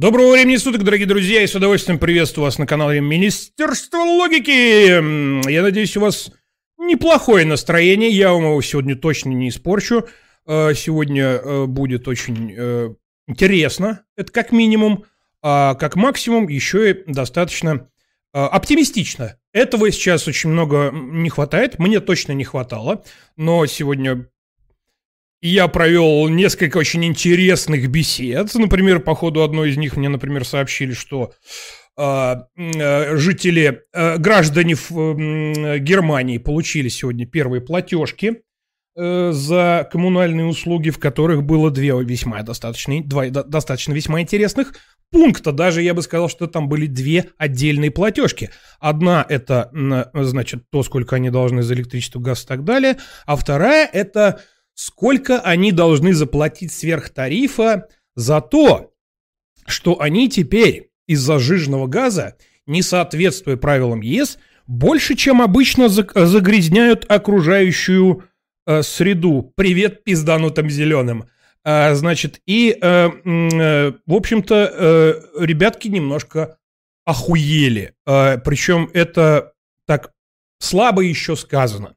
Доброго времени суток, дорогие друзья, и с удовольствием приветствую вас на канале Министерства логики. Я надеюсь, у вас неплохое настроение, я вам его сегодня точно не испорчу. Э, сегодня э, будет очень э, интересно, это как минимум, а как максимум еще и достаточно оптимистично. Этого сейчас очень много не хватает, мне точно не хватало, но сегодня я провел несколько очень интересных бесед. Например, по ходу одной из них мне, например, сообщили, что э, э, жители, э, граждане э, Германии получили сегодня первые платежки за коммунальные услуги, в которых было две весьма достаточно, два достаточно весьма интересных пункта. Даже я бы сказал, что там были две отдельные платежки. Одна это, значит, то, сколько они должны за электричество, газ и так далее. А вторая это сколько они должны заплатить сверх тарифа за то, что они теперь из-за жижного газа, не соответствуя правилам ЕС, больше, чем обычно загрязняют окружающую э, среду. Привет пизданутым зеленым. А, значит, и, э, э, в общем-то, э, ребятки немножко охуели. А, причем это так слабо еще сказано.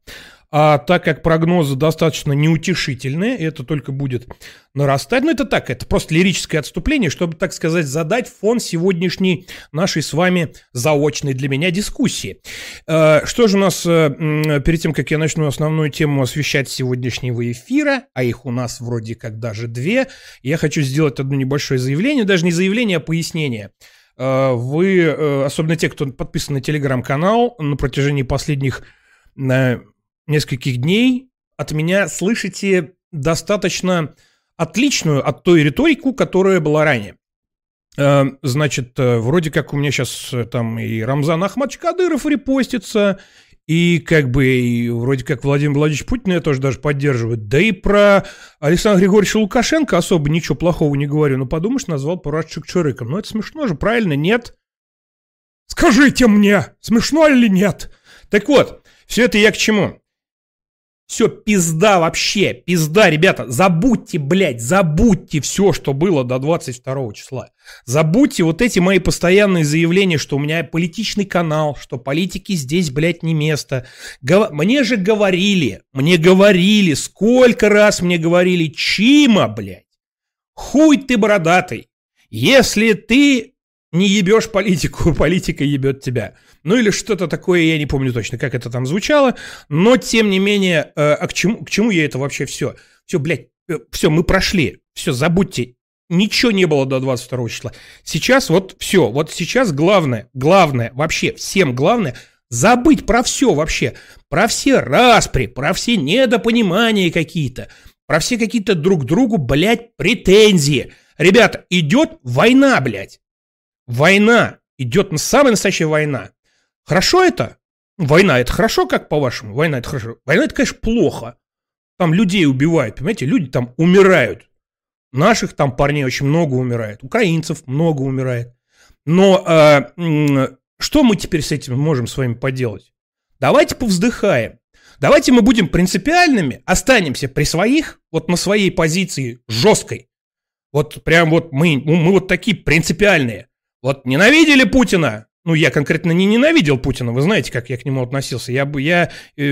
А так как прогнозы достаточно неутешительные, это только будет нарастать. Ну, это так, это просто лирическое отступление, чтобы, так сказать, задать фон сегодняшней нашей с вами заочной для меня дискуссии. Э, что же у нас, э, перед тем, как я начну основную тему освещать сегодняшнего эфира, а их у нас вроде как даже две, я хочу сделать одно небольшое заявление, даже не заявление, а пояснение. Э, вы, особенно те, кто подписан на телеграм-канал, на протяжении последних нескольких дней от меня слышите достаточно отличную от той риторику, которая была ранее. Э, значит, э, вроде как у меня сейчас э, там и Рамзан Ахмадович Кадыров репостится, и как бы и вроде как Владимир Владимирович Путин я тоже даже поддерживает. Да и про Александра Григорьевича Лукашенко особо ничего плохого не говорю. Но подумаешь, назвал Парашчик Чирыком. Ну это смешно же, правильно? Нет? Скажите мне, смешно или нет? Так вот, все это я к чему? Все, пизда вообще, пизда, ребята, забудьте, блядь, забудьте все, что было до 22 числа. Забудьте вот эти мои постоянные заявления, что у меня политичный канал, что политики здесь, блядь, не место. Гов... Мне же говорили, мне говорили, сколько раз мне говорили, Чима, блядь, хуй ты бородатый. Если ты не ебешь политику, политика ебет тебя. Ну или что-то такое, я не помню точно, как это там звучало, но тем не менее, э, а к чему, к чему я это вообще все? Все, блядь, э, все, мы прошли, все, забудьте, ничего не было до 22 числа. Сейчас вот все, вот сейчас главное, главное, вообще всем главное, забыть про все вообще, про все распри, про все недопонимания какие-то, про все какие-то друг другу, блядь, претензии. Ребята, идет война, блядь. Война. Идет самая настоящая война. Хорошо это? Война это хорошо, как по-вашему? Война это хорошо. Война это, конечно, плохо. Там людей убивают, понимаете? Люди там умирают. Наших там парней очень много умирает. Украинцев много умирает. Но э, что мы теперь с этим можем с вами поделать? Давайте повздыхаем. Давайте мы будем принципиальными, останемся при своих, вот на своей позиции жесткой. Вот прям вот мы, мы вот такие принципиальные. Вот ненавидели Путина? Ну, я конкретно не ненавидел Путина, вы знаете, как я к нему относился. Я бы, я, э,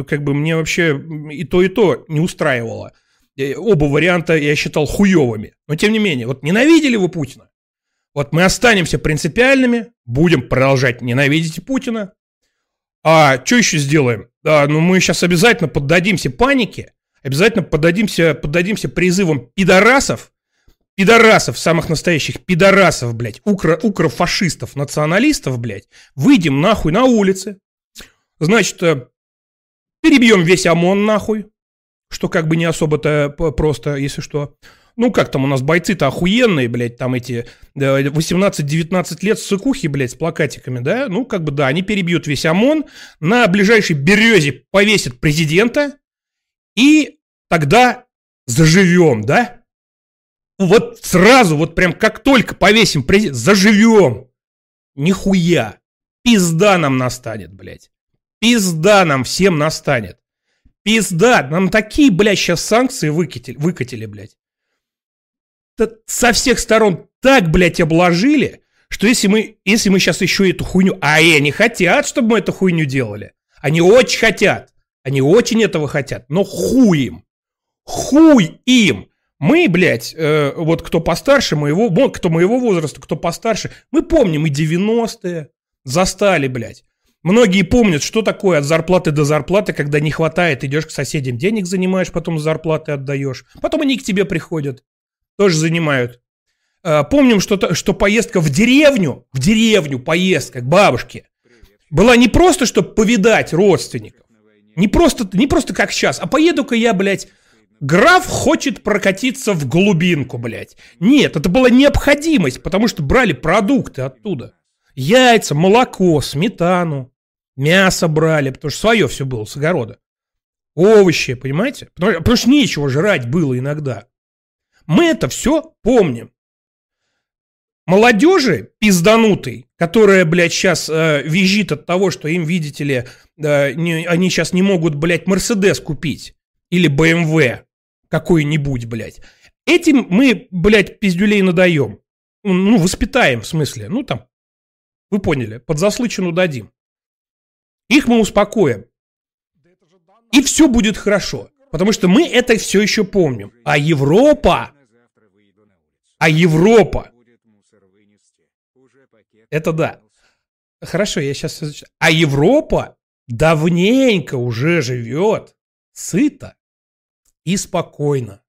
э, как бы, мне вообще и то, и то не устраивало. Э, оба варианта я считал хуевыми. Но, тем не менее, вот ненавидели вы Путина? Вот мы останемся принципиальными, будем продолжать ненавидеть Путина. А что еще сделаем? Да, ну мы сейчас обязательно поддадимся панике, обязательно поддадимся, поддадимся призывам пидорасов, пидорасов, самых настоящих пидорасов, блядь, укро, укрофашистов, националистов, блядь, выйдем нахуй на улицы. Значит, э, перебьем весь ОМОН нахуй, что как бы не особо-то просто, если что. Ну, как там у нас бойцы-то охуенные, блядь, там эти 18-19 лет сыкухи, блядь, с плакатиками, да? Ну, как бы да, они перебьют весь ОМОН, на ближайшей березе повесят президента, и тогда заживем, да? Вот сразу, вот прям как только повесим президент, заживем. Нихуя. Пизда нам настанет, блядь. Пизда нам всем настанет. Пизда. Нам такие, блядь, сейчас санкции выкатили, выкатили блядь. Со всех сторон так, блядь, обложили, что если мы, если мы сейчас еще эту хуйню... А они хотят, чтобы мы эту хуйню делали. Они очень хотят. Они очень этого хотят. Но хуй им. Хуй им. Мы, блядь, э, вот кто постарше моего, кто моего возраста, кто постарше, мы помним и 90-е, застали, блядь. Многие помнят, что такое от зарплаты до зарплаты, когда не хватает, идешь к соседям, денег занимаешь, потом зарплаты отдаешь. Потом они к тебе приходят, тоже занимают. Э, помним, что, что поездка в деревню, в деревню поездка к бабушке, была не просто, чтобы повидать родственников, не просто, не просто как сейчас, а поеду-ка я, блядь, Граф хочет прокатиться в глубинку, блядь. Нет, это была необходимость, потому что брали продукты оттуда. Яйца, молоко, сметану, мясо брали, потому что свое все было с огорода. Овощи, понимаете? Потому, потому что нечего жрать было иногда. Мы это все помним. Молодежи пизданутой, которая, блядь, сейчас э, визжит от того, что им, видите ли, э, не, они сейчас не могут, блядь, Мерседес купить или БМВ какой-нибудь, блядь. Этим мы, блядь, пиздюлей надаем. Ну, воспитаем, в смысле. Ну, там, вы поняли, под заслычину дадим. Их мы успокоим. И все будет хорошо. Потому что мы это все еще помним. А Европа... А Европа... Это да. Хорошо, я сейчас... А Европа давненько уже живет сыто и спокойно.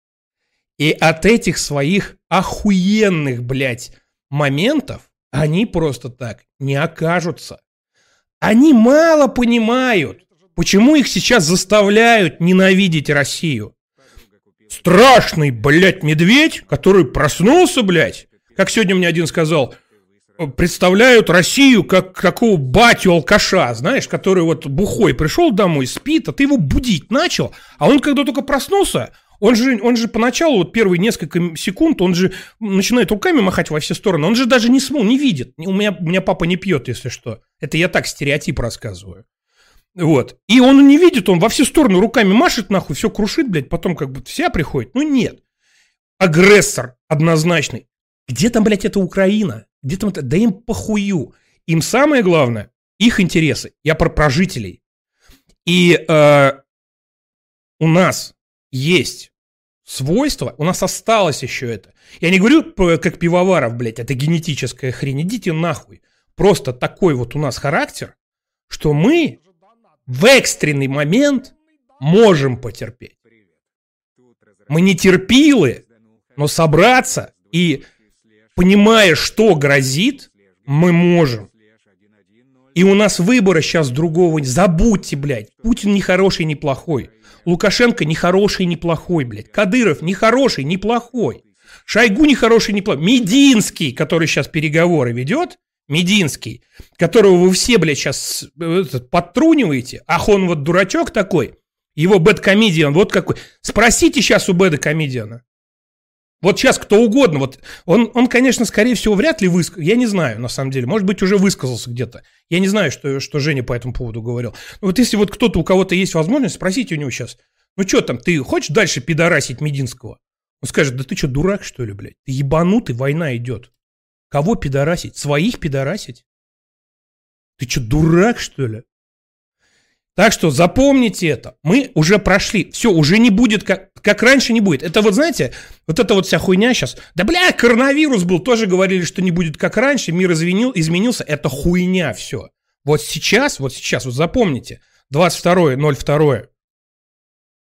И от этих своих охуенных, блядь, моментов они просто так не окажутся. Они мало понимают, почему их сейчас заставляют ненавидеть Россию. Страшный, блядь, медведь, который проснулся, блядь, как сегодня мне один сказал, представляют Россию как такого батю-алкаша, знаешь, который вот бухой пришел домой, спит, а ты его будить начал, а он когда только проснулся, он же, он же поначалу, вот первые несколько секунд, он же начинает руками махать во все стороны, он же даже не смыл, не видит. У меня, у меня папа не пьет, если что. Это я так стереотип рассказываю. Вот. И он не видит, он во все стороны руками машет, нахуй, все крушит, блядь, потом как бы вся приходит. Ну нет. Агрессор однозначный. Где там, блядь, это Украина? Где там это? Да им похую. Им самое главное, их интересы. Я про прожителей. И э, у нас есть свойство, у нас осталось еще это. Я не говорю как пивоваров, блядь, это генетическая хрень. Идите нахуй. Просто такой вот у нас характер, что мы в экстренный момент можем потерпеть. Мы не терпилы, но собраться и понимая, что грозит, мы можем. И у нас выбора сейчас другого. Забудьте, блядь. Путин не хороший, не плохой. Лукашенко не хороший, не плохой, блядь. Кадыров не хороший, не плохой. Шойгу не хороший, не плохой. Мединский, который сейчас переговоры ведет, Мединский, которого вы все, блядь, сейчас э, подтруниваете, ах он вот дурачок такой, его бэткомедиан вот какой. Спросите сейчас у бэткомедиана. Вот сейчас кто угодно, вот он, он, конечно, скорее всего, вряд ли высказал, я не знаю, на самом деле, может быть, уже высказался где-то. Я не знаю, что, что Женя по этому поводу говорил. Но вот если вот кто-то, у кого-то есть возможность, спросите у него сейчас, ну что там, ты хочешь дальше пидорасить Мединского? Он скажет, да ты что, дурак, что ли, блядь? Ты ебанутый, война идет. Кого пидорасить? Своих пидорасить? Ты что, дурак, что ли? Так что запомните это. Мы уже прошли. Все, уже не будет, как, как раньше не будет. Это вот, знаете, вот эта вот вся хуйня сейчас. Да, бля, коронавирус был. Тоже говорили, что не будет как раньше. Мир извинил, изменился. Это хуйня все. Вот сейчас, вот сейчас, вот запомните. 22.02.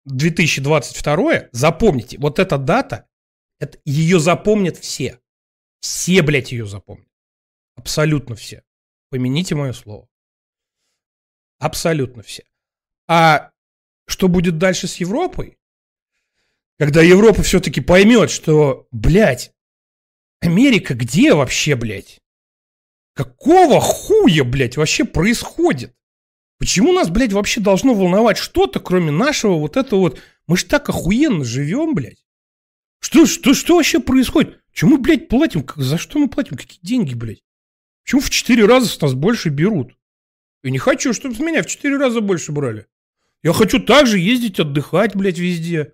2022, запомните, вот эта дата, это, ее запомнят все. Все, блядь, ее запомнят. Абсолютно все. Помяните мое слово. Абсолютно все. А что будет дальше с Европой? Когда Европа все-таки поймет, что, блядь, Америка где вообще, блядь? Какого хуя, блядь, вообще происходит? Почему нас, блядь, вообще должно волновать что-то, кроме нашего вот этого вот... Мы ж так охуенно живем, блядь. Что, что, что вообще происходит? Чему, блядь, платим? За что мы платим? Какие деньги, блядь? Почему в четыре раза с нас больше берут? И не хочу, чтобы с меня в четыре раза больше брали. Я хочу также ездить отдыхать, блядь, везде.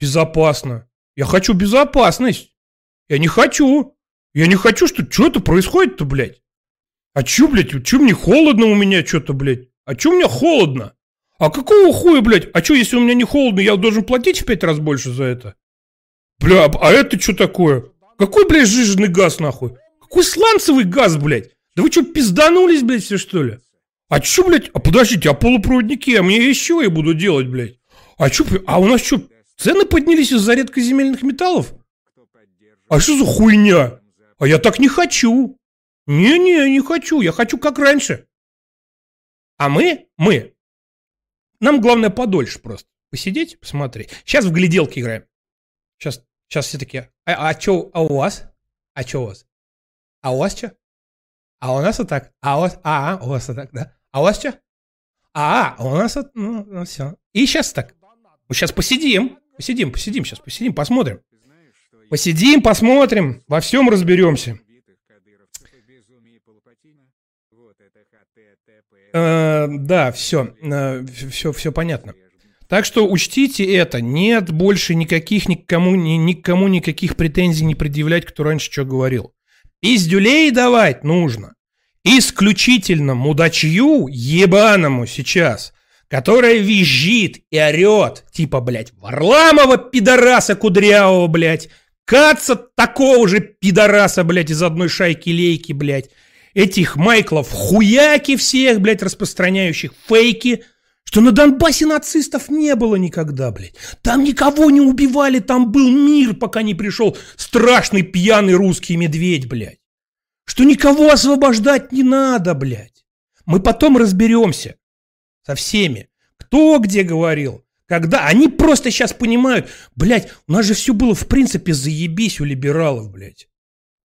Безопасно. Я хочу безопасность. Я не хочу, Я не хочу, что что-то происходит-то, блядь. А чё, блядь, чё мне холодно у меня что-то, блядь? А чё мне холодно? А какого хуя, блядь? А чё, если у меня не холодно, я должен платить в пять раз больше за это? Бля, а это что такое? Какой, блядь, жиженый газ, нахуй? Какой сланцевый газ, блядь? Да вы что, пизданулись, блядь, все что ли? А чё, блядь? А подождите, а полупроводники? А мне еще я буду делать, блядь? А чё, а у нас что, цены поднялись из-за редкоземельных металлов? А что за хуйня? А я так не хочу. Не-не, не хочу. Я хочу как раньше. А мы, мы, нам главное подольше просто. Посидеть, посмотреть. Сейчас в гляделки играем. Сейчас, сейчас все такие, а, а что, а у вас? А что у вас? А у вас что? А у нас вот так. А у вас, а, у вас вот так, да? А у вас что? А, у нас вот, ну, ну все. И сейчас так. Мы сейчас посидим, посидим, посидим, сейчас посидим, посмотрим. Посидим, посмотрим, во всем разберемся. Э, да, все, э, все, все понятно. Так что учтите это. Нет больше никаких никому, ни, никому никаких претензий не предъявлять, кто раньше что говорил. Пиздюлей давать нужно. Исключительно мудачью ебаному сейчас, которая визжит и орет, типа, блядь, Варламова пидораса кудрявого, блядь, Каца такого же пидораса, блядь, из одной шайки лейки, блядь, этих Майклов хуяки всех, блядь, распространяющих фейки, что на Донбассе нацистов не было никогда, блядь. Там никого не убивали, там был мир, пока не пришел страшный пьяный русский медведь, блядь. Что никого освобождать не надо, блядь. Мы потом разберемся со всеми. Кто где говорил, когда. Они просто сейчас понимают, блядь, у нас же все было в принципе заебись у либералов, блядь.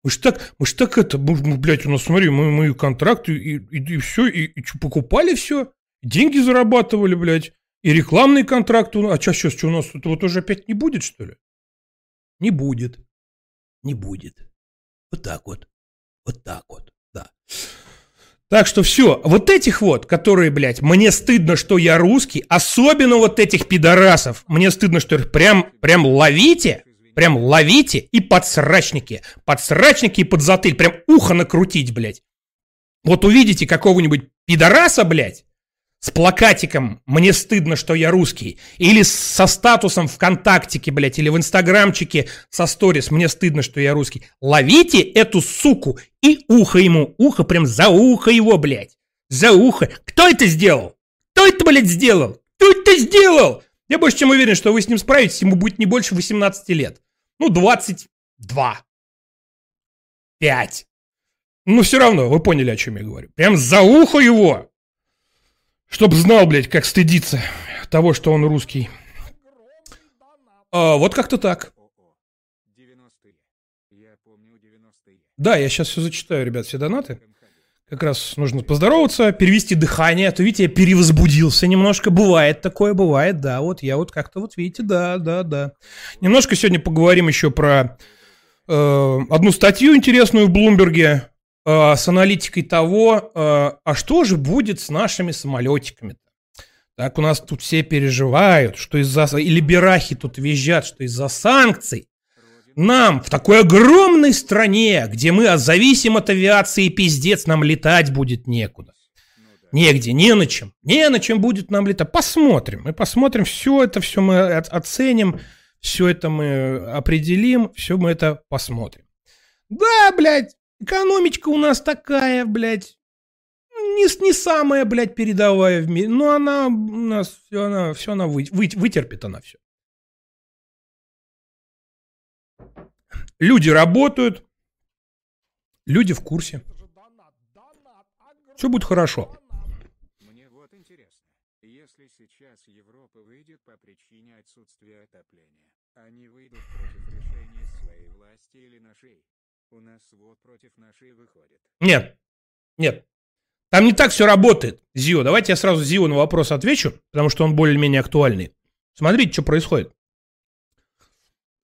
Мы ж так, мы ж так это, мы, блядь, у нас, смотри, мы, мы контракты и, и, и все, и, и что, покупали все, деньги зарабатывали, блядь, и рекламные контракты. А что сейчас, что у нас, это вот уже опять не будет, что ли? Не будет. Не будет. Вот так вот. Вот так вот, да. Так что все, вот этих вот, которые, блядь, мне стыдно, что я русский, особенно вот этих пидорасов, мне стыдно, что их прям, прям ловите, Прям ловите и подсрачники. Подсрачники и подзатыль. Прям ухо накрутить, блядь. Вот увидите какого-нибудь пидораса, блядь, с плакатиком «Мне стыдно, что я русский», или со статусом ВКонтактике, блядь, или в Инстаграмчике со сторис «Мне стыдно, что я русский». Ловите эту суку и ухо ему, ухо прям за ухо его, блядь. За ухо. Кто это сделал? Кто это, блядь, сделал? Кто это сделал? Я больше чем уверен, что вы с ним справитесь, ему будет не больше 18 лет. Ну, 22. 5. Ну, все равно, вы поняли, о чем я говорю. Прям за ухо его. Чтоб знал, блядь, как стыдиться того, что он русский. А, вот как-то так. Да, я сейчас все зачитаю, ребят, все донаты. Как раз нужно поздороваться, перевести дыхание. А то, видите, я перевозбудился немножко. Бывает такое, бывает, да. Вот я вот как-то, вот видите, да, да, да. Немножко сегодня поговорим еще про э, одну статью интересную в Блумберге э, с аналитикой того, э, а что же будет с нашими самолетиками. Так у нас тут все переживают, что из-за... И либерахи тут визжат, что из-за санкций нам в такой огромной стране, где мы зависим от авиации, пиздец, нам летать будет некуда. Негде, не на чем. Не на чем будет нам летать. Посмотрим. Мы посмотрим, все это, все мы оценим, все это мы определим, все мы это посмотрим. Да, блядь, экономичка у нас такая, блядь, не, не самая, блядь, передовая в мире, но она у нас, все она, все она вы, вы, вытерпит она все. Люди работают, люди в курсе. Все будет хорошо. Мне вот интересно, если сейчас Европа выйдет по причине отсутствия отопления, они выйдут против решения своей власти или нашей? Нет, нет. Там не так все работает, Зио. Давайте я сразу Зио на вопрос отвечу, потому что он более-менее актуальный. Смотрите, что происходит.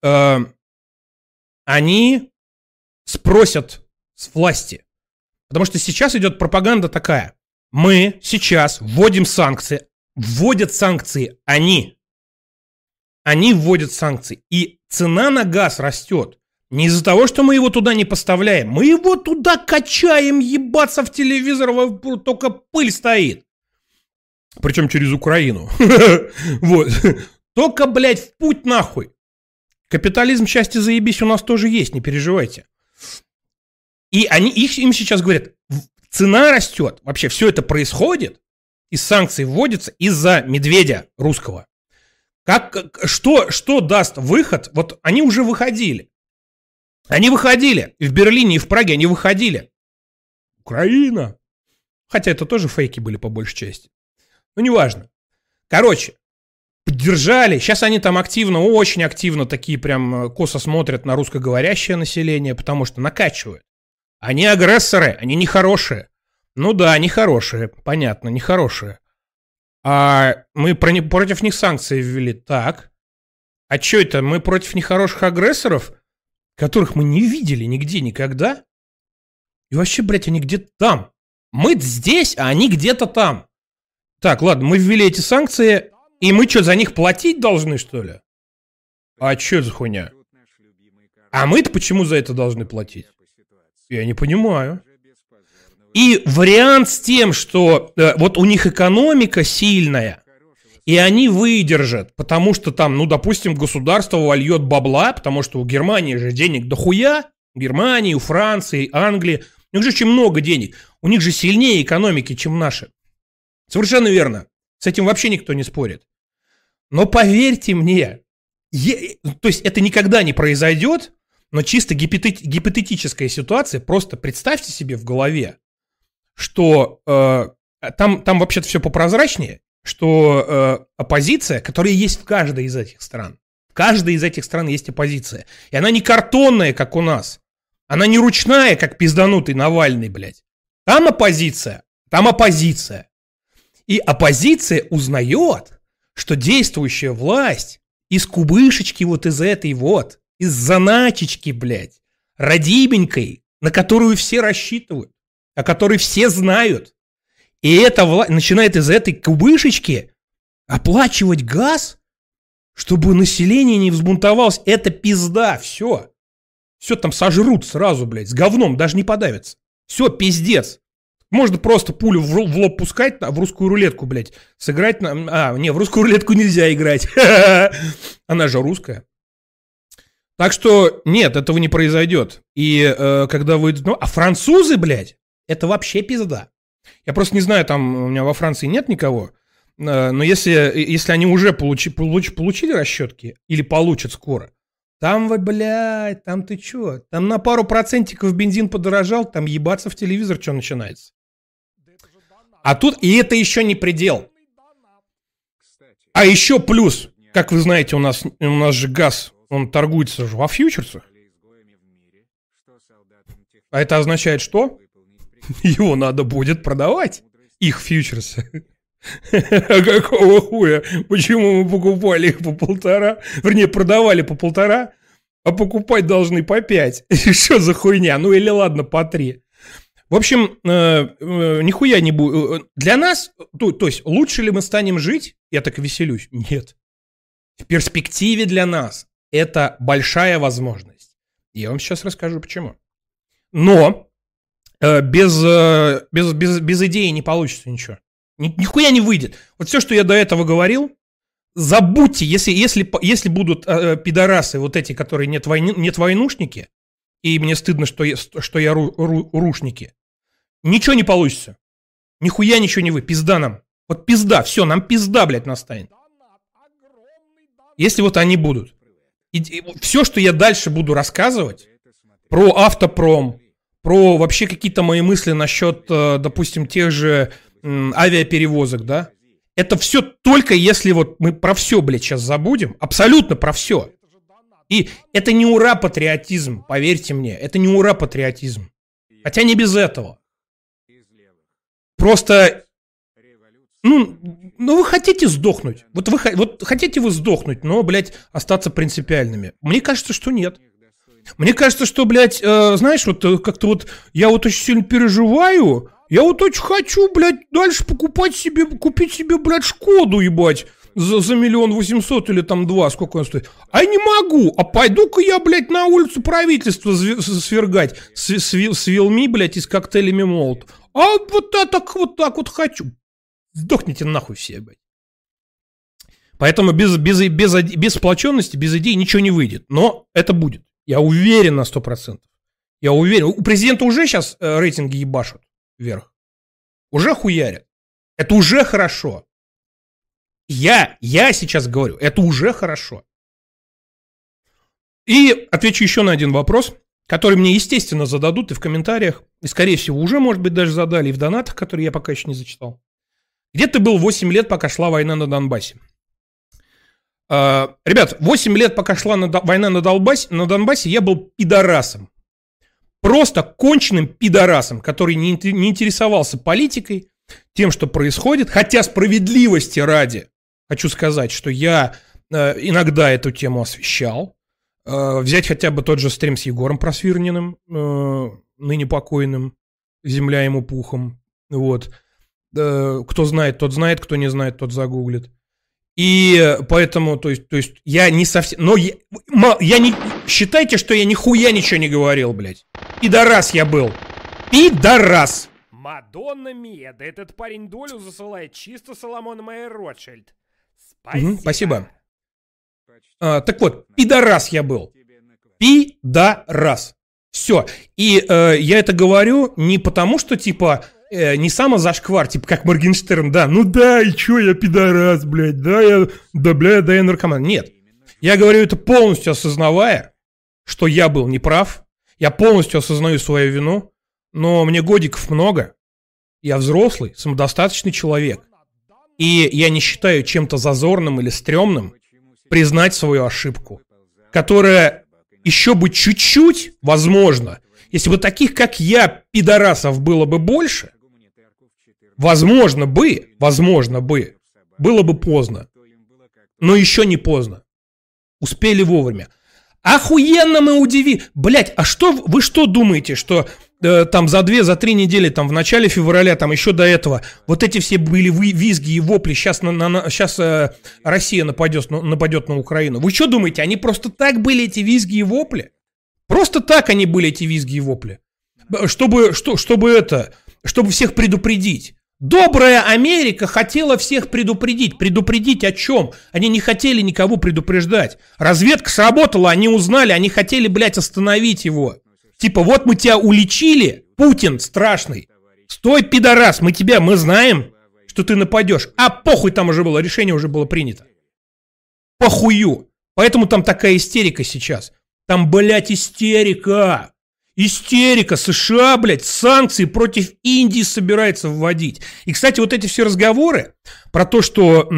Э, они спросят с власти. Потому что сейчас идет пропаганда такая. Мы сейчас вводим санкции. Вводят санкции они. Они вводят санкции. И цена на газ растет. Не из-за того, что мы его туда не поставляем. Мы его туда качаем, ебаться в телевизор, только пыль стоит. Причем через Украину. Вот. Только, блядь, в путь нахуй. Капитализм, счастье, заебись у нас тоже есть, не переживайте. И они, их, им сейчас говорят, цена растет, вообще все это происходит, и санкции вводятся из-за медведя русского. Как, что, что даст выход? Вот они уже выходили. Они выходили. И в Берлине, и в Праге они выходили. Украина. Хотя это тоже фейки были по большей части. Но неважно. Короче, поддержали. Сейчас они там активно, очень активно такие прям э, косо смотрят на русскоговорящее население, потому что накачивают. Они агрессоры, они нехорошие. Ну да, нехорошие, понятно, нехорошие. А мы про не, против них санкции ввели. Так. А что это? Мы против нехороших агрессоров, которых мы не видели нигде никогда? И вообще, блядь, они где-то там. Мы здесь, а они где-то там. Так, ладно, мы ввели эти санкции, и мы что, за них платить должны, что ли? А что за хуйня? А мы-то почему за это должны платить? Я не понимаю. И вариант с тем, что э, вот у них экономика сильная, и они выдержат, потому что там, ну, допустим, государство вольет бабла, потому что у Германии же денег дохуя, у Германии, у Франции, Англии, у них же очень много денег, у них же сильнее экономики, чем наши. Совершенно верно. С этим вообще никто не спорит. Но поверьте мне, е- то есть это никогда не произойдет, но чисто гипотетическая ситуация, просто представьте себе в голове, что э, там, там вообще-то все попрозрачнее, что э, оппозиция, которая есть в каждой из этих стран, в каждой из этих стран есть оппозиция, и она не картонная, как у нас, она не ручная, как пизданутый Навальный, блядь. Там оппозиция, там оппозиция. И оппозиция узнает, что действующая власть из кубышечки вот из этой вот, из заначечки, блядь, родименькой, на которую все рассчитывают, о которой все знают. И эта власть начинает из этой кубышечки оплачивать газ, чтобы население не взбунтовалось. Это пизда, все. Все там сожрут сразу, блядь, с говном, даже не подавятся. Все, пиздец. Можно просто пулю в, лоб пускать, в русскую рулетку, блядь, сыграть на... А, не, в русскую рулетку нельзя играть. Она же русская. Так что нет, этого не произойдет. И э, когда выйдут... Ну, а французы, блядь, это вообще пизда. Я просто не знаю, там у меня во Франции нет никого, э, но если, если они уже получи, получ, получили расчетки или получат скоро, там, вы, блядь, там ты чё? Там на пару процентиков бензин подорожал, там ебаться в телевизор что начинается. А тут, и это еще не предел. А еще плюс, как вы знаете, у нас, у нас же газ, он торгуется же во фьючерсах. А это означает что? Его надо будет продавать, их фьючерсы. Какого хуя? Почему мы покупали их по полтора? Вернее, продавали по полтора, а покупать должны по пять. Что за хуйня? Ну или ладно, по три. В общем, э, э, нихуя не будет. Э, для нас, то, то есть, лучше ли мы станем жить? Я так веселюсь. Нет. В перспективе для нас это большая возможность. Я вам сейчас расскажу почему. Но без, э, без, без, без идеи не получится ничего. Ни, нихуя не выйдет. Вот все, что я до этого говорил, забудьте, если, если, если будут э, пидорасы, вот эти, которые нет, войны, нет войнушники, и мне стыдно, что я, что я ру, ру, рушники, ничего не получится. Нихуя ничего не вы, пизда нам. Вот пизда, все, нам пизда, блядь, настанет. Если вот они будут. И, и все, что я дальше буду рассказывать про автопром, про вообще какие-то мои мысли насчет, э, допустим, тех же авиаперевозок, да? Это все только если вот мы про все, блядь, сейчас забудем, абсолютно про все. И это не ура патриотизм, поверьте мне, это не ура патриотизм. Хотя не без этого. Просто, ну, ну вы хотите сдохнуть. Вот вы вот хотите вы сдохнуть, но, блядь, остаться принципиальными. Мне кажется, что нет. Мне кажется, что, блядь, э, знаешь, вот э, как-то вот я вот очень сильно переживаю. Я вот очень хочу, блядь, дальше покупать себе, купить себе, блядь, Шкоду, ебать. за, за миллион восемьсот или там два, сколько он стоит. А не могу, а пойду-ка я, блядь, на улицу правительства свергать с, с, с вилми, блядь, и с коктейлями молот. А вот так, вот так вот хочу. Сдохните нахуй все, блядь. Поэтому без, без, без, без сплоченности, без идей ничего не выйдет. Но это будет. Я уверен на 100%. Я уверен. У президента уже сейчас э, рейтинги ебашут вверх. Уже хуярят. Это уже хорошо. Я, я сейчас говорю, это уже хорошо. И отвечу еще на один вопрос, который мне, естественно, зададут и в комментариях, и, скорее всего, уже, может быть, даже задали и в донатах, которые я пока еще не зачитал. Где ты был 8 лет, пока шла война на Донбассе? Uh, ребят, 8 лет, пока шла на, война на, Донбассе, на Донбассе, я был пидорасом. Просто конченным пидорасом, который не, не интересовался политикой, тем, что происходит, хотя справедливости ради хочу сказать, что я э, иногда эту тему освещал. Э, взять хотя бы тот же стрим с Егором Просвирниным, э, ныне покойным, земля ему пухом. Вот. Э, кто знает, тот знает, кто не знает, тот загуглит. И поэтому, то есть, то есть я не совсем... Но я, я не... Считайте, что я нихуя ничего не говорил, блядь. Пидорас я был. Пидорас. Мадонна Мия, да этот парень долю засылает чисто Соломон Майер Ротшильд. Спасибо. Угу, спасибо. А, так вот, пидорас я был. Пидорас. Все. И э, я это говорю не потому, что типа э, не самозашквар, типа как Моргенштерн, да, ну да, и чё, я пидорас, блядь, да, я, да, бля, да, я наркоман. Нет. Я говорю это полностью осознавая, что я был неправ, я полностью осознаю свою вину, но мне годиков много, я взрослый, самодостаточный человек. И я не считаю чем-то зазорным или стрёмным признать свою ошибку, которая еще бы чуть-чуть, возможно, если бы таких, как я, пидорасов было бы больше, возможно бы, возможно бы, было бы поздно. Но еще не поздно. Успели вовремя. Охуенно мы удиви... Блять, а что, вы что думаете, что э, там за две, за три недели, там в начале февраля, там еще до этого, вот эти все были визги и вопли, сейчас, на, на, сейчас э, Россия нападет, нападет на Украину. Вы что думаете, они просто так были эти визги и вопли? Просто так они были эти визги и вопли. Чтобы, что, чтобы это, чтобы всех предупредить. Добрая Америка хотела всех предупредить. Предупредить о чем? Они не хотели никого предупреждать. Разведка сработала, они узнали, они хотели, блядь, остановить его. Типа, вот мы тебя уличили, Путин страшный. Стой, пидорас, мы тебя, мы знаем, что ты нападешь. А похуй там уже было, решение уже было принято. Похую. Поэтому там такая истерика сейчас. Там, блядь, истерика. Истерика. США, блядь, санкции против Индии собирается вводить. И, кстати, вот эти все разговоры про то, что,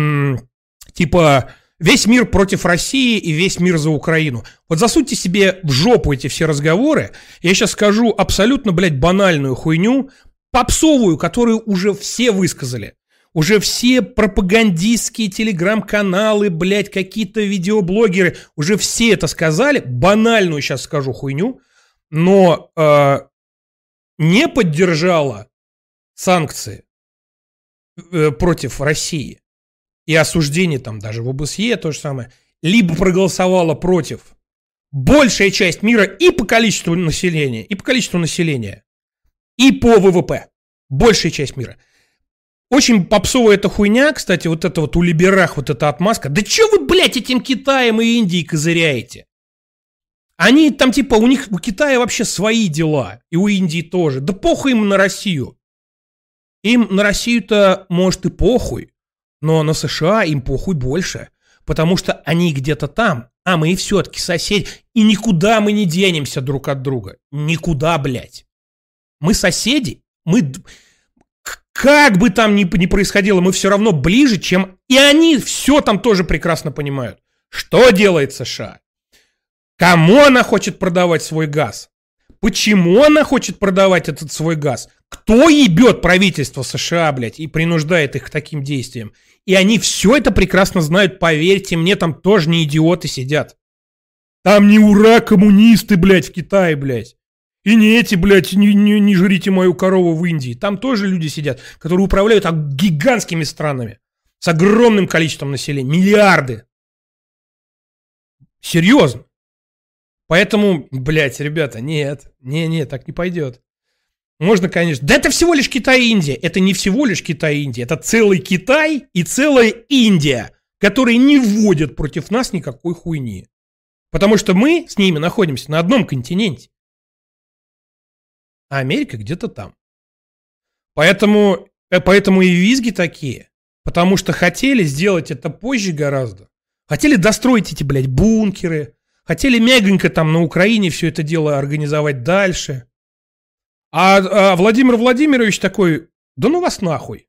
типа, Весь мир против России и весь мир за Украину. Вот засуньте себе в жопу эти все разговоры. Я сейчас скажу абсолютно, блядь, банальную хуйню, попсовую, которую уже все высказали. Уже все пропагандистские телеграм-каналы, блядь, какие-то видеоблогеры, уже все это сказали. Банальную сейчас скажу хуйню, но э, не поддержала санкции э, против России и осуждение там даже в ОБСЕ то же самое, либо проголосовала против большая часть мира и по количеству населения, и по количеству населения, и по ВВП. Большая часть мира. Очень попсовая эта хуйня, кстати, вот это вот у либерах, вот эта отмазка. Да что вы, блядь, этим Китаем и Индией козыряете? Они там типа, у них, у Китая вообще свои дела, и у Индии тоже. Да похуй им на Россию. Им на Россию-то, может, и похуй. Но на США им похуй больше, потому что они где-то там, а мы все-таки соседи, и никуда мы не денемся друг от друга. Никуда, блядь. Мы соседи, мы... Как бы там ни, ни происходило, мы все равно ближе, чем... И они все там тоже прекрасно понимают. Что делает США? Кому она хочет продавать свой газ? Почему она хочет продавать этот свой газ? Кто ебет правительство США, блядь, и принуждает их к таким действиям? И они все это прекрасно знают, поверьте мне, там тоже не идиоты сидят. Там не ура коммунисты, блядь, в Китае, блядь. И не эти, блядь, не, не, не жрите мою корову в Индии. Там тоже люди сидят, которые управляют гигантскими странами. с огромным количеством населения, миллиарды. Серьезно. Поэтому, блядь, ребята, нет, не, не, так не пойдет. Можно, конечно. Да это всего лишь Китай и Индия. Это не всего лишь Китай и Индия. Это целый Китай и целая Индия, которые не вводят против нас никакой хуйни. Потому что мы с ними находимся на одном континенте. А Америка где-то там. Поэтому, э, поэтому и визги такие. Потому что хотели сделать это позже гораздо. Хотели достроить эти, блядь, бункеры. Хотели мягонько там на Украине все это дело организовать дальше. А, а Владимир Владимирович такой, да ну вас нахуй.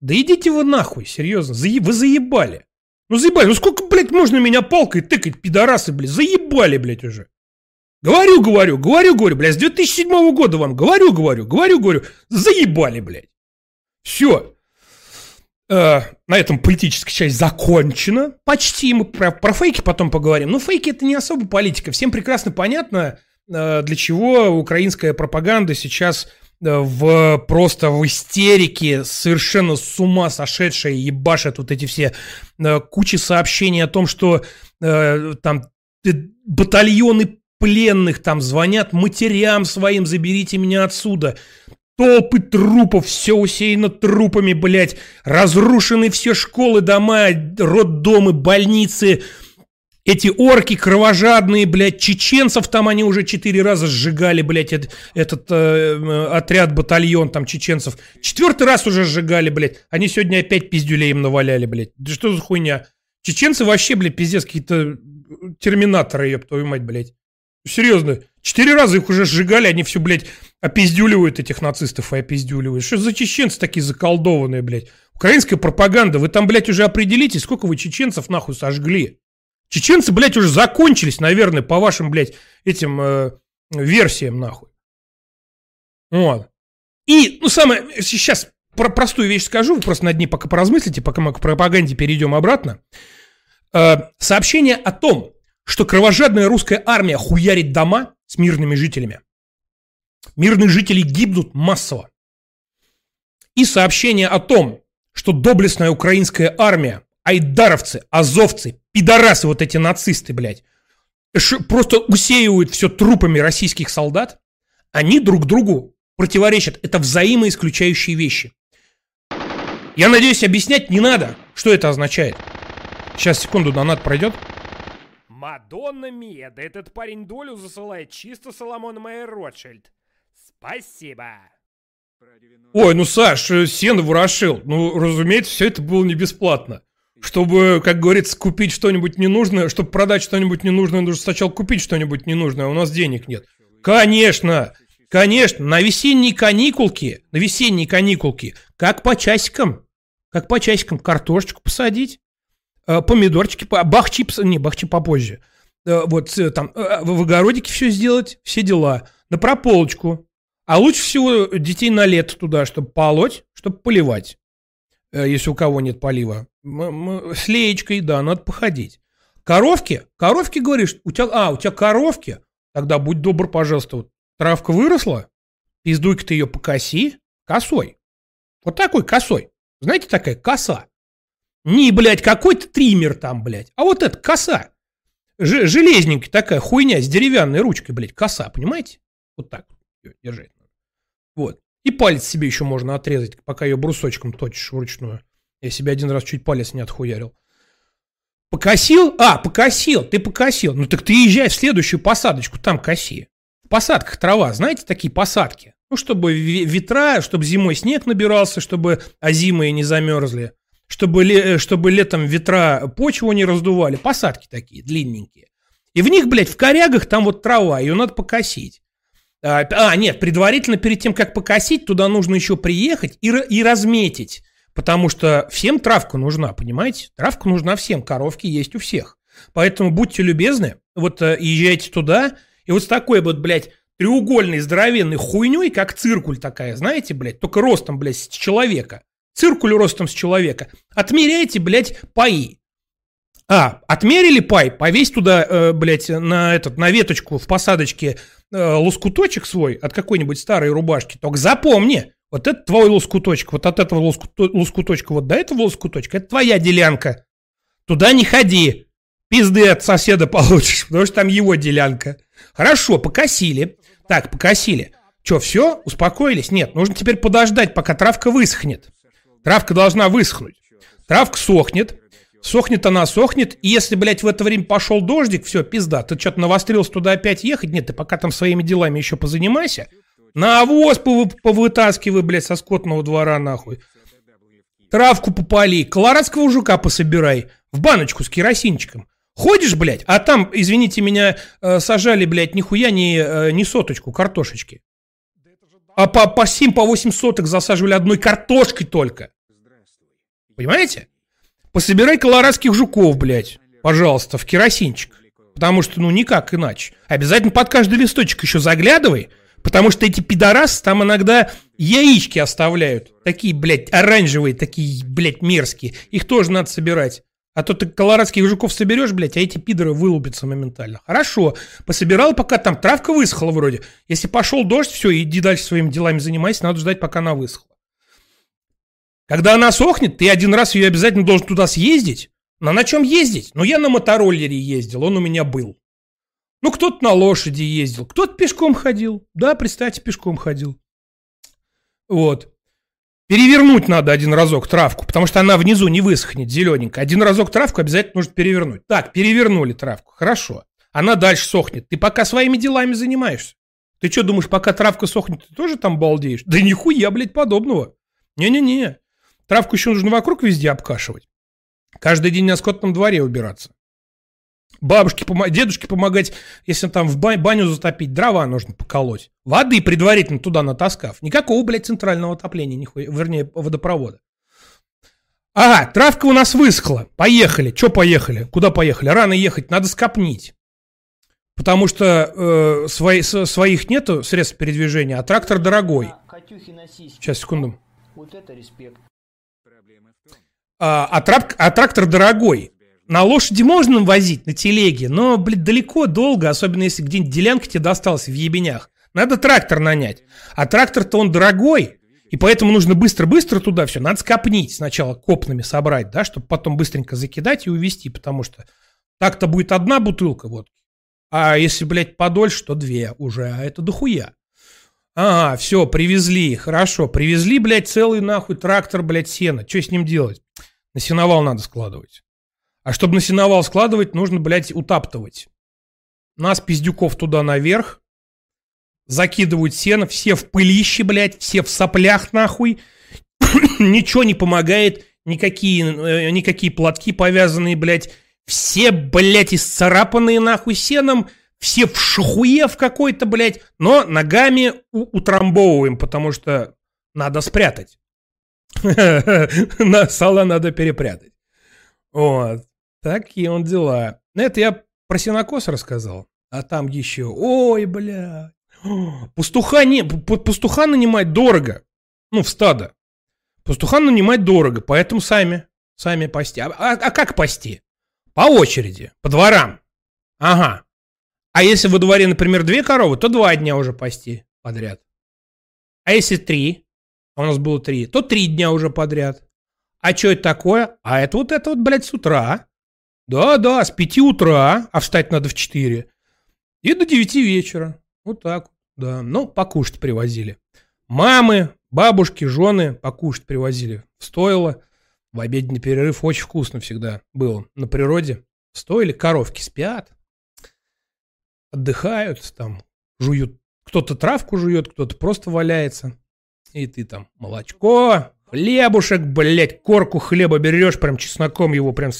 Да идите вы нахуй, серьезно, заеб... вы заебали. Ну заебали, ну сколько, блядь, можно меня палкой тыкать, пидорасы, блядь, заебали, блядь, уже. Говорю, говорю, говорю, говорю, блядь, с 2007 года вам говорю, говорю, говорю, говорю, заебали, блядь. Все. Э, на этом политическая часть закончена. Почти. Мы про, про фейки потом поговорим. Но фейки это не особо политика. Всем прекрасно понятно, Э, для чего украинская пропаганда сейчас э, в просто в истерике, совершенно с ума сошедшая, ебашат вот эти все э, кучи сообщений о том, что там батальоны пленных там звонят матерям своим, заберите меня отсюда. Толпы трупов, все усеяно трупами, блядь. Разрушены все школы, дома, роддомы, больницы, эти орки кровожадные, блядь, чеченцев там они уже четыре раза сжигали, блядь, этот, этот э, отряд, батальон там чеченцев. Четвертый раз уже сжигали, блядь. Они сегодня опять пиздюлей им наваляли, блядь. Да что за хуйня? Чеченцы вообще, блядь, пиздец, какие-то терминаторы, ёб твою мать, блядь. Серьезно. Четыре раза их уже сжигали, они все, блядь, опиздюливают этих нацистов и опиздюливают. Что за чеченцы такие заколдованные, блядь? Украинская пропаганда. Вы там, блядь, уже определитесь, сколько вы чеченцев нахуй сожгли. Чеченцы, блядь, уже закончились, наверное, по вашим, блядь, этим э, версиям, нахуй. Вот. И, ну, самое, сейчас про простую вещь скажу, вы просто над ней пока поразмыслите, пока мы к пропаганде перейдем обратно. Э, сообщение о том, что кровожадная русская армия хуярит дома с мирными жителями. Мирные жители гибнут массово. И сообщение о том, что доблестная украинская армия айдаровцы, азовцы, пидорасы вот эти нацисты, блядь, просто усеивают все трупами российских солдат, они друг другу противоречат. Это взаимоисключающие вещи. Я надеюсь, объяснять не надо, что это означает. Сейчас, секунду, донат пройдет. Мадонна Мия, да этот парень долю засылает чисто Соломон Майер Ротшильд. Спасибо. Ой, ну Саш, э, сено ворошил. Ну, разумеется, все это было не бесплатно чтобы, как говорится, купить что-нибудь ненужное, чтобы продать что-нибудь ненужное, нужно сначала купить что-нибудь ненужное, а у нас денег нет. Конечно, конечно, на весенние каникулки, на весенние каникулки, как по часикам, как по часикам картошечку посадить, помидорчики, бахчи, не, бахчи попозже, э, вот э, там в огородике все сделать, все дела, на прополочку, а лучше всего детей на лето туда, чтобы полоть, чтобы поливать. Э, если у кого нет полива. С леечкой, да, надо походить. Коровки? Коровки, говоришь? У тебя, а, у тебя коровки? Тогда будь добр, пожалуйста, вот травка выросла, пиздуй-ка ты ее покоси косой. Вот такой косой. Знаете, такая коса. Не, блядь, какой-то триммер там, блядь, а вот это коса. Ж железненькая такая хуйня с деревянной ручкой, блядь, коса, понимаете? Вот так держать Вот. И палец себе еще можно отрезать, пока ее брусочком точишь вручную. Я себе один раз чуть палец не отхуярил. Покосил? А, покосил, ты покосил. Ну так ты езжай в следующую посадочку, там коси. В посадках трава, знаете, такие посадки? Ну, чтобы ветра, чтобы зимой снег набирался, чтобы озимые не замерзли, чтобы, ле, чтобы летом ветра почву не раздували. Посадки такие, длинненькие. И в них, блядь, в корягах там вот трава, ее надо покосить. А, а, нет, предварительно перед тем, как покосить, туда нужно еще приехать и, и разметить. Потому что всем травка нужна, понимаете? Травка нужна всем, коровки есть у всех. Поэтому будьте любезны, вот э, езжайте туда, и вот с такой вот, блядь, треугольной здоровенной хуйней, как циркуль такая, знаете, блядь, только ростом, блядь, с человека. Циркуль ростом с человека. Отмеряйте, блядь, паи. А, отмерили пай, повесь туда, э, блядь, на, этот, на веточку в посадочке э, лоскуточек свой от какой-нибудь старой рубашки. Только запомни, Вот это твой лоскуточек, вот от этого лоскут- лоскуточка вот до этого лоскуточка, это твоя делянка. Туда не ходи. Пизды от соседа получишь, потому что там его делянка. Хорошо, покосили. Так, покосили. Че, все? Успокоились? Нет, нужно теперь подождать, пока травка высохнет. Травка должна высохнуть. Травка сохнет. Сохнет она, сохнет. И если, блядь, в это время пошел дождик, все, пизда. Ты что-то навострился туда опять ехать? Нет, ты пока там своими делами еще позанимайся. Навоз пов- повытаскивай, блядь, со скотного двора, нахуй. Травку попали, колорадского жука пособирай. В баночку с керосинчиком. Ходишь, блядь, а там, извините меня, э, сажали, блядь, нихуя не, э, не соточку картошечки. А по, по 7, по 8 соток засаживали одной картошкой только. Понимаете? Пособирай колорадских жуков, блядь, пожалуйста, в керосинчик. Потому что, ну, никак иначе. Обязательно под каждый листочек еще заглядывай, потому что эти пидорасы там иногда яички оставляют. Такие, блядь, оранжевые, такие, блядь, мерзкие. Их тоже надо собирать. А то ты колорадских жуков соберешь, блядь, а эти пидоры вылупятся моментально. Хорошо, пособирал, пока там травка высохла вроде. Если пошел дождь, все, иди дальше своими делами занимайся, надо ждать, пока она высохла. Когда она сохнет, ты один раз ее обязательно должен туда съездить. Но на чем ездить? Ну, я на мотороллере ездил, он у меня был. Ну, кто-то на лошади ездил, кто-то пешком ходил. Да, представьте, пешком ходил. Вот. Перевернуть надо один разок травку, потому что она внизу не высохнет, зелененькая. Один разок травку обязательно нужно перевернуть. Так, перевернули травку, хорошо. Она дальше сохнет. Ты пока своими делами занимаешься. Ты что, думаешь, пока травка сохнет, ты тоже там балдеешь? Да нихуя, блядь, подобного. Не-не-не. Травку еще нужно вокруг везде обкашивать. Каждый день на скотном дворе убираться. Бабушке, помо- дедушке помогать, если там в ба- баню затопить, дрова нужно поколоть. Воды предварительно туда натаскав. Никакого, блядь, центрального отопления, нихуя, вернее, водопровода. Ага, травка у нас высохла. Поехали. Че поехали? Куда поехали? Рано ехать, надо скопнить. Потому что э, свои- с- своих нету средств передвижения, а трактор дорогой. Сейчас, секунду. Вот это респект. А, а, а трактор дорогой. На лошади можно возить, на телеге, но, блин, далеко, долго, особенно если где-нибудь делянка тебе досталась в ебенях. Надо трактор нанять. А трактор-то он дорогой, и поэтому нужно быстро-быстро туда все. Надо скопнить сначала, копнами собрать, да, чтобы потом быстренько закидать и увезти, потому что так-то будет одна бутылка водки. А если, блядь, подольше, то две уже, а это дохуя. Ага, все, привезли, хорошо. Привезли, блядь, целый нахуй трактор, блядь, сена. Что с ним делать? На сеновал надо складывать. А чтобы на сеновал складывать, нужно, блядь, утаптывать. Нас, пиздюков, туда наверх. Закидывают сено, все в пылище, блядь, все в соплях, нахуй. Ничего не помогает, никакие, э, никакие платки повязанные, блядь. Все, блядь, исцарапанные, нахуй, сеном. Все в шахуе в какой-то, блядь. Но ногами утрамбовываем, потому что надо спрятать. На сало надо перепрятать. Вот. Такие он дела. Ну, Это я про сенокос рассказал. А там еще... Ой, бля. Пастуха, не, пастуха нанимать дорого. Ну, в стадо. Пастуха нанимать дорого, поэтому сами. Сами пасти. А, а- а как пасти? По очереди, по дворам. Ага. А если во дворе, например, две коровы, то два дня уже пасти подряд. А если три, а у нас было три, то три дня уже подряд. А что это такое? А это вот это вот, блядь, с утра. Да-да, с пяти утра, а встать надо в четыре. И до девяти вечера. Вот так да. Ну, покушать привозили. Мамы, бабушки, жены покушать привозили. Стоило. В обеденный перерыв очень вкусно всегда было. На природе. Стоили, коровки спят. Отдыхают, там, жуют. Кто-то травку жует, кто-то просто валяется. И ты там молочко, хлебушек, блядь, корку хлеба берешь, прям чесноком его прям с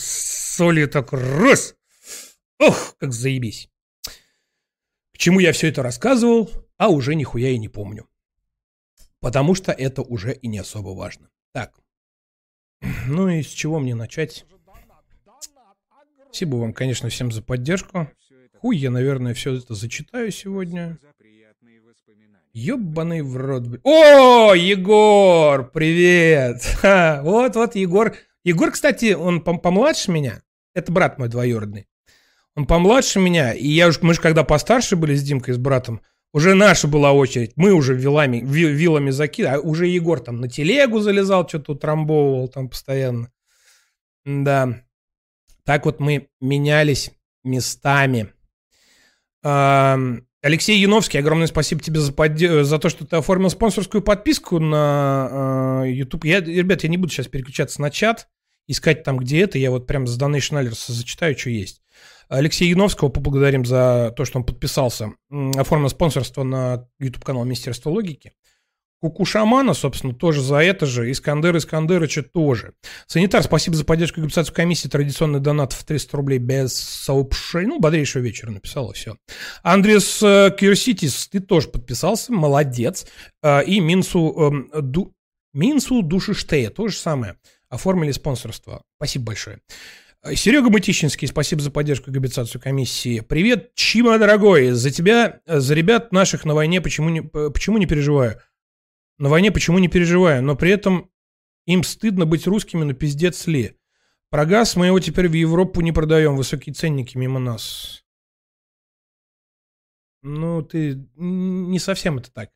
солью так раз. Ох, как заебись. К чему я все это рассказывал, а уже нихуя и не помню. Потому что это уже и не особо важно. Так. Ну и с чего мне начать? Спасибо вам, конечно, всем за поддержку. Хуй я, наверное, все это зачитаю сегодня. Ёбаный в рот. О, Егор, привет. Вот, вот, Егор. Егор, кстати, он пом- помладше меня. Это брат мой двоюродный. Он помладше меня, и я уж, мы же когда постарше были с Димкой, с братом, Уже наша была очередь. Мы уже вилами, ви- вилами закидывали. А уже Егор там на телегу залезал, что-то утрамбовывал там постоянно. Да. Так вот мы менялись местами. Ам, Алексей Яновский, огромное спасибо тебе за, подде- за то, что ты оформил спонсорскую подписку на э, YouTube. Я, ребят, я не буду сейчас переключаться на чат, искать там, где это. Я вот прям с Donation Alerts зачитаю, что есть. Алексея Яновского поблагодарим за то, что он подписался, оформил спонсорство на YouTube-канал Министерства логики. Куку Шамана, собственно, тоже за это же. Искандер Искандерыча тоже. Санитар, спасибо за поддержку и комиссии. Традиционный донат в 300 рублей без сообщений. Ну, бодрейшего вечера написал, и все. Андрес э, Кирситис, ты тоже подписался. Молодец. Э, И Минсу, эм, Ду- Минсу Душиштея, то же самое. Оформили спонсорство. Спасибо большое. Э, Серега Мытищинский, спасибо за поддержку и регистрацию комиссии. Привет, Чима, дорогой. За тебя, э, за ребят наших на войне почему не, почему не переживаю? На войне почему не переживаю, но при этом им стыдно быть русскими, но пиздец ли. Про газ мы его теперь в Европу не продаем, высокие ценники мимо нас. Ну, ты не совсем это так.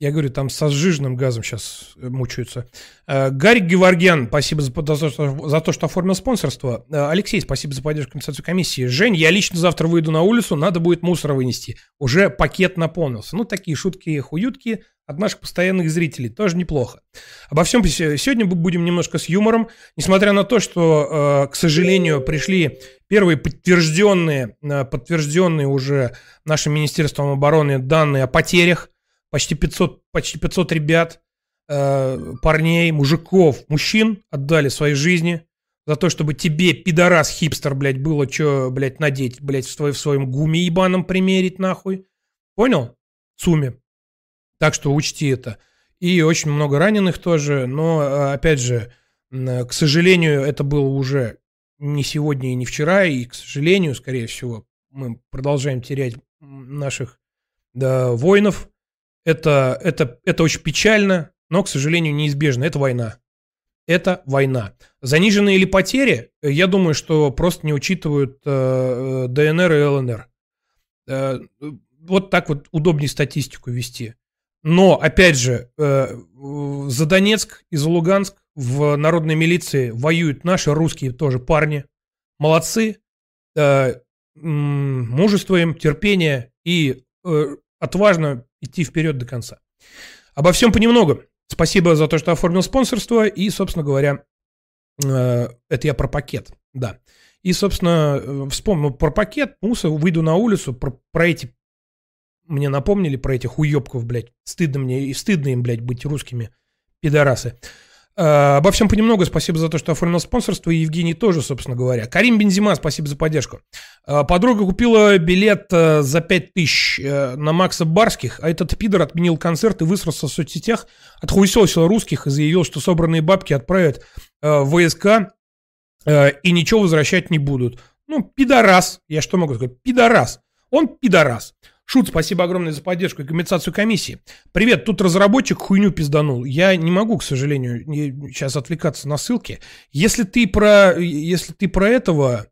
Я говорю, там со сжиженным газом сейчас мучаются. Э, Гарик Геворгян, спасибо за, за то, за то, что оформил спонсорство. Э, Алексей, спасибо за поддержку компенсацию комиссии. Жень, я лично завтра выйду на улицу, надо будет мусор вынести. Уже пакет наполнился. Ну, такие шутки-хуютки от наших постоянных зрителей. Тоже неплохо. Обо всем сегодня будем немножко с юмором. Несмотря на то, что, э, к сожалению, пришли первые подтвержденные, э, подтвержденные уже нашим Министерством обороны данные о потерях. Почти 500, почти 500 ребят, э, парней, мужиков, мужчин отдали свои жизни за то, чтобы тебе, пидорас, хипстер, блядь, было что, блядь, надеть, блядь, в, свой- в своем гуме ебаном примерить, нахуй. Понял? Цуми. Так что учти это. И очень много раненых тоже, но, э, опять же, м, к сожалению, это было уже не сегодня и не вчера, и, к сожалению, скорее всего, мы продолжаем терять наших да, воинов. Это, это, это очень печально, но, к сожалению, неизбежно. Это война. Это война. Заниженные ли потери, э, я думаю, что просто не учитывают э, э, ДНР и ЛНР. Э, вот так вот удобнее статистику вести. Но, опять же, э, за Донецк и за Луганск в народной милиции воюют наши русские тоже парни. Молодцы. Э, мужество им, терпение и э, отважно идти вперед до конца. Обо всем понемногу. Спасибо за то, что оформил спонсорство. И, собственно говоря, э, это я про пакет. Да. И, собственно, э, вспомнил про пакет, мусор, выйду на улицу, про, про эти мне напомнили про этих уебков, блядь. Стыдно мне и стыдно им, блядь, быть русскими пидорасы. Э, обо всем понемногу. Спасибо за то, что оформил спонсорство. И Евгений тоже, собственно говоря. Карим Бензима, спасибо за поддержку. Э, подруга купила билет э, за 5000 э, на Макса Барских, а этот пидор отменил концерт и высрался в соцсетях, отхуесосил русских и заявил, что собранные бабки отправят в ВСК и ничего возвращать не будут. Ну, пидорас. Я что могу сказать? Пидорас. Он пидорас. Шут, спасибо огромное за поддержку и компенсацию комиссии. Привет, тут разработчик хуйню пизданул. Я не могу, к сожалению, сейчас отвлекаться на ссылки. Если ты про, если ты про этого,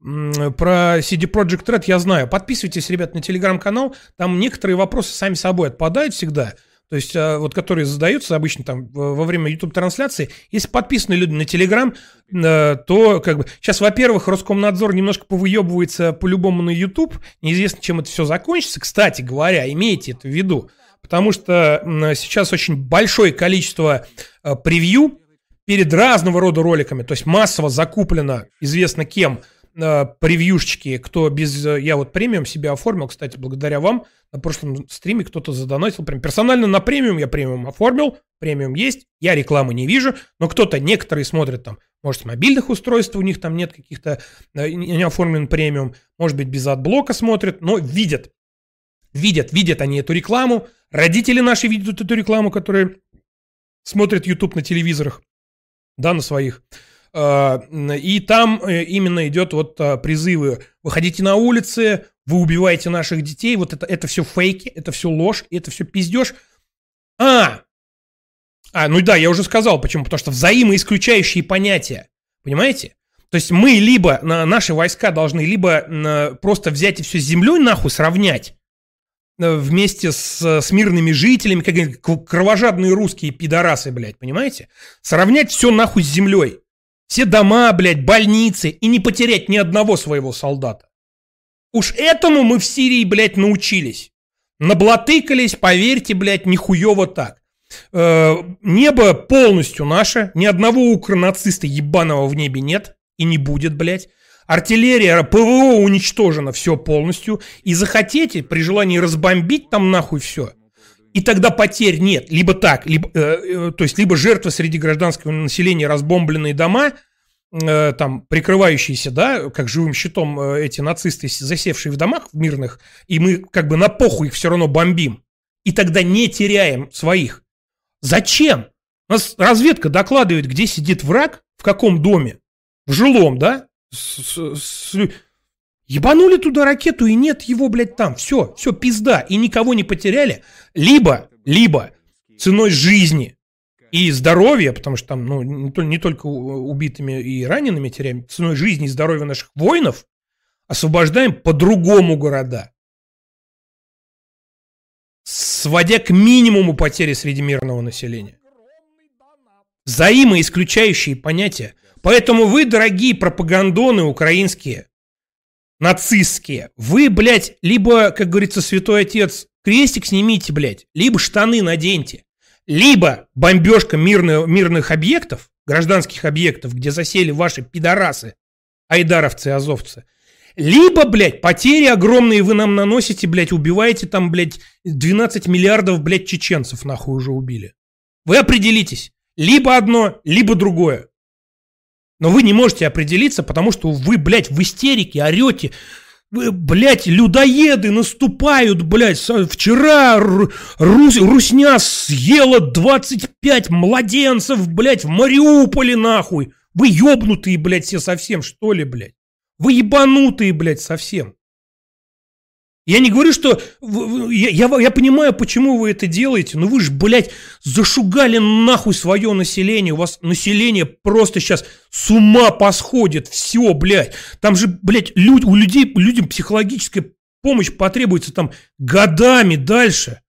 про CD Project Red, я знаю. Подписывайтесь, ребят, на телеграм-канал. Там некоторые вопросы сами собой отпадают всегда. То есть, а, вот которые задаются обычно там во время YouTube-трансляции. Если подписаны люди на Телеграм, э, то как бы... Сейчас, во-первых, Роскомнадзор немножко повыебывается по-любому на YouTube. Неизвестно, чем это все закончится. Кстати говоря, имейте это в виду. Потому что сейчас очень большое количество э, превью перед разного рода роликами. То есть массово закуплено известно кем э, превьюшечки, кто без... э, Я вот премиум себе оформил, кстати, благодаря вам. На прошлом стриме кто-то задонатил прям персонально на премиум. Я премиум оформил, премиум есть. Я рекламы не вижу, но кто-то, некоторые смотрят там, может, с мобильных устройств у них там нет каких-то, э, не оформлен премиум, может быть, без AdBlock а смотрят, но видят. Видят, видят они эту рекламу. Родители наши видят эту рекламу, которые смотрят YouTube на телевизорах, да, на своих. А, И там э, именно идет вот а, призывы. Выходите на улицы, вы убиваете наших детей. Вот это, это все фейки, это все ложь, это все пиздеж. А, а, ну да, я уже сказал, почему. Потому что взаимоисключающие понятия. Понимаете? То есть мы либо, на, наши войска должны либо просто взять и все с землей нахуй сравнять, э, вместе с, с мирными жителями, как кровожадные русские пидорасы, блядь, понимаете? Сравнять все нахуй с землей. Все дома, блядь, больницы, и не потерять ни одного своего солдата. Уж этому мы в Сирии, блядь, научились. Наблатыкались, поверьте, блядь, нихуево так. Э, небо полностью наше, ни одного укронациста ебаного в небе нет и не будет, блядь. Артиллерия, ПВО уничтожено все полностью. И захотите при желании разбомбить там нахуй все. И тогда потерь нет. Либо так, либо, э, э, то есть либо жертвы среди гражданского населения, разбомбленные дома, э, там, прикрывающиеся, да, как живым щитом э, эти нацисты, засевшие в домах мирных, и мы как бы на похуй их все равно бомбим. И тогда не теряем своих. Зачем? У нас разведка докладывает, где сидит враг, в каком доме. В жилом, да? С- с- с- Ебанули туда ракету, и нет его, блядь, там. Все, все, пизда. И никого не потеряли. Либо, либо ценой жизни и здоровья, потому что там, ну, не, то- не только убитыми и ранеными теряем, ценой жизни и здоровья наших воинов освобождаем по-другому города. Сводя к минимуму потери среди мирного населения. Взаимоисключающие понятия. Поэтому вы, дорогие пропагандоны украинские, нацистские, вы, блядь, либо, как говорится, святой отец, крестик снимите, блядь, либо штаны наденьте, либо бомбежка мирных, мирных объектов, гражданских объектов, где засели ваши пидорасы, айдаровцы, азовцы, либо, блядь, потери огромные вы нам наносите, блядь, убиваете там, блядь, 12 миллиардов, блядь, чеченцев нахуй уже убили. Вы определитесь. Либо одно, либо другое. Но вы не можете определиться, потому что вы, блядь, в истерике орете. Вы, блядь, людоеды наступают, блядь. Вчера Ру- Рус- Русня съела 25 младенцев, блядь, в Мариуполе, нахуй. Вы ебнутые, блядь, все совсем, что ли, блядь? Вы ебанутые, блядь, совсем. Я не говорю, что... Я, я- я понимаю, почему вы это делаете, но вы же, блядь, зашугали нахуй свое население. У вас население просто сейчас с ума посходит. Все, блядь. Там же, блядь, люд- у людей, людям психологическая помощь потребуется там годами дальше.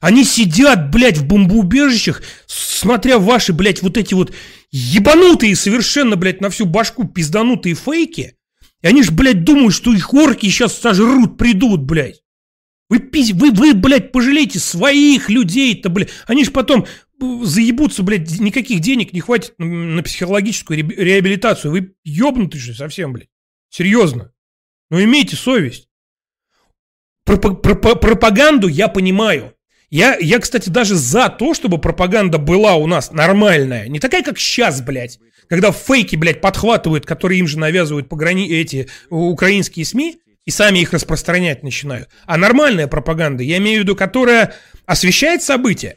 Они сидят, блядь, в бомбоубежищах, смотря ваши, блядь, вот эти вот ебанутые совершенно, блядь, на всю башку пизданутые фейки. И они же, блядь, думают, что их орки сейчас сожрут, придут, блядь. Вы, пиз- вы, вы, блядь, пожалейте своих людей-то, блядь. Они же потом э, заебутся, блядь, никаких денег не хватит на, психологическую ре- реабилитацию. Вы ебнутые же совсем, блядь. Серьезно. Ну, имейте совесть. Пропа- пропа- пропаганду я понимаю. Я, я, кстати, даже за то, чтобы пропаганда была у нас нормальная. Не такая, как сейчас, блядь. Когда фейки, блядь, подхватывают, которые им же навязывают пограни... эти украинские СМИ, и сами их распространять начинают. А нормальная пропаганда, я имею в виду, которая освещает события,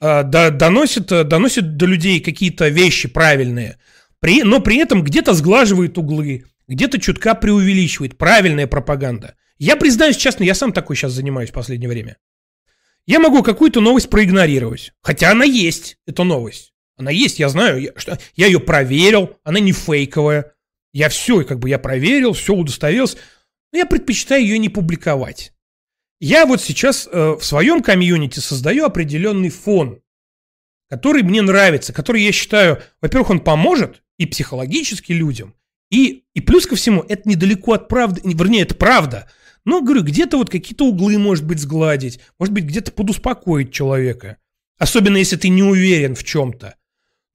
а, да- доносит, э, доносит до людей какие-то вещи правильные, при, но при этом где-то сглаживает углы, где-то чутка преувеличивает. Правильная пропаганда. Я признаюсь честно, я сам такой сейчас занимаюсь в последнее время. Я могу какую-то новость проигнорировать. Хотя она есть, эта новость. Она есть, я знаю, я, что, я ее проверил, она не фейковая. Я все, как бы я проверил, все удостоверился. Но я предпочитаю ее не публиковать. Я вот сейчас э, в своем комьюнити создаю определенный фон, который мне нравится, который я считаю, во-первых, он поможет и психологически людям, и, и плюс ко всему, это недалеко от правды, не- вернее, это правда. Но, говорю, где-то вот какие-то углы, может быть, сгладить, может быть, где-то подуспокоить человека. Особенно, если ты не уверен в чем-то.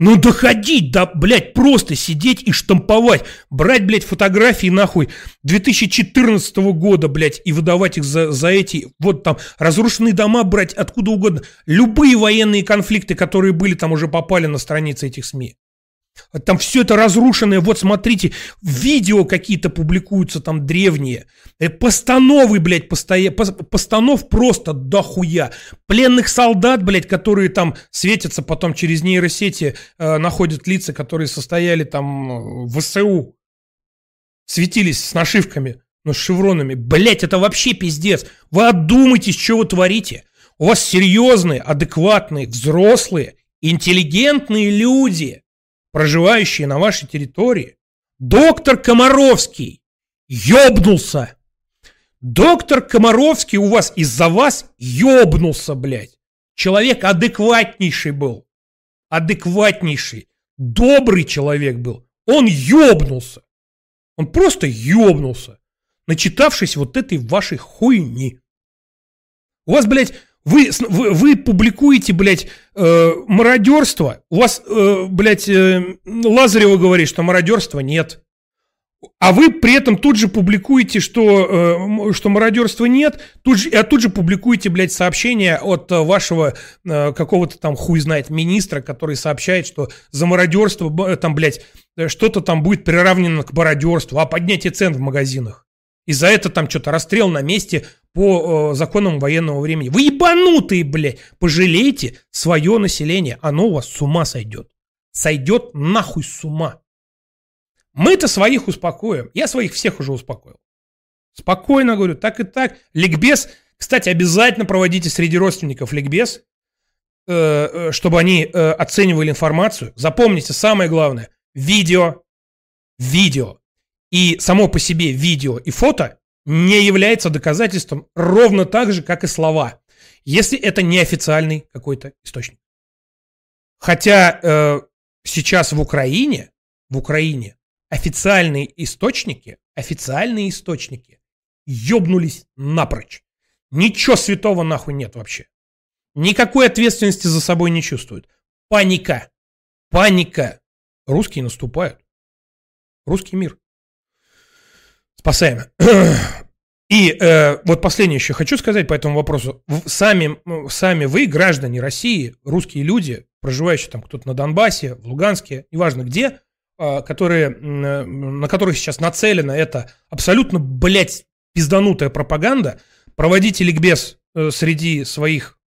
Ну, доходить, да, блядь, просто сидеть и штамповать. Брать, блядь, фотографии, нахуй, 2014 года, блядь, и выдавать их за, за эти, вот там, разрушенные дома брать откуда угодно. Любые военные конфликты, которые были, там уже попали на страницы этих СМИ. Там все это разрушенное, вот смотрите, видео какие-то публикуются там древние, Э, постановы, блядь, постоя... пос- постанов просто дохуя, пленных солдат, блядь, которые там светятся потом через нейросети, э, находят лица, которые состояли там э, в ВСУ, светились с нашивками, но с шевронами, блядь, это вообще пиздец, вы одумайтесь, что вы творите, у вас серьезные, адекватные, взрослые, интеллигентные люди, проживающие на вашей территории. Доктор Комаровский ёбнулся. Доктор Комаровский у вас из-за вас ёбнулся, блядь. Человек адекватнейший был. Адекватнейший. Добрый человек был. Он ёбнулся. Он просто ёбнулся, начитавшись вот этой вашей хуйни. У вас, блядь, вы, вы, вы публикуете, блядь, э, мародерство. У вас, э, блядь, э, Лазарева говорит, что мародерства нет. А вы при этом тут же публикуете, что, э, что мародерства нет, тут же, а тут же публикуете, блядь, сообщение от э, вашего э, какого-то там хуй знает министра, который сообщает, что за мародерство, там, блядь, что-то там будет приравнено к мародерству, а поднятие цен в магазинах. И за это там что-то расстрел на месте по э, законам военного времени. Вы ебанутые, блядь, пожалейте свое население, оно у вас с ума сойдет. Сойдет нахуй с ума. Мы-то своих успокоим. Я своих всех уже успокоил. Спокойно говорю, так и так. Ликбез, кстати, обязательно проводите среди родственников ликбез, э, э, чтобы они э, оценивали информацию. Запомните, самое главное, видео, видео и само по себе видео и фото не является доказательством ровно так же, как и слова, если это не официальный какой-то источник. Хотя э, сейчас в Украине, в Украине официальные источники, официальные источники ёбнулись напрочь. Ничего святого нахуй нет вообще. Никакой ответственности за собой не чувствуют. Паника. Паника. Русские наступают. Русский мир. Спасаем. И э, вот последнее еще хочу сказать по этому вопросу. Сами, сами вы, граждане России, русские люди, проживающие там кто-то на Донбассе, в Луганске, неважно где, а, которые, на которых сейчас нацелена эта абсолютно, блядь, пизданутая пропаганда, проводите ликбез э, среди своих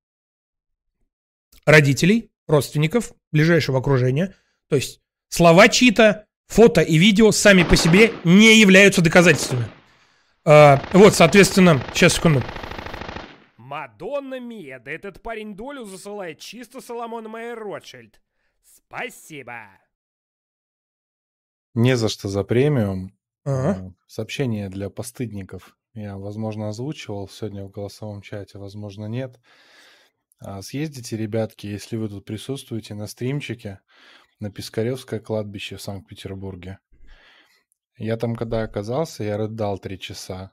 родителей, родственников, ближайшего окружения. То есть слова чьи-то, фото и видео сами по себе не являются доказательствами. А, вот, соответственно, сейчас, секунду. Мадонна Мия, да этот парень долю засылает чисто Соломон Майер Ротшильд. Спасибо. Не за что за премиум. Ага. Э, Сообщение для постыдников. Я, возможно, озвучивал сегодня в голосовом чате, возможно, нет. А, Съездите, ребятки, если вы тут присутствуете на стримчике на Пискаревское кладбище в Санкт-Петербурге. Я там, когда оказался, я рыдал три часа.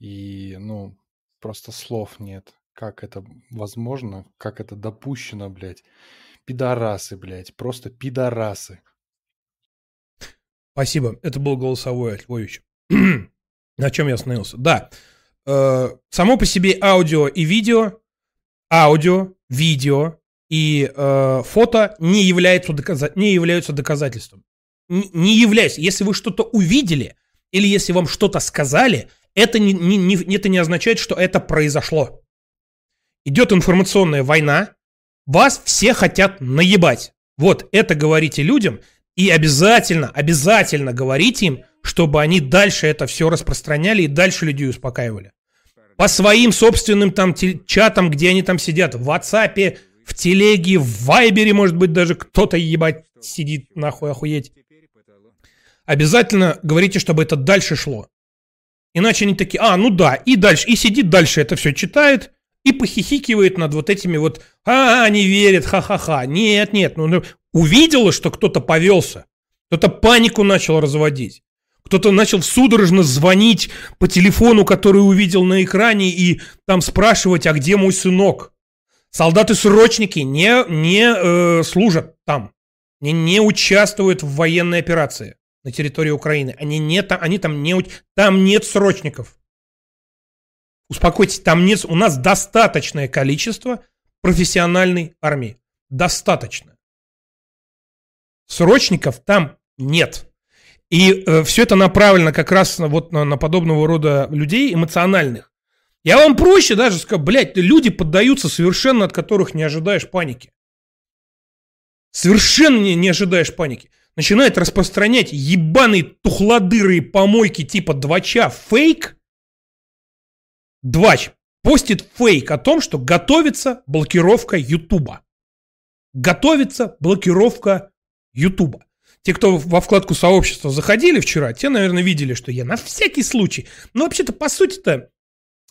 И, ну, просто слов нет. Как это возможно? Как это допущено, блядь? Пидорасы, блядь. Просто пидорасы. Спасибо. Это был голосовой от Львовича. На чем я остановился? Да. Э, само по себе аудио и видео, аудио, видео и э, фото не являются, доказа- не являются доказательством. Н- не являются. Если вы что-то увидели или если вам что-то сказали, это не, не, не, это не означает, что это произошло. Идет информационная война, вас все хотят наебать. Вот это говорите людям – и обязательно, обязательно говорите им, чтобы они дальше это все распространяли и дальше людей успокаивали. По своим собственным там чатам, где они там сидят, в WhatsApp, в телеге, в Вайбере, может быть, даже кто-то, ебать, сидит, нахуй, охуеть. Обязательно говорите, чтобы это дальше шло. Иначе они такие, а, ну да, и дальше, и сидит дальше, это все читает, и похихикивает над вот этими вот, а, они верят, ха-ха-ха. Нет, нет, ну, ну увидела, что кто-то повелся, кто-то панику начал разводить. Кто-то начал судорожно звонить по телефону, который увидел на экране, и там спрашивать, а где мой сынок? Солдаты-срочники не, не э, служат там, не, не участвуют в военной операции на территории Украины. Они, не, они там, не, там нет срочников. Успокойтесь, там нет, у нас достаточное количество профессиональной армии. Достаточно. Срочников там нет. И э, все это направлено как раз на, вот на, на подобного рода людей эмоциональных. Я вам проще даже скажу, блядь, люди поддаются совершенно, от которых не ожидаешь паники. Совершенно не, не ожидаешь паники. Начинает распространять ебаные тухлодырые помойки типа двача фейк. Двач постит фейк о том, что готовится блокировка Ютуба. Готовится блокировка Ютуба. те, кто во вкладку сообщества заходили вчера, те, наверное, видели, что я на всякий случай. Ну, вообще-то, по сути-то,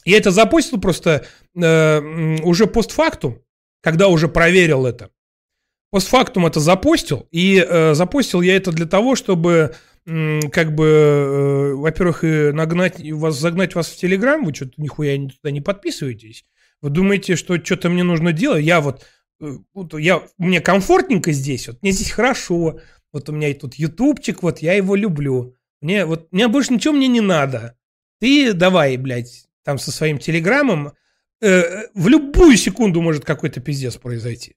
я это запостил просто э, уже постфактум, когда уже проверил это. Постфактум это запостил, и э, запостил я это для того, чтобы как бы, э, во-первых, и нагнать вас, загнать вас в Телеграм, вы что-то нихуя туда не подписываетесь. Вы думаете, что что-то мне нужно делать? Я вот, э, вот я, мне комфортненько здесь, вот мне здесь хорошо, вот у меня и тут ютубчик, вот я его люблю. Мне вот, мне больше ничего мне не надо. Ты давай, блядь, там со своим телеграммом, э, в любую секунду может какой-то пиздец произойти.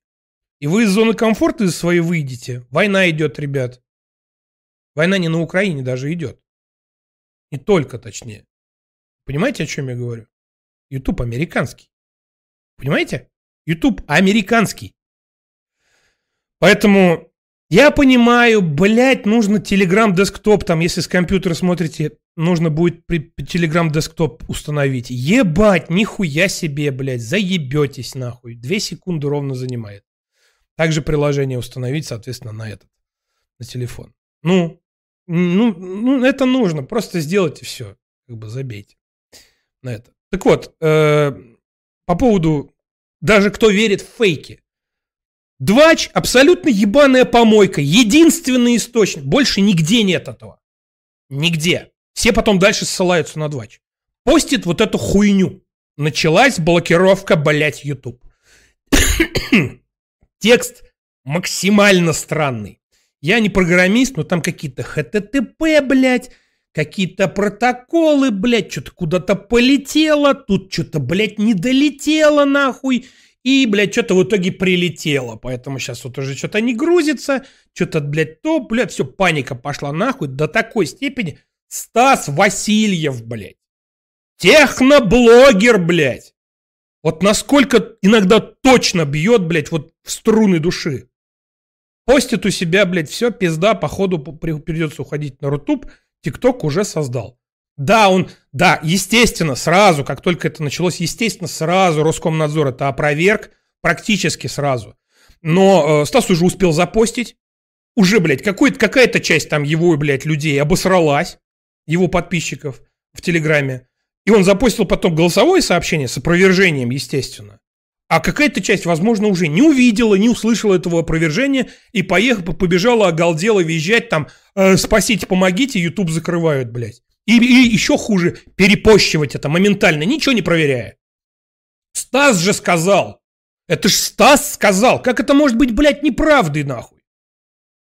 И вы из зоны комфорта из своей выйдете. Война идет, ребят. Война не на Украине даже идет. Не только, точнее. Понимаете, о чем я говорю? YouTube американский. Понимаете? YouTube американский. Поэтому я понимаю, блядь, нужно Telegram десктоп, там, если с компьютера смотрите, нужно будет Telegram десктоп установить. Ебать, нихуя себе, блядь, заебетесь нахуй. Две секунды ровно занимает. Также приложение установить, соответственно, на этот, на телефон. Ну, ну, ну, это нужно. Просто сделайте все. Как бы забейте на это. Так вот, э, по поводу даже кто верит в фейки. Двач абсолютно ебаная помойка. Единственный источник. Больше нигде нет этого. Нигде. Все потом дальше ссылаются на Двач. Постит вот эту хуйню. Началась блокировка, блять, YouTube. Текст максимально странный. Я не программист, но там какие-то HTTP, блядь, какие-то протоколы, блядь, что-то куда-то полетело, тут что-то, блядь, не долетело нахуй, и, блядь, что-то в итоге прилетело. Поэтому сейчас вот уже что-то не грузится, что-то, блядь, то, блядь, все, паника пошла нахуй до такой степени. Стас Васильев, блядь. Техноблогер, блядь. Вот насколько иногда точно бьет, блядь, вот в струны души. Постит у себя, блядь, все, пизда, походу придется уходить на Рутуб. ТикТок уже создал. Да, он, да, естественно, сразу, как только это началось, естественно, сразу Роскомнадзор это опроверг, практически сразу. Но э, Стас уже успел запостить. Уже, блядь, какая-то часть там его, блядь, людей обосралась, его подписчиков в Телеграме. И он запостил потом голосовое сообщение с опровержением, естественно. А какая-то часть, возможно, уже не увидела, не услышала этого опровержения и поехала, побежала, огалдела визжать там э, «Спасите, помогите, YouTube закрывают, блядь». И, и еще хуже, перепощивать это моментально, ничего не проверяя. Стас же сказал. Это ж Стас сказал. Как это может быть, блядь, неправдой, нахуй?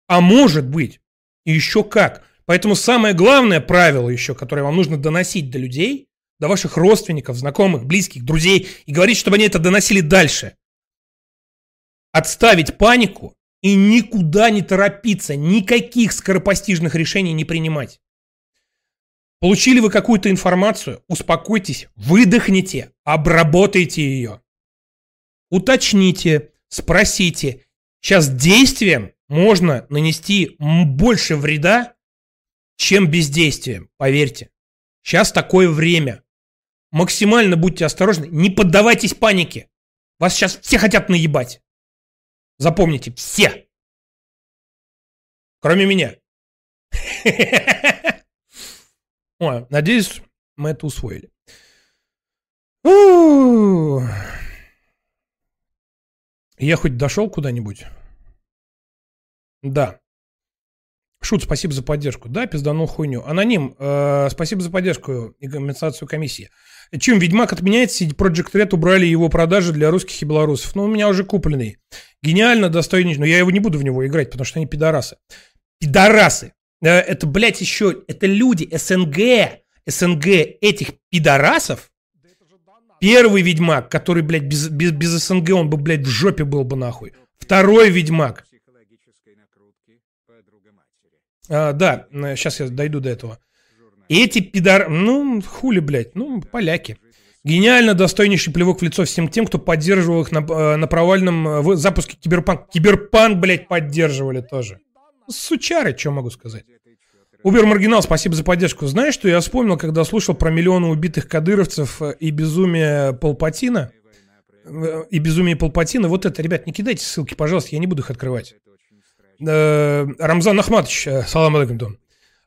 А может быть. И еще как. Поэтому самое главное правило еще, которое вам нужно доносить до людей, до ваших родственников, знакомых, близких, друзей и говорить, чтобы они это доносили дальше. Отставить панику и никуда не торопиться, никаких скоропостижных решений не принимать. Получили вы какую-то информацию, успокойтесь, выдохните, обработайте ее. Уточните, спросите. Сейчас действием можно нанести больше вреда, чем бездействием, поверьте. Сейчас такое время. Максимально будьте осторожны. Не поддавайтесь панике. Вас сейчас все хотят наебать. Запомните, все. Кроме меня. Ой, надеюсь, мы это усвоили. Я хоть дошел куда-нибудь? Да. Шут, спасибо за поддержку. Да, пизданул хуйню. Аноним, э, спасибо за поддержку и компенсацию комиссии. Чем Ведьмак отменяется, CD Project Red убрали его продажи для русских и белорусов. Ну, у меня уже купленный. Гениально, достойный. Но я его не буду в него играть, потому что они пидорасы. Пидорасы. Э, это, блядь, еще, это люди СНГ, СНГ этих пидорасов. Первый Ведьмак, который, блядь, без, без, без СНГ, он бы, блядь, в жопе был бы нахуй. Второй Ведьмак. А, да, сейчас я дойду до этого. Эти пидор... Ну, хули, блядь, ну, поляки. Гениально достойнейший плевок в лицо всем тем, кто поддерживал их на, э, на провальном э, запуске Киберпанк. Киберпанк, блядь, поддерживали тоже. Сучары, что могу сказать. Убер Маргинал, спасибо за поддержку. Знаешь, что я вспомнил, когда слушал про миллионы убитых кадыровцев э, и безумие Полпатина? И безумие Полпатина. Вот это, ребят, не кидайте ссылки, пожалуйста, я не буду их открывать. Э, Рамзан Ахматович, э, салам алейкум, Дон.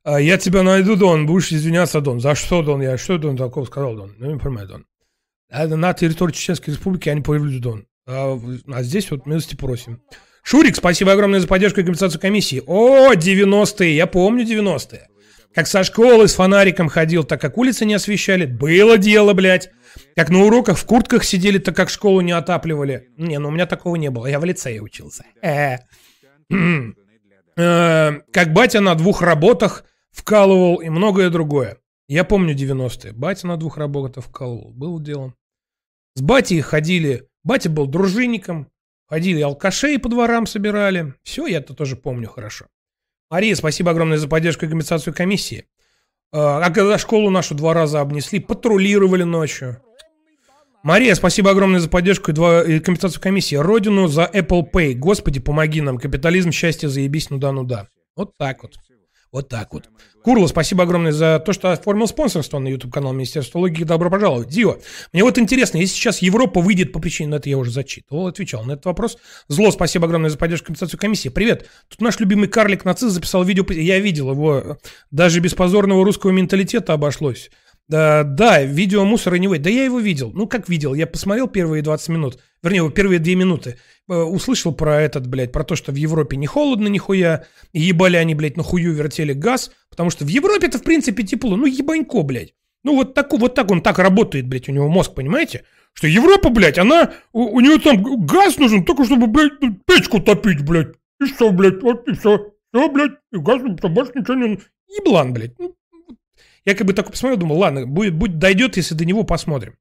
Э, Я тебя найду, Дон, будешь извиняться, Дон. За что, Дон? Я что, Дон, такого сказал, Дон? Ну, не понимаю, Дон. На территории Чеченской Республики я не появлюсь, Дон. А, а здесь вот милости просим. Шурик, спасибо огромное за поддержку и компенсацию комиссии. О, 90-е, я помню 90-е. Как со школы с фонариком ходил, так как улицы не освещали. Было дело, блядь. Как на уроках в куртках сидели, так как школу не отапливали. Не, ну у меня такого не было. Я в лицее учился. Э. Э, Как батя на двух работах вкалывал и многое другое. Я помню 90-е. Батя на двух работах вкалывал. Было дело. С батей ходили. Батя был дружинником. Ходили алкашей по дворам собирали. Все, я это тоже помню хорошо. Мария, спасибо огромное за поддержку и компенсацию комиссии. Э, А когда школу нашу два раза обнесли, патрулировали ночью. Мария, спасибо огромное за поддержку и, два, и компенсацию комиссии. Родину за Apple Pay. Господи, помоги нам. Капитализм, счастье, заебись, ну да, ну да. Вот так вот. Вот так вот. Курла, спасибо огромное за то, что оформил спонсорство на YouTube-канал Министерства логики. Добро пожаловать. Дио, мне вот интересно, если сейчас Европа выйдет по причине, ну это я уже зачитывал, отвечал на этот вопрос. Зло, спасибо огромное за поддержку компенсацию комиссии. Привет. Тут наш любимый карлик нацист записал видео. Я видел его. Даже без позорного русского менталитета обошлось. Да, да, видео мусора не вы. Да я его видел. Ну, как видел? Я посмотрел первые 20 минут. Вернее, первые 2 минуты. Э, Услышал про этот, блядь, про то, что в Европе не холодно нихуя. И ебали они, блядь, на хую вертели газ. Потому что в Европе-то, в принципе, тепло. Ну, ебанько, блядь. Ну, вот так, вот так он так работает, блядь, у него мозг, понимаете? Что Европа, блядь, она... У, у нее там газ нужен только, чтобы, блядь, печку топить, блядь. И все, блядь, вот и все. Все, блядь, и газ, там больше ничего не... Еблан, блядь. Ну, я как бы так посмотрел, думал, ладно, будет, будет, дойдет, если до него посмотрим.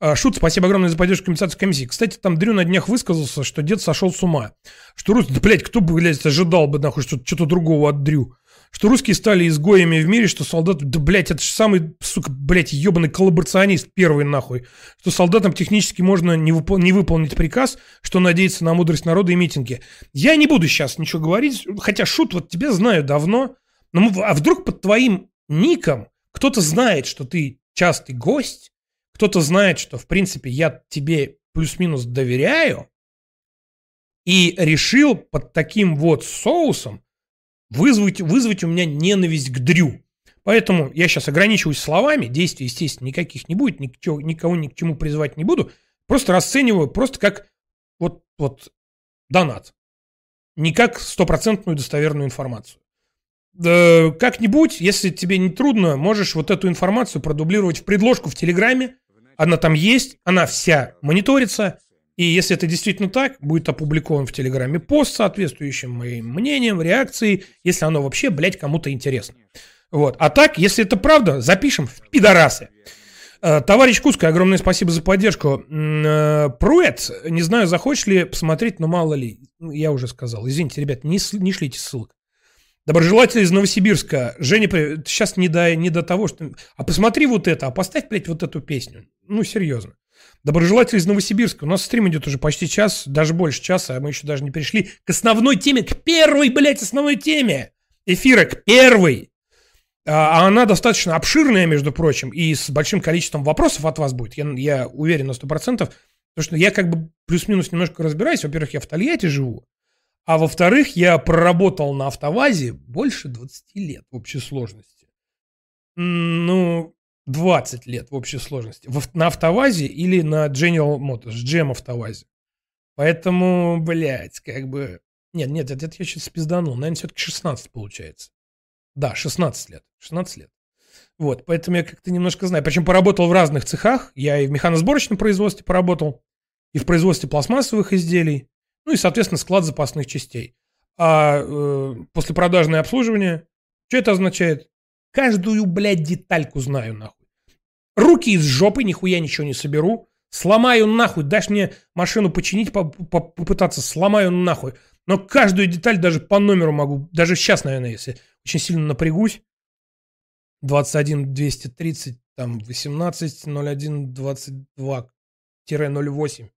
А, Шут, спасибо огромное за поддержку компенсации комиссии. Кстати, там Дрю на днях высказался, что дед сошел с ума. Что рус... Да, блядь, кто бы, блядь, ожидал бы, нахуй, что что-то другого от Дрю. Что русские стали изгоями в мире, что солдаты... Да, блядь, это же самый, сука, блядь, ебаный коллаборационист первый, нахуй. Что солдатам технически можно не, выпол- не выполнить приказ, что надеяться на мудрость народа и митинги. Я не буду сейчас ничего говорить, хотя, Шут, вот тебя знаю давно. Но, мы- а вдруг под твоим ником кто-то знает, что ты частый гость, кто-то знает, что, в принципе, я тебе плюс-минус доверяю, и решил под таким вот соусом вызвать, вызвать у меня ненависть к Дрю. Поэтому я сейчас ограничиваюсь словами, действий, естественно, никаких не будет, никого, никого ни к чему призывать не буду. Просто расцениваю просто как вот, вот донат. Не как стопроцентную достоверную информацию. Да, как-нибудь, если тебе не трудно, можешь вот эту информацию продублировать в предложку в Телеграме. Она там есть, она вся мониторится. И если это действительно так, будет опубликован в Телеграме пост соответствующим моим мнением, реакцией, если оно вообще, блядь, кому-то интересно. Вот. А так, если это правда, запишем в пидорасы. Э, Товарищ Куска, огромное спасибо за поддержку. Э, Пруэт, не знаю, захочешь ли посмотреть, но мало ли. Я уже сказал. Извините, ребят, не, не шлите ссылок. Доброжелатель из Новосибирска. Женя, сейчас не до, не до того, что... А посмотри вот это, а поставь, блядь, вот эту песню. Ну, серьезно. Доброжелатель из Новосибирска. У нас стрим идет уже почти час, даже больше часа, а мы еще даже не перешли к основной теме, к первой, блядь, основной теме эфира, к первой. А а она достаточно обширная, между прочим, и с большим количеством вопросов от вас будет. Я, я уверен на 100%. Потому что я как бы плюс-минус немножко разбираюсь. Во-первых, я в Тольятти живу. А во-вторых, я проработал на автовазе больше 20 лет в общей сложности. Ну, 20 лет в общей сложности. На автовазе или на General Motors, GM автовазе. Поэтому, блядь, как бы... Нет, нет, это, это я сейчас спизданул. Наверное, все-таки 16 получается. Да, 16 лет. 16 лет. Вот, поэтому я как-то немножко знаю. Причем поработал в разных цехах. Я и в механосборочном производстве поработал, и в производстве пластмассовых изделий, ну и, соответственно, склад запасных частей. А э, послепродажное обслуживание, что это означает? Каждую, блядь, детальку знаю, нахуй. Руки из жопы, нихуя ничего не соберу. Сломаю нахуй. Дашь мне машину починить, по- по- попытаться, сломаю нахуй. Но каждую деталь даже по номеру могу. Даже сейчас, наверное, если очень сильно напрягусь. 21 230, там 18 01 22 08.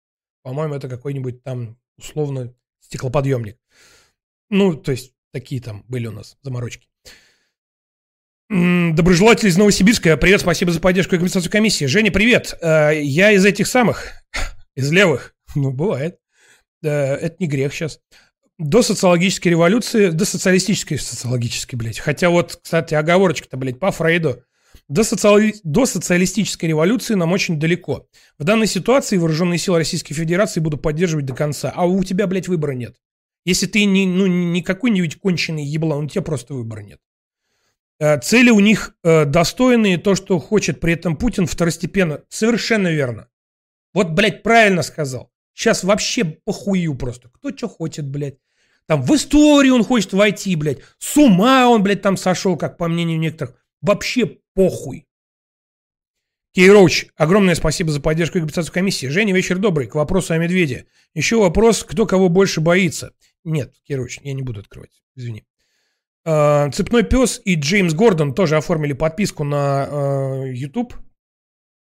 По-моему, это какой-нибудь там условно стеклоподъемник. Ну, то есть такие там были у нас заморочки. Доброжелатель из Новосибирска. Привет, спасибо за поддержку и компенсацию комиссии. Женя, привет. Э, Я из этих самых, из левых. Ну, бывает. Э, Это не грех сейчас. до социологической революции, до социалистической социологической, блядь. Хотя вот, кстати, оговорочка-то, блядь, по Фрейду. До, социали... до социалистической революции нам очень далеко. В данной ситуации вооруженные силы Российской Федерации будут поддерживать до конца. А у тебя, блядь, выбора нет. Если ты не, ну, не какой-нибудь конченый еблан, у тебя просто выбора нет. Э, Цели у них э, достойные, то, что хочет при этом Путин, второстепенно. Совершенно верно. Вот, блядь, правильно сказал. Сейчас вообще похую просто. Кто что хочет, блядь. Там в историю он хочет войти, блядь. С ума он, блядь, там сошел, как по мнению некоторых. Вообще похуй. Кейроуч, огромное спасибо за поддержку и компенсацию комиссии. Женя, вечер добрый. К вопросу о медведе. Еще вопрос, кто кого больше боится. Нет, Кейроуч, я не буду открывать. Извини. А, Цепной пес и Джеймс Гордон тоже оформили подписку на э, YouTube.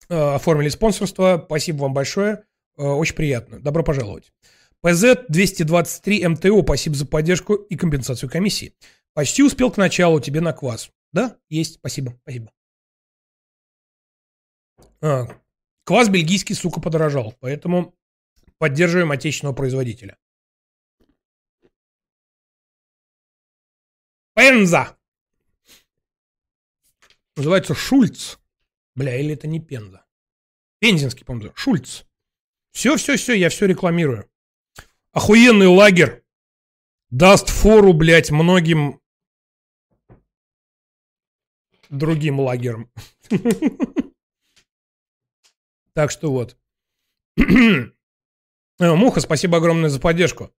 Э, оформили спонсорство. Спасибо вам большое. Очень приятно. Добро пожаловать. PZ-223 МТО, спасибо за поддержку и компенсацию комиссии. Почти успел к началу, тебе на квас. Да, есть, спасибо, спасибо. А, квас бельгийский, сука, подорожал, поэтому поддерживаем отечественного производителя. Пенза! Называется Шульц. Бля, или это не Пенза? Пензенский, по-моему, Шульц. Все, все, все, я все рекламирую. Охуенный лагерь. Даст фору, блядь, многим другим лагерям. Так что вот. Э, Муха, спасибо огромное за поддержку.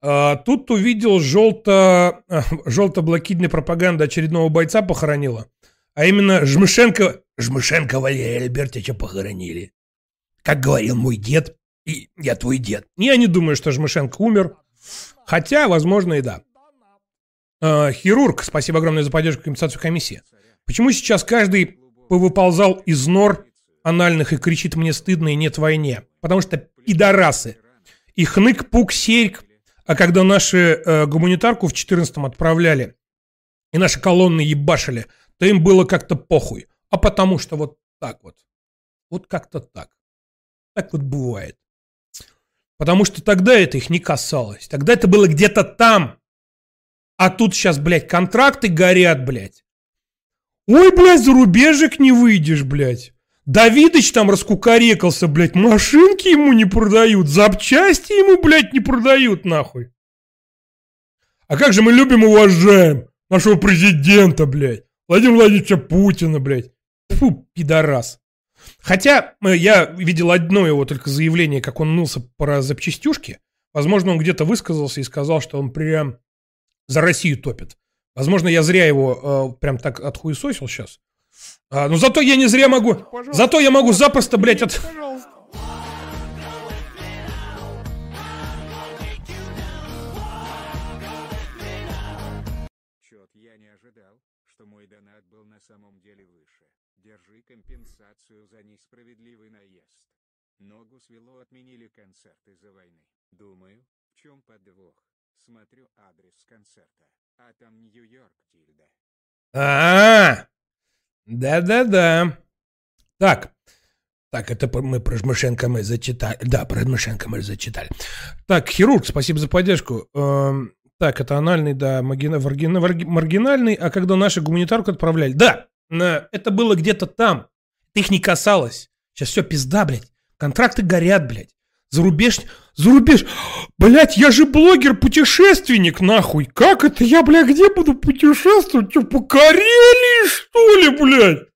А, тут увидел желто, желто-блокидная пропаганда очередного бойца похоронила. А именно Жмышенко... Жмышенко Валерия Альбертовича похоронили. Как говорил мой дед, и я твой дед. Я не думаю, что Жмышенко умер. Хотя, возможно, и да. А, хирург, спасибо огромное за поддержку компенсацию комиссии. Почему сейчас каждый повыползал из нор анальных и кричит «мне стыдно и нет войне»? Потому что пидорасы. И хнык, пук, серьк. А когда наши э, гуманитарку в 14-м отправляли, и наши колонны ебашили, то им было как-то похуй. А потому что вот так вот. Вот как-то так. Так вот бывает. Потому что тогда это их не касалось. Тогда это было где-то там. А тут сейчас, блядь, контракты горят, блядь. Ой, блядь, зарубежек не выйдешь, блядь. Давидыч там раскукарекался, блядь, машинки ему не продают, запчасти ему, блядь, не продают, нахуй. А как же мы любим и уважаем нашего президента, блядь, Владимира Владимировича Путина, блядь. Фу, пидорас. Хотя э, я видел одно его только заявление, как он нылся про запчастюшки. Возможно, он где-то высказался и сказал, что он прям за Россию топит. Возможно, я зря его э, прям так отхуесосил сейчас. А, но зато я не зря могу... Пожалуйста. Зато я могу запросто, блядь, от... Пожалуйста. Чет я не ожидал, что мой донат был на самом деле выше. Держи компенсацию за несправедливый наезд. Ногу свело отменили концерт из-за войны. Думаю, в чем подвох? Смотрю адрес концерта. А Тильда. А, да-да-да. Так, так, это мы про Жмышенко мы зачитали. Да, про Жмышенко мы зачитали. Так, хирург, спасибо за поддержку. Эм, так, это анальный, да, маргина- варгина- варги- маргинальный. А когда наши гуманитарку отправляли? Да, на- это было где-то там. Их не касалось. Сейчас все пизда, блядь. Контракты горят, блядь. Зарубеж... Зарубеж... Блядь, я же блогер-путешественник, нахуй. Как это я, блядь, где буду путешествовать? Что, по Карелии, что ли, блядь?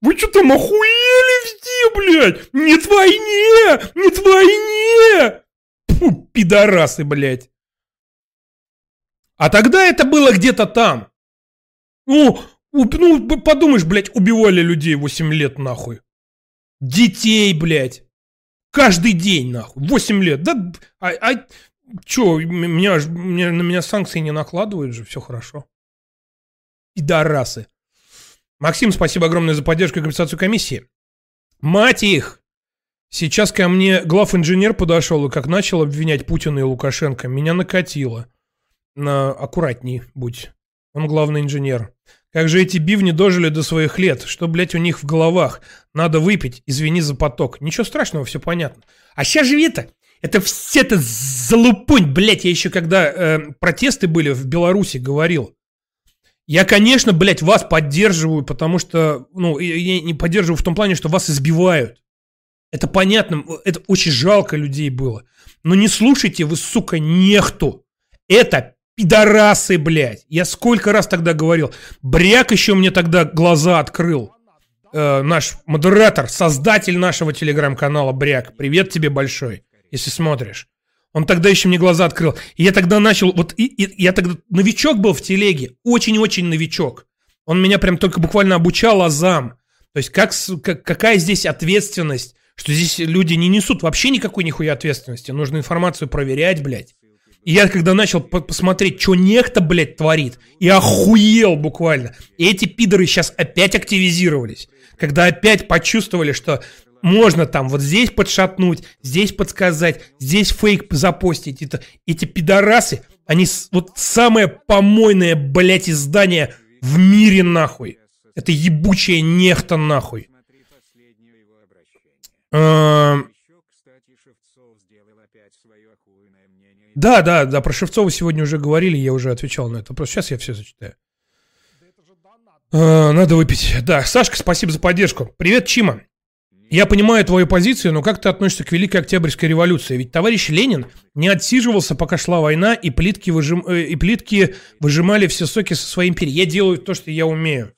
Вы что там охуели все, блядь? Нет войне! Нет войне! Фу, пидорасы, блядь. А тогда это было где-то там. Ну, ну, подумаешь, блядь, убивали людей 8 лет, нахуй. Детей, блядь. Каждый день, нахуй. 8 лет. Да, а, а чё, меня, мне- на меня санкции не накладывают же, все хорошо. Пидорасы. Максим, спасибо огромное за поддержку и компенсацию комиссии. Мать их! Сейчас ко мне глав инженер подошел и как начал обвинять Путина и Лукашенко, меня накатило. На, аккуратней будь. Он главный инженер. Как же эти бивни дожили до своих лет? Что, блядь, у них в головах? Надо выпить, извини за поток. Ничего страшного, все понятно. А сейчас же это, Это все это залупунь, блядь, я еще когда э, протесты были в Беларуси говорил. Я, конечно, блядь, вас поддерживаю, потому что, ну, я не поддерживаю в том плане, что вас избивают. Это понятно, это очень жалко людей было. Но не слушайте вы, сука, нехту. Это пидорасы, блядь. Я сколько раз тогда говорил. Бряк еще мне тогда глаза открыл. Э, наш модератор, создатель нашего телеграм-канала Бряк. Привет тебе большой, если смотришь. Он тогда еще мне глаза открыл. И я тогда начал, вот и, и, я тогда новичок был в телеге, очень-очень новичок. Он меня прям только буквально обучал азам. То есть как, как, какая здесь ответственность, что здесь люди не несут вообще никакой нихуя ответственности. Нужно информацию проверять, блядь. И я когда начал посмотреть, что нехто, блядь, творит, и охуел буквально. И эти пидоры сейчас опять активизировались. Когда опять почувствовали, что можно там вот здесь подшатнуть, здесь подсказать, здесь фейк запостить. Это, эти пидорасы, они вот самое помойное, блядь, издание в мире нахуй. Это ебучая нехта нахуй. Эм, да, да, да, про Шевцова сегодня уже говорили, я уже отвечал на это. Просто сейчас я все зачитаю. Э, надо выпить. Да, Сашка, спасибо за поддержку. Привет, Чима. Я понимаю твою позицию, но как ты относишься к Великой Октябрьской революции? Ведь товарищ Ленин не отсиживался, пока шла война, и плитки, выжим... э, и плитки выжимали все соки со своей империи. Я делаю то, что я умею.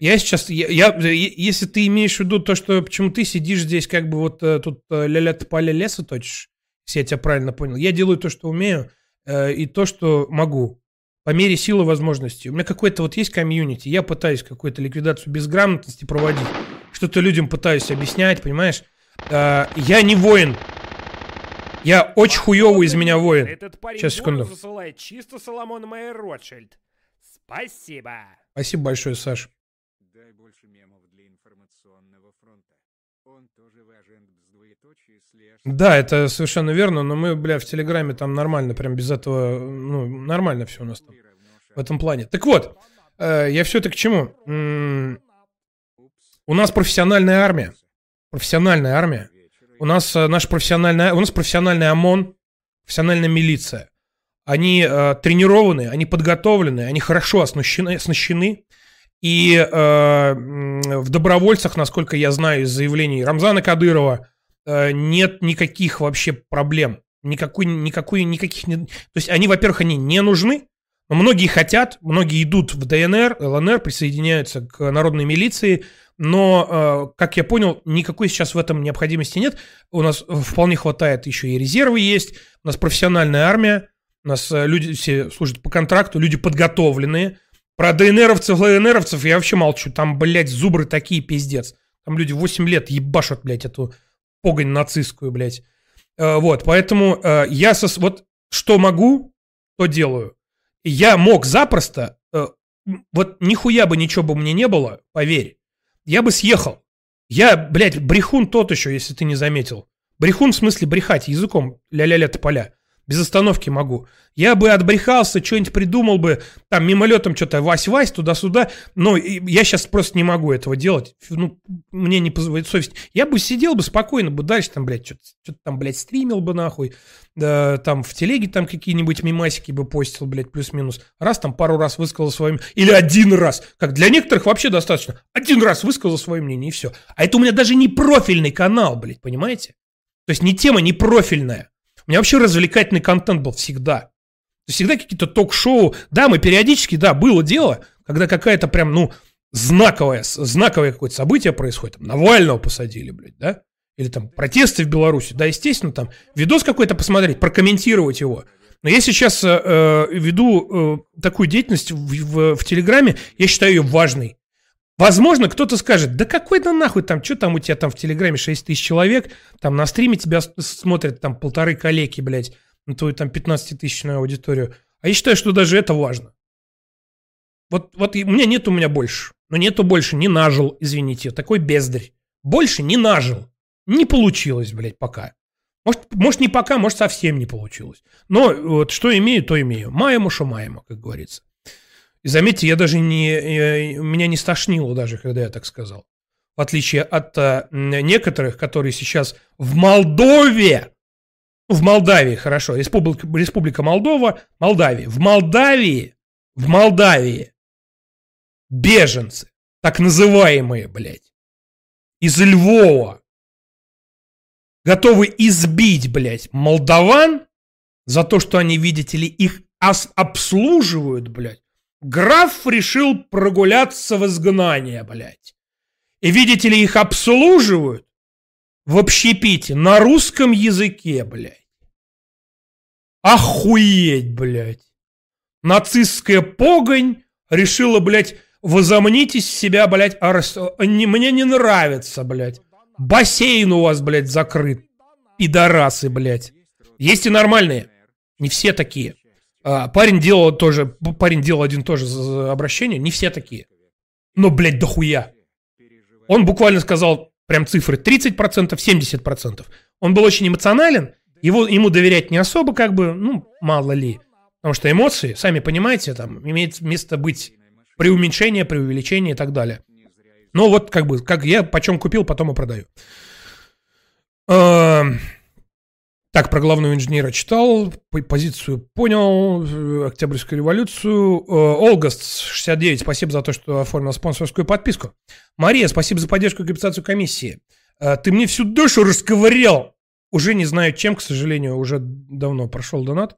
Я сейчас, я, я, если ты имеешь в виду то, что почему ты сидишь здесь, как бы вот э, тут ля-ля поля леса точишь, если я тебя правильно понял. Я делаю то, что умею, э, и то, что могу. По мере силы возможностей. У меня какой-то вот есть комьюнити, я пытаюсь какую-то ликвидацию безграмотности проводить что-то людям пытаюсь объяснять, понимаешь? А, я не воин. Я очень хуёвый из меня воин. Этот парень Сейчас, секунду. засылает чисто Соломон Майер Ротшильд. Спасибо. Спасибо большое, Саш. Дай больше мемов для информационного фронта. Он тоже важен с двоеточие слэш... Да, это совершенно верно, но мы, бля, в Телеграме там нормально, прям без этого, ну, нормально все у нас там в этом плане. Так вот, э, я все-таки к чему? М -м у нас профессиональная армия. Профессиональная армия. У нас э, наша профессиональная, у нас профессиональный ОМОН, профессиональная милиция. Они э, тренированы, они подготовлены, они хорошо оснащены, оснащены. И э, в добровольцах, насколько я знаю из заявлений Рамзана Кадырова, нет никаких вообще проблем. Никакой, никакой, никаких... То есть они, во-первых, они не нужны, но многие хотят, многие идут в ДНР, ЛНР, присоединяются к народной милиции, но, э, как я понял, никакой сейчас в этом необходимости нет. У нас вполне хватает еще и резервы есть, у нас профессиональная армия, у нас э, люди все служат по контракту, люди подготовленные. Про ДНРовцев, ЛНРовцев я вообще молчу. Там, блядь, зубры такие пиздец. Там люди 8 лет ебашут, блядь, эту погонь нацистскую, блядь. Э, вот, поэтому я со... Вот что могу, то делаю. Я мог запросто... Вот нихуя бы ничего бы мне не было, поверь я бы съехал. Я, блядь, брехун тот еще, если ты не заметил. Брехун в смысле брехать языком ля-ля-ля тополя. Без остановки могу. Я бы отбрехался, что-нибудь придумал бы, там, мимолетом что-то вась-вась, туда-сюда, но я сейчас просто не могу этого делать. Ну, мне не позволяет совесть. Я бы сидел бы спокойно бы дальше там, блядь, что-то, что там, блядь, стримил бы нахуй, да, там в телеге там какие-нибудь мимасики бы постил, блядь, плюс-минус. Раз там пару раз высказал свое или один раз, как для некоторых вообще достаточно. Один раз высказал свое мнение и все. А это у меня даже не профильный канал, блядь, понимаете? То есть не тема, не профильная. У меня вообще развлекательный контент был всегда. Всегда какие-то ток-шоу. Да, мы периодически, да, было дело, когда какая-то прям, ну, знаковое, знаковое какое-то событие происходит. Там, Навального посадили, блядь, да? Или там протесты в Беларуси. Да, естественно, там видос какой-то посмотреть, прокомментировать его. Но я сейчас э, э веду э, такую деятельность в, в, в Телеграме, я считаю ее важной. Возможно, кто-то скажет, да какой то нахуй там, что там у тебя там в Телеграме 6 тысяч человек, там на стриме тебя смотрят там полторы коллеги, блядь, на твою там 15-тысячную аудиторию. А я считаю, что даже это важно. Вот, вот у меня нет у меня больше. Но нету больше, не нажил, извините, такой бездарь. Больше не нажил. Не получилось, блядь, пока. Может, может, не пока, может, совсем не получилось. Но вот что имею, то имею. Маему, что маему, как говорится. И заметьте, я даже не, я, меня не стошнило даже, когда я так сказал. В отличие от а, некоторых, которые сейчас в Молдове, В Молдавии, хорошо. Республика, Республика Молдова, Молдавии. В Молдавии, в Молдавии беженцы, так называемые, блядь, из Львова, готовы избить, блядь, молдаван за то, что они, видите ли, их обслуживают, блядь. Граф решил прогуляться в изгнание, блядь. И, видите ли, их обслуживают в общепите на русском языке, блядь. Охуеть, блядь. Нацистская погонь решила, блядь, возомнить из себя, блядь, арс... не, мне не нравится, блядь. Бассейн у вас, блядь, закрыт. Пидорасы, блядь. Есть и нормальные. Не все такие. А, парень делал тоже, парень делал один тоже обращение. Не все такие. Но, блядь, дохуя. Он буквально сказал прям цифры 30%, 70%. Он был очень эмоционален. Его, ему доверять не особо, как бы, ну, мало ли. Потому что эмоции, сами понимаете, там имеет место быть преуменьшение, преувеличение и так далее. Ну вот как бы, как я почем купил, потом и продаю. Так, про главного инженера читал, позицию понял, э, Октябрьскую революцию. Э, Олгаст, 69, спасибо за то, что оформил спонсорскую подписку. Мария, спасибо за поддержку и капитацию комиссии. Э, ты мне всю душу расковырял. Уже не знаю чем, к сожалению, уже давно прошел донат.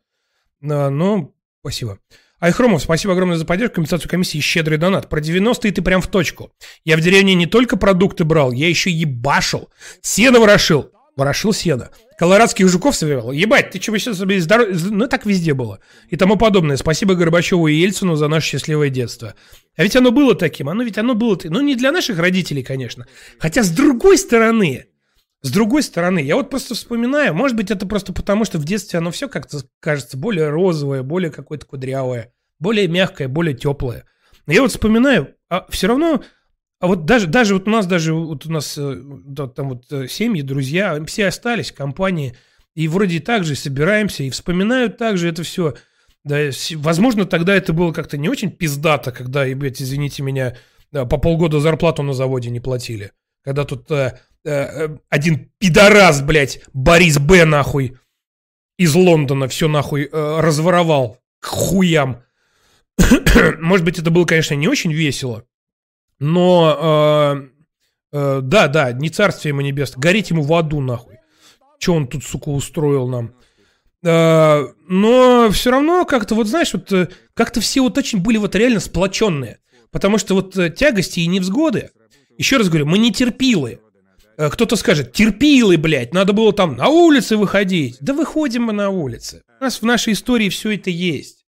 Но спасибо. Айхромов, спасибо огромное за поддержку, компенсацию комиссии и щедрый донат. Про 90-е ты прям в точку. Я в деревне не только продукты брал, я еще ебашил. Сено ворошил. Ворошил сено. Колорадских жуков собирал. Ебать, ты чего сейчас себе здоров... Ну, так везде было. И тому подобное. Спасибо Горбачеву и Ельцину за наше счастливое детство. А ведь оно было таким. Оно ведь оно было... Ну, не для наших родителей, конечно. Хотя, с другой стороны, с другой стороны, я вот просто вспоминаю, может быть, это просто потому, что в детстве оно все как-то кажется более розовое, более какое-то кудрявое, более мягкое, более теплое. Но я вот вспоминаю, а все равно, а вот даже, даже вот у нас, даже вот у нас э, да, там вот э, семьи, друзья, все остались, компании, и вроде так же собираемся, и вспоминают также это все. Да, возможно, тогда это было как-то не очень пиздато, когда, ребят, извините меня, по полгода зарплату на заводе не платили. Когда тут э, Э, э, один пидорас, блядь, Борис Б. нахуй из Лондона все нахуй э, разворовал к хуям. Может быть, это было, конечно, не очень весело, но э, э, да, да, не царствие ему небесное, гореть ему в аду нахуй. Че он тут, сука, устроил нам? Э, но все равно как-то, вот знаешь, вот э, как-то все вот очень были вот реально сплоченные. Потому что вот э, тягости и невзгоды, еще раз говорю, мы не терпилы. Э, кто-то скажет, терпилы, блядь, надо было там на улице выходить. Да выходим мы на улицы. У нас в нашей истории все это есть.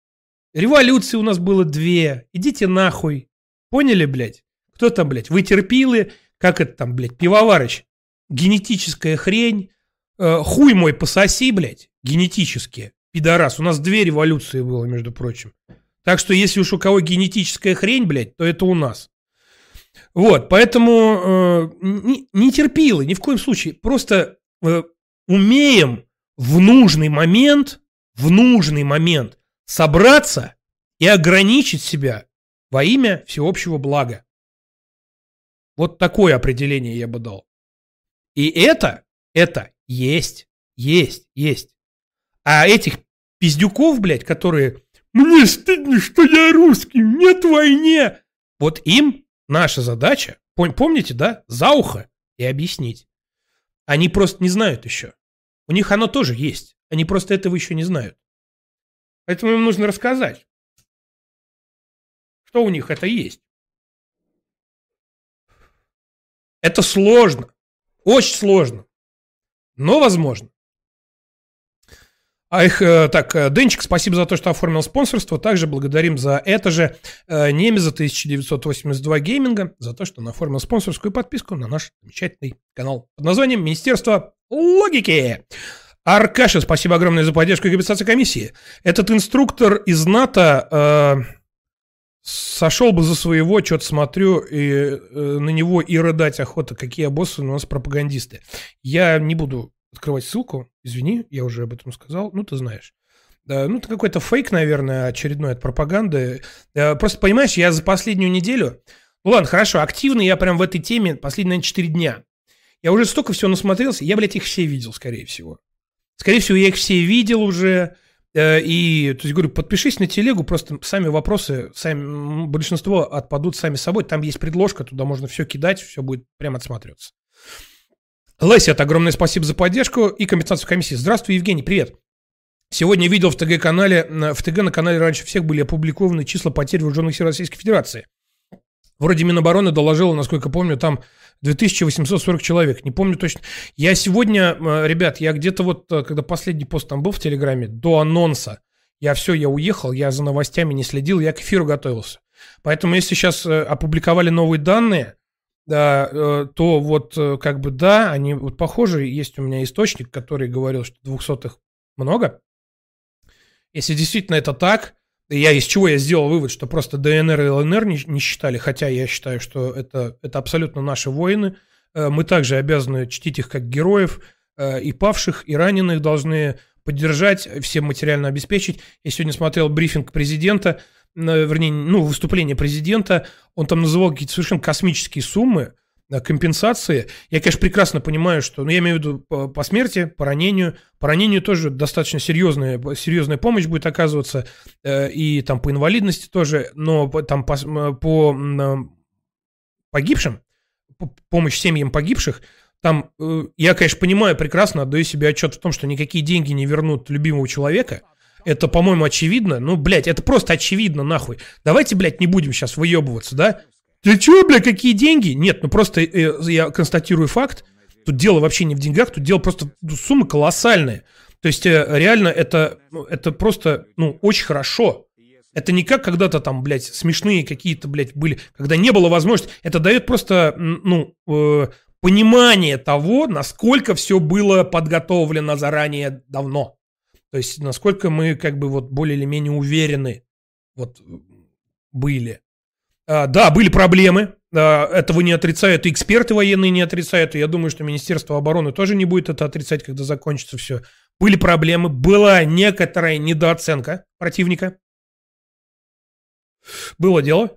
Революции у нас было две. Идите нахуй. Поняли, блядь? Кто там, блядь? Вы терпилы? Как это там, блядь? Пивоварыч. Генетическая хрень. Э, хуй мой пососи, блядь. Генетические. Пидорас. У нас две революции было, между прочим. Так что если уж у кого генетическая хрень, блядь, то это у нас. Вот, поэтому э, не, не терпилы, ни в коем случае. Просто э, умеем в нужный момент, в нужный момент собраться и ограничить себя во имя всеобщего блага. Вот такое определение я бы дал. И это, это есть, есть, есть. А этих пиздюков, блядь, которые «Мне стыдно, что я русский, нет войне!» Вот им Наша задача, помните, да, за ухо и объяснить. Они просто не знают еще. У них оно тоже есть. Они просто этого еще не знают. Поэтому им нужно рассказать, что у них это есть. Это сложно. Очень сложно. Но возможно. А их, э, так, э, Денчик, спасибо за то, что оформил спонсорство. Также благодарим за это же э, Немеза 1982 гейминга, за то, что он оформил спонсорскую подписку на наш замечательный канал под названием Министерство логики. Аркаша, спасибо огромное за поддержку и комиссии. Этот инструктор из НАТО сошел бы за своего, что-то смотрю, и э, на него и рыдать охота, какие боссы у нас пропагандисты. Я не буду открывать ссылку. Извини, я уже об этом сказал. Ну, ты знаешь. Ну, это какой-то фейк, наверное, очередной от пропаганды. Просто, понимаешь, я за последнюю неделю... Ну, ладно, хорошо, активно я прям в этой теме последние, наверное, 4 дня. Я уже столько всего насмотрелся. Я, блядь, их все видел, скорее всего. Скорее всего, я их все видел уже. Э, И, то есть, говорю, подпишись на телегу, просто сами вопросы, сами, большинство отпадут сами собой. Там есть предложка, туда можно все кидать, все будет прямо отсматриваться. Лесят, огромное спасибо за поддержку и компенсацию комиссии. Здравствуй, Евгений, привет. Сегодня видел в ТГ-канале, на- в ТГ на канале раньше всех были опубликованы числа потерь вооруженных сил Российской Федерации. Вроде Минобороны доложила, насколько помню, там 2840 человек. Не помню точно. Я сегодня, э, ребят, я где-то вот, э, когда последний пост там был в Телеграме, до анонса, я все, я уехал, я за новостями не следил, я к эфиру готовился. Поэтому если сейчас э, опубликовали новые данные, да, то вот как бы да, они вот похожи. Есть у меня источник, который говорил, что двухсотых много. Если действительно это так, я из чего я сделал вывод, что просто ДНР и ЛНР не, не считали, хотя я считаю, что это, это абсолютно наши воины. Э, Мы также обязаны чтить их как героев, э, и павших, и раненых должны поддержать, всем материально обеспечить. Я сегодня смотрел брифинг президента, э, вернее, ну, выступление президента, он там называл какие-то совершенно космические суммы, компенсации. Я, конечно, прекрасно понимаю, что, ну, я имею в виду по, смерти, по ранению. По ранению тоже достаточно серьезная, серьезная помощь будет оказываться, э, и там по инвалидности тоже, но там по, по э, погибшим, по- помощь семьям погибших, там, э, я, конечно, понимаю прекрасно, отдаю себе отчет в том, что никакие деньги не вернут любимого человека. Это, по-моему, очевидно. Ну, блядь, это просто очевидно, нахуй. Давайте, блядь, не будем сейчас выебываться, да? Ты чё, бля, какие деньги? Нет, ну просто э, я констатирую факт. Тут дело вообще не в деньгах, тут дело просто ну, суммы колоссальные. То есть э, реально это, ну, это просто, ну, очень хорошо. Это не как когда-то там, блядь, смешные какие-то, блядь, были, когда не было возможности. Это дает просто, ну, э, понимание того, насколько все было подготовлено заранее давно. То есть насколько мы как бы вот более или менее уверены вот были. А, да, были проблемы. А, этого не отрицают и эксперты военные не отрицают. И я думаю, что Министерство обороны тоже не будет это отрицать, когда закончится все. Были проблемы, была некоторая недооценка противника. Было дело.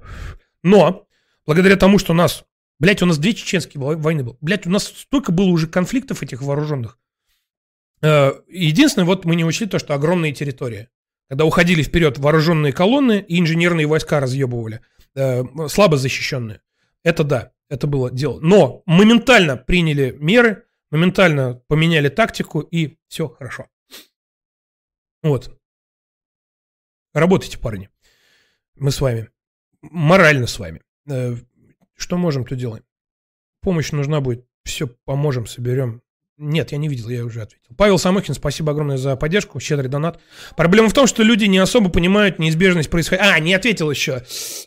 Но благодаря тому, что у нас, блядь, у нас две чеченские вой- войны было. Блядь, у нас столько было уже конфликтов этих вооруженных. Э, Единственное, вот мы не учли то, что огромные территории. Когда уходили вперед вооруженные колонны и инженерные войска разъебывали, э, слабо защищенные. Это да, это было дело. Но моментально приняли меры, моментально поменяли тактику, и все хорошо. Вот. Работайте, парни. Мы с вами. Морально с вами. Э, Что можем, то делаем. Помощь нужна будет. Все поможем, соберем. Нет, я не видел, я уже ответил. Павел Самохин, спасибо огромное за поддержку, щедрый донат. Проблема в том, что люди не особо понимают неизбежность происходящего. А, не ответил еще.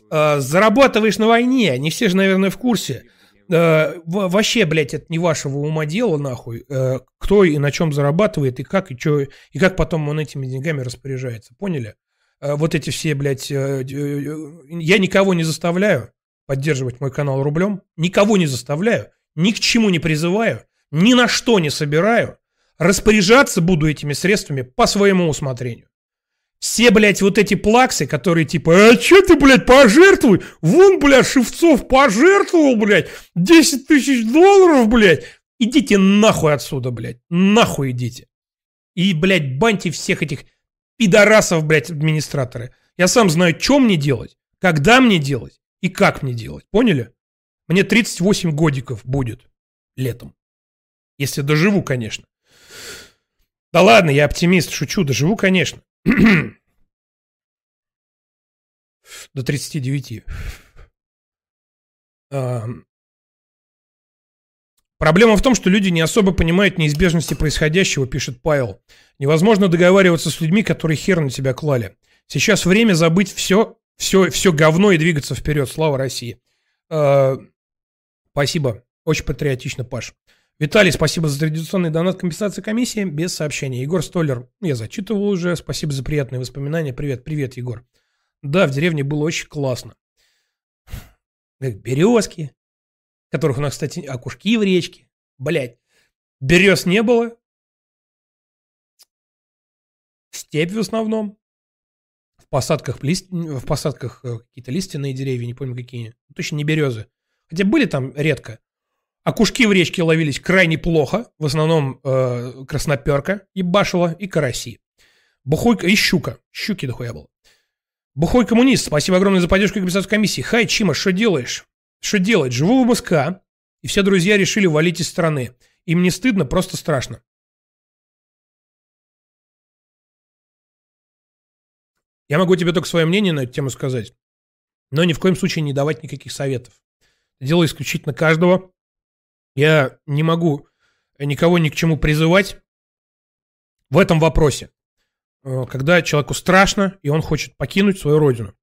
Э, зарабатываешь на войне, не все же, наверное, в курсе. Э, вообще, блядь, это не вашего ума дело, нахуй. Э, кто и на чем зарабатывает, и как, и что, и как потом он этими деньгами распоряжается. Поняли? Вот эти все, блядь, я никого не заставляю поддерживать мой канал рублем, никого не заставляю, ни к чему не призываю, ни на что не собираю, распоряжаться буду этими средствами по своему усмотрению. Все, блядь, вот эти плаксы, которые типа, а чё ты, блядь, пожертвуй? Вон, блядь, Шевцов пожертвовал, блядь, 10 тысяч долларов, блядь. Идите нахуй отсюда, блядь, нахуй идите. И, блядь, баньте всех этих пидорасов, блядь, администраторы. Я сам знаю, что мне делать, когда мне делать и как мне делать. Поняли? Мне 38 годиков будет летом. Если доживу, конечно. Да ладно, я оптимист, шучу, доживу, конечно. До 39. А, Проблема в том, что люди не особо понимают неизбежности происходящего, пишет Павел. Невозможно договариваться с людьми, которые хер на тебя клали. Сейчас время забыть все, все, все говно и двигаться вперед. Слава России. А, Спасибо. Очень патриотично, Паш. Виталий, спасибо за традиционный донат компенсации комиссии без сообщения. Егор Столлер, я зачитывал уже. Спасибо за приятные воспоминания. Привет, привет, Егор. Да, в деревне было очень классно. Березки, которых у нас, кстати, окушки в речке. Блять, берез не было. Степь в основном. В посадках, в посадках э, какие-то лиственные деревья, не помню какие. Точно не березы. Хотя были там редко. Окушки в речке ловились крайне плохо. В основном э, красноперка и башила, и караси. Бухой... И щука. Щуки дохуя было. Бухой коммунист, спасибо огромное за поддержку компенсации комиссии. Хай, Чима, что делаешь? Что делать? Живу в МСК, и все друзья решили валить из страны. Им не стыдно, просто страшно. Я могу тебе только свое мнение на эту тему сказать, но ни в коем случае не давать никаких советов. Дело исключительно каждого. Я не могу никого ни к чему призывать в этом вопросе. Э, когда человеку страшно, и он хочет покинуть свою родину.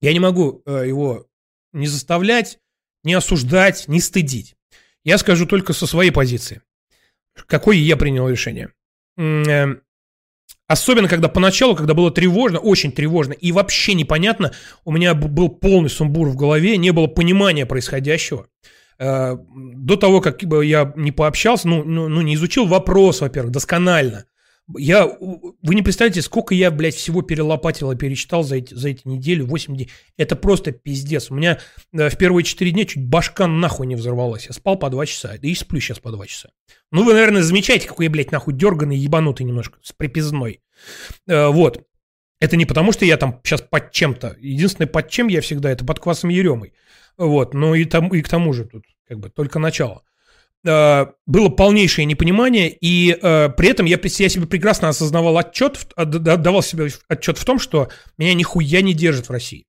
Я не могу э, его не заставлять, не осуждать, не стыдить. Я скажу только со своей позиции. Какое я принял решение. Э, особенно, когда поначалу, когда было тревожно, очень тревожно, и вообще непонятно, у меня был полный сумбур в голове, не было понимания происходящего. До того, как я не пообщался, ну, ну, ну не изучил вопрос, во-первых, досконально, я, вы не представляете, сколько я, блядь, всего перелопатил и перечитал за эти, за эти недели, 8 дней. Это просто пиздец. У меня э, в первые 4 дня чуть башка нахуй не взорвалась. Я спал по 2 часа, и сплю сейчас по 2 часа. Ну, вы, наверное, замечаете, какой я, блядь, нахуй дерганный, ебанутый немножко, с припизной. Э, вот. Это не потому, что я там сейчас под чем-то. Единственное, под чем я всегда, это под квасом Еремой. Вот. Ну и, там, и к тому же тут как бы только начало. Э, было полнейшее непонимание, и э, при этом я, я себе прекрасно осознавал отчет, давал себе отчет в том, что меня нихуя не держит в России.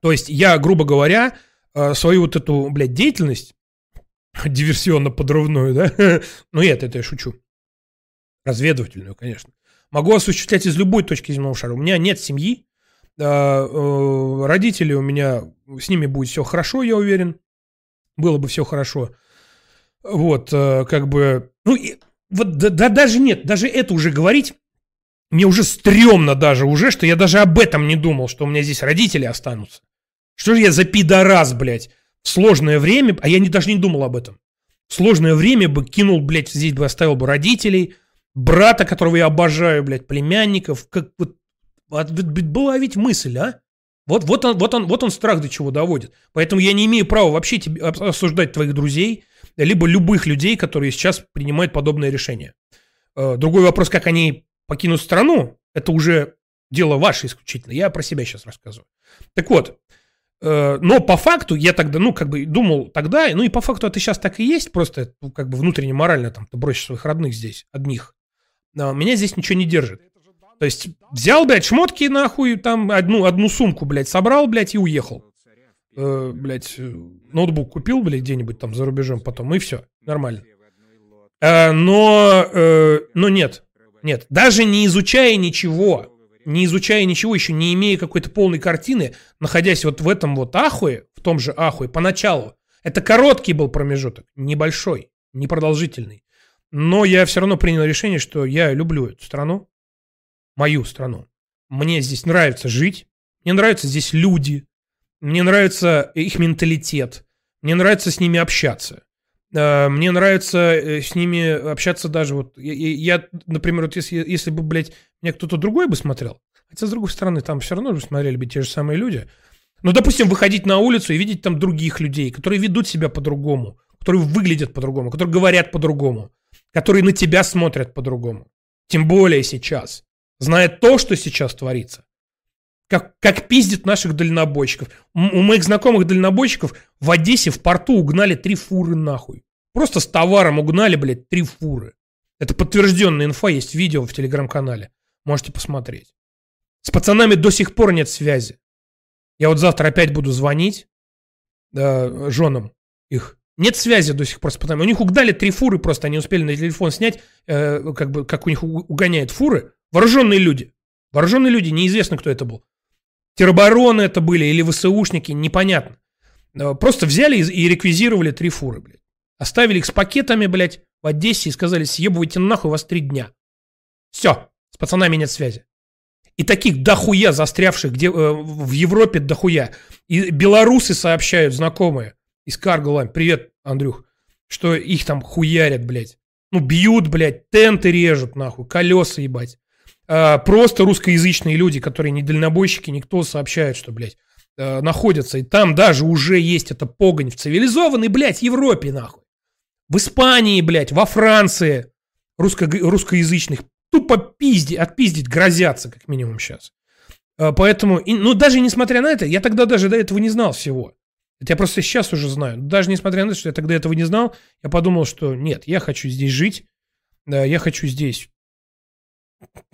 То есть я, грубо говоря, э, свою вот эту, блядь, деятельность, диверсионно-подрывную, да, ну это, это я шучу, разведывательную, конечно, могу осуществлять из любой точки земного шара. У меня нет семьи, э, э, родители у меня, с ними будет все хорошо, я уверен, было бы все хорошо. Вот, э, как бы, ну, и, вот да, да даже нет, даже это уже говорить, мне уже стрёмно даже уже, что я даже об этом не думал, что у меня здесь родители останутся. Что же я за пидорас, блядь, в сложное время, а я не, даже не думал об этом. В сложное время бы кинул, блядь, здесь бы оставил бы родителей, брата, которого я обожаю, блядь, племянников, как вот, была ведь мысль, а? Вот, вот, он, вот, он, вот он страх до чего доводит. Поэтому я не имею права вообще тебе осуждать твоих друзей, либо любых людей, которые сейчас принимают подобное решение. Э, другой вопрос, как они покинут страну, это уже дело ваше исключительно. Я про себя сейчас рассказываю. Так вот, э, но по факту я тогда, ну, как бы думал тогда, ну и по факту это сейчас так и есть, просто ну, как бы внутренне морально там ты бросишь своих родных здесь, одних. Но меня здесь ничего не держит. То есть взял, блядь, шмотки нахуй, там одну, одну сумку, блядь, собрал, блядь, и уехал э, блядь, э, ноутбук купил, блядь, где-нибудь там за рубежом потом, и все, нормально. Э, но, э, но нет, нет, даже не изучая ничего, не изучая ничего, еще не имея какой-то полной картины, находясь вот в этом вот ахуе, в том же ахуе, поначалу, это короткий был промежуток, небольшой, непродолжительный. Но я все равно принял решение, что я люблю эту страну, мою страну. Мне здесь нравится жить, мне нравятся здесь люди, мне нравится их менталитет. Мне нравится с ними общаться. Э, мне нравится э, с ними общаться даже вот... Я, например, вот если, если бы, блядь, меня кто-то другой бы смотрел, хотя, с другой стороны, там все равно бы смотрели бы те же самые люди. Но, допустим, выходить на улицу и видеть там других людей, которые ведут себя по-другому, которые выглядят по-другому, которые говорят по-другому, которые на тебя смотрят по-другому. Тем более сейчас. Зная то, что сейчас творится как, как пиздит наших дальнобойщиков. У моих знакомых дальнобойщиков в Одессе в порту угнали три фуры нахуй. Просто с товаром угнали, блядь, три фуры. Это подтвержденная инфа, есть видео в телеграм-канале. Можете посмотреть. С пацанами до сих пор нет связи. Я вот завтра опять буду звонить э, женам их. Нет связи до сих пор с пацанами. У них угнали три фуры просто, они успели на телефон снять, э, как бы, как у них угоняют фуры. Вооруженные люди. Вооруженные люди, неизвестно, кто это был. Теробороны это были или ВСУшники, непонятно. Э, просто взяли и реквизировали три фуры, блядь. Оставили их с пакетами, блядь, в Одессе и сказали, съебывайте нахуй, вас три дня. Все, с пацанами нет связи. И таких дохуя застрявших где, э, в Европе дохуя. И белорусы сообщают, знакомые, из Карголайн, привет, Андрюх, что их там хуярят, блядь. Ну, бьют, блядь, тенты режут, нахуй, колеса, ебать. А, просто русскоязычные люди, которые не дальнобойщики, никто сообщает, что, блядь, э, находятся, и там даже уже есть эта погонь в цивилизованной, блядь, Европе, нахуй. В Испании, блядь, во Франции русско русскоязычных тупо пизди, отпиздить грозятся, как минимум сейчас. Э, поэтому, ну, даже несмотря на это, я тогда даже до этого не знал всего. Это я просто сейчас уже знаю. Даже несмотря на то, что я тогда этого не знал, я подумал, что нет, я хочу здесь жить, я хочу здесь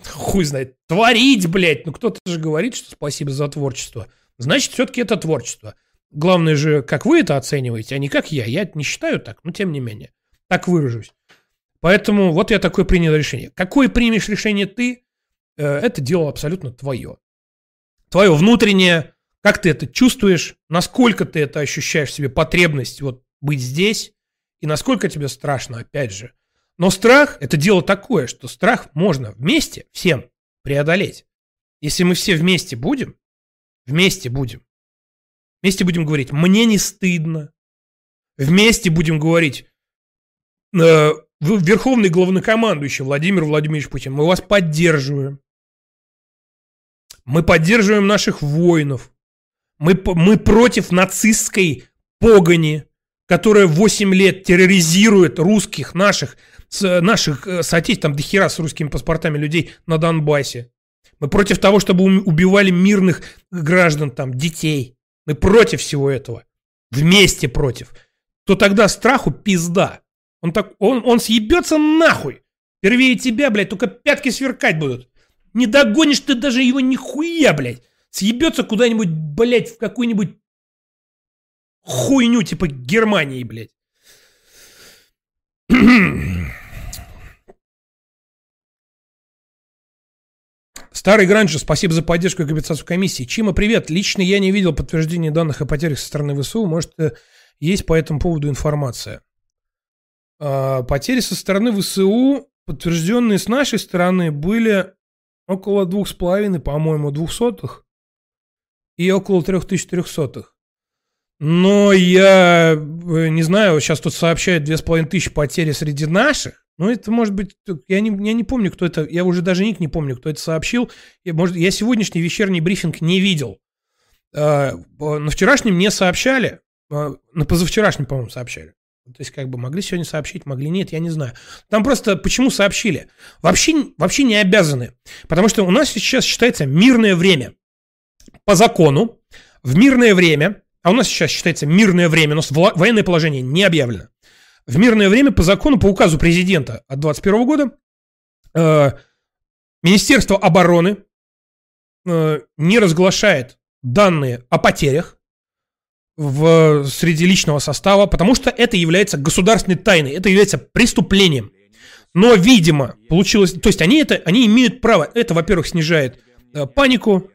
хуй знает, творить, блядь. Ну, кто-то же говорит, что спасибо за творчество. Значит, все-таки это творчество. Главное же, как вы это оцениваете, а не как я. Я не считаю так, но тем не менее. Так выражусь. Поэтому вот я такое принял решение. Какое примешь решение ты, э, это дело абсолютно твое. Твое внутреннее, как ты это чувствуешь, насколько ты это ощущаешь в себе потребность вот быть здесь, и насколько тебе страшно, опять же. Но страх – это дело такое, что страх можно вместе всем преодолеть. Если мы все вместе будем, вместе будем, вместе будем говорить «мне не стыдно», вместе будем говорить э, «Верховный главнокомандующий Владимир Владимирович Путин, мы вас поддерживаем, мы поддерживаем наших воинов, мы, мы против нацистской погони, которая 8 лет терроризирует русских наших с наших э, соотечественников, там дохера с русскими паспортами людей на Донбассе. Мы против того, чтобы убивали мирных граждан, там, детей. Мы против всего этого. Вместе против. То тогда страху пизда. Он, так, он, он съебется нахуй. Первее тебя, блядь, только пятки сверкать будут. Не догонишь ты даже его нихуя, блядь. Съебется куда-нибудь, блядь, в какую-нибудь хуйню типа Германии, блядь. Старый Гранжер, спасибо за поддержку и компенсацию комиссии. Чима, привет. Лично я не видел подтверждения данных о потерях со стороны ВСУ. Может, э, есть по этому поводу информация? А, потери со стороны ВСУ, подтвержденные с нашей стороны, были около двух с половиной, по-моему, двухсотых и около трех тысяч трехсотых. Но я э, не знаю, сейчас тут сообщают две с половиной тысячи потери среди наших. Ну, это может быть, я не, я не помню, кто это, я уже даже ник не помню, кто это сообщил. Я, может, я сегодняшний вечерний брифинг не видел. А, на вчерашнем не сообщали, а, на позавчерашнем, по-моему, сообщали. То есть, как бы могли сегодня сообщить, могли нет, я не знаю. Там просто почему сообщили? Вообще, вообще не обязаны. Потому что у нас сейчас считается мирное время. По закону, в мирное время, а у нас сейчас считается мирное время, у нас военное положение не объявлено. В мирное время по закону, по указу президента от 2021 года, э, Министерство обороны э, не разглашает данные о потерях в, среди личного состава, потому что это является государственной тайной, это является преступлением. Но, видимо, получилось... То есть они, это, они имеют право. Это, во-первых, снижает э, панику,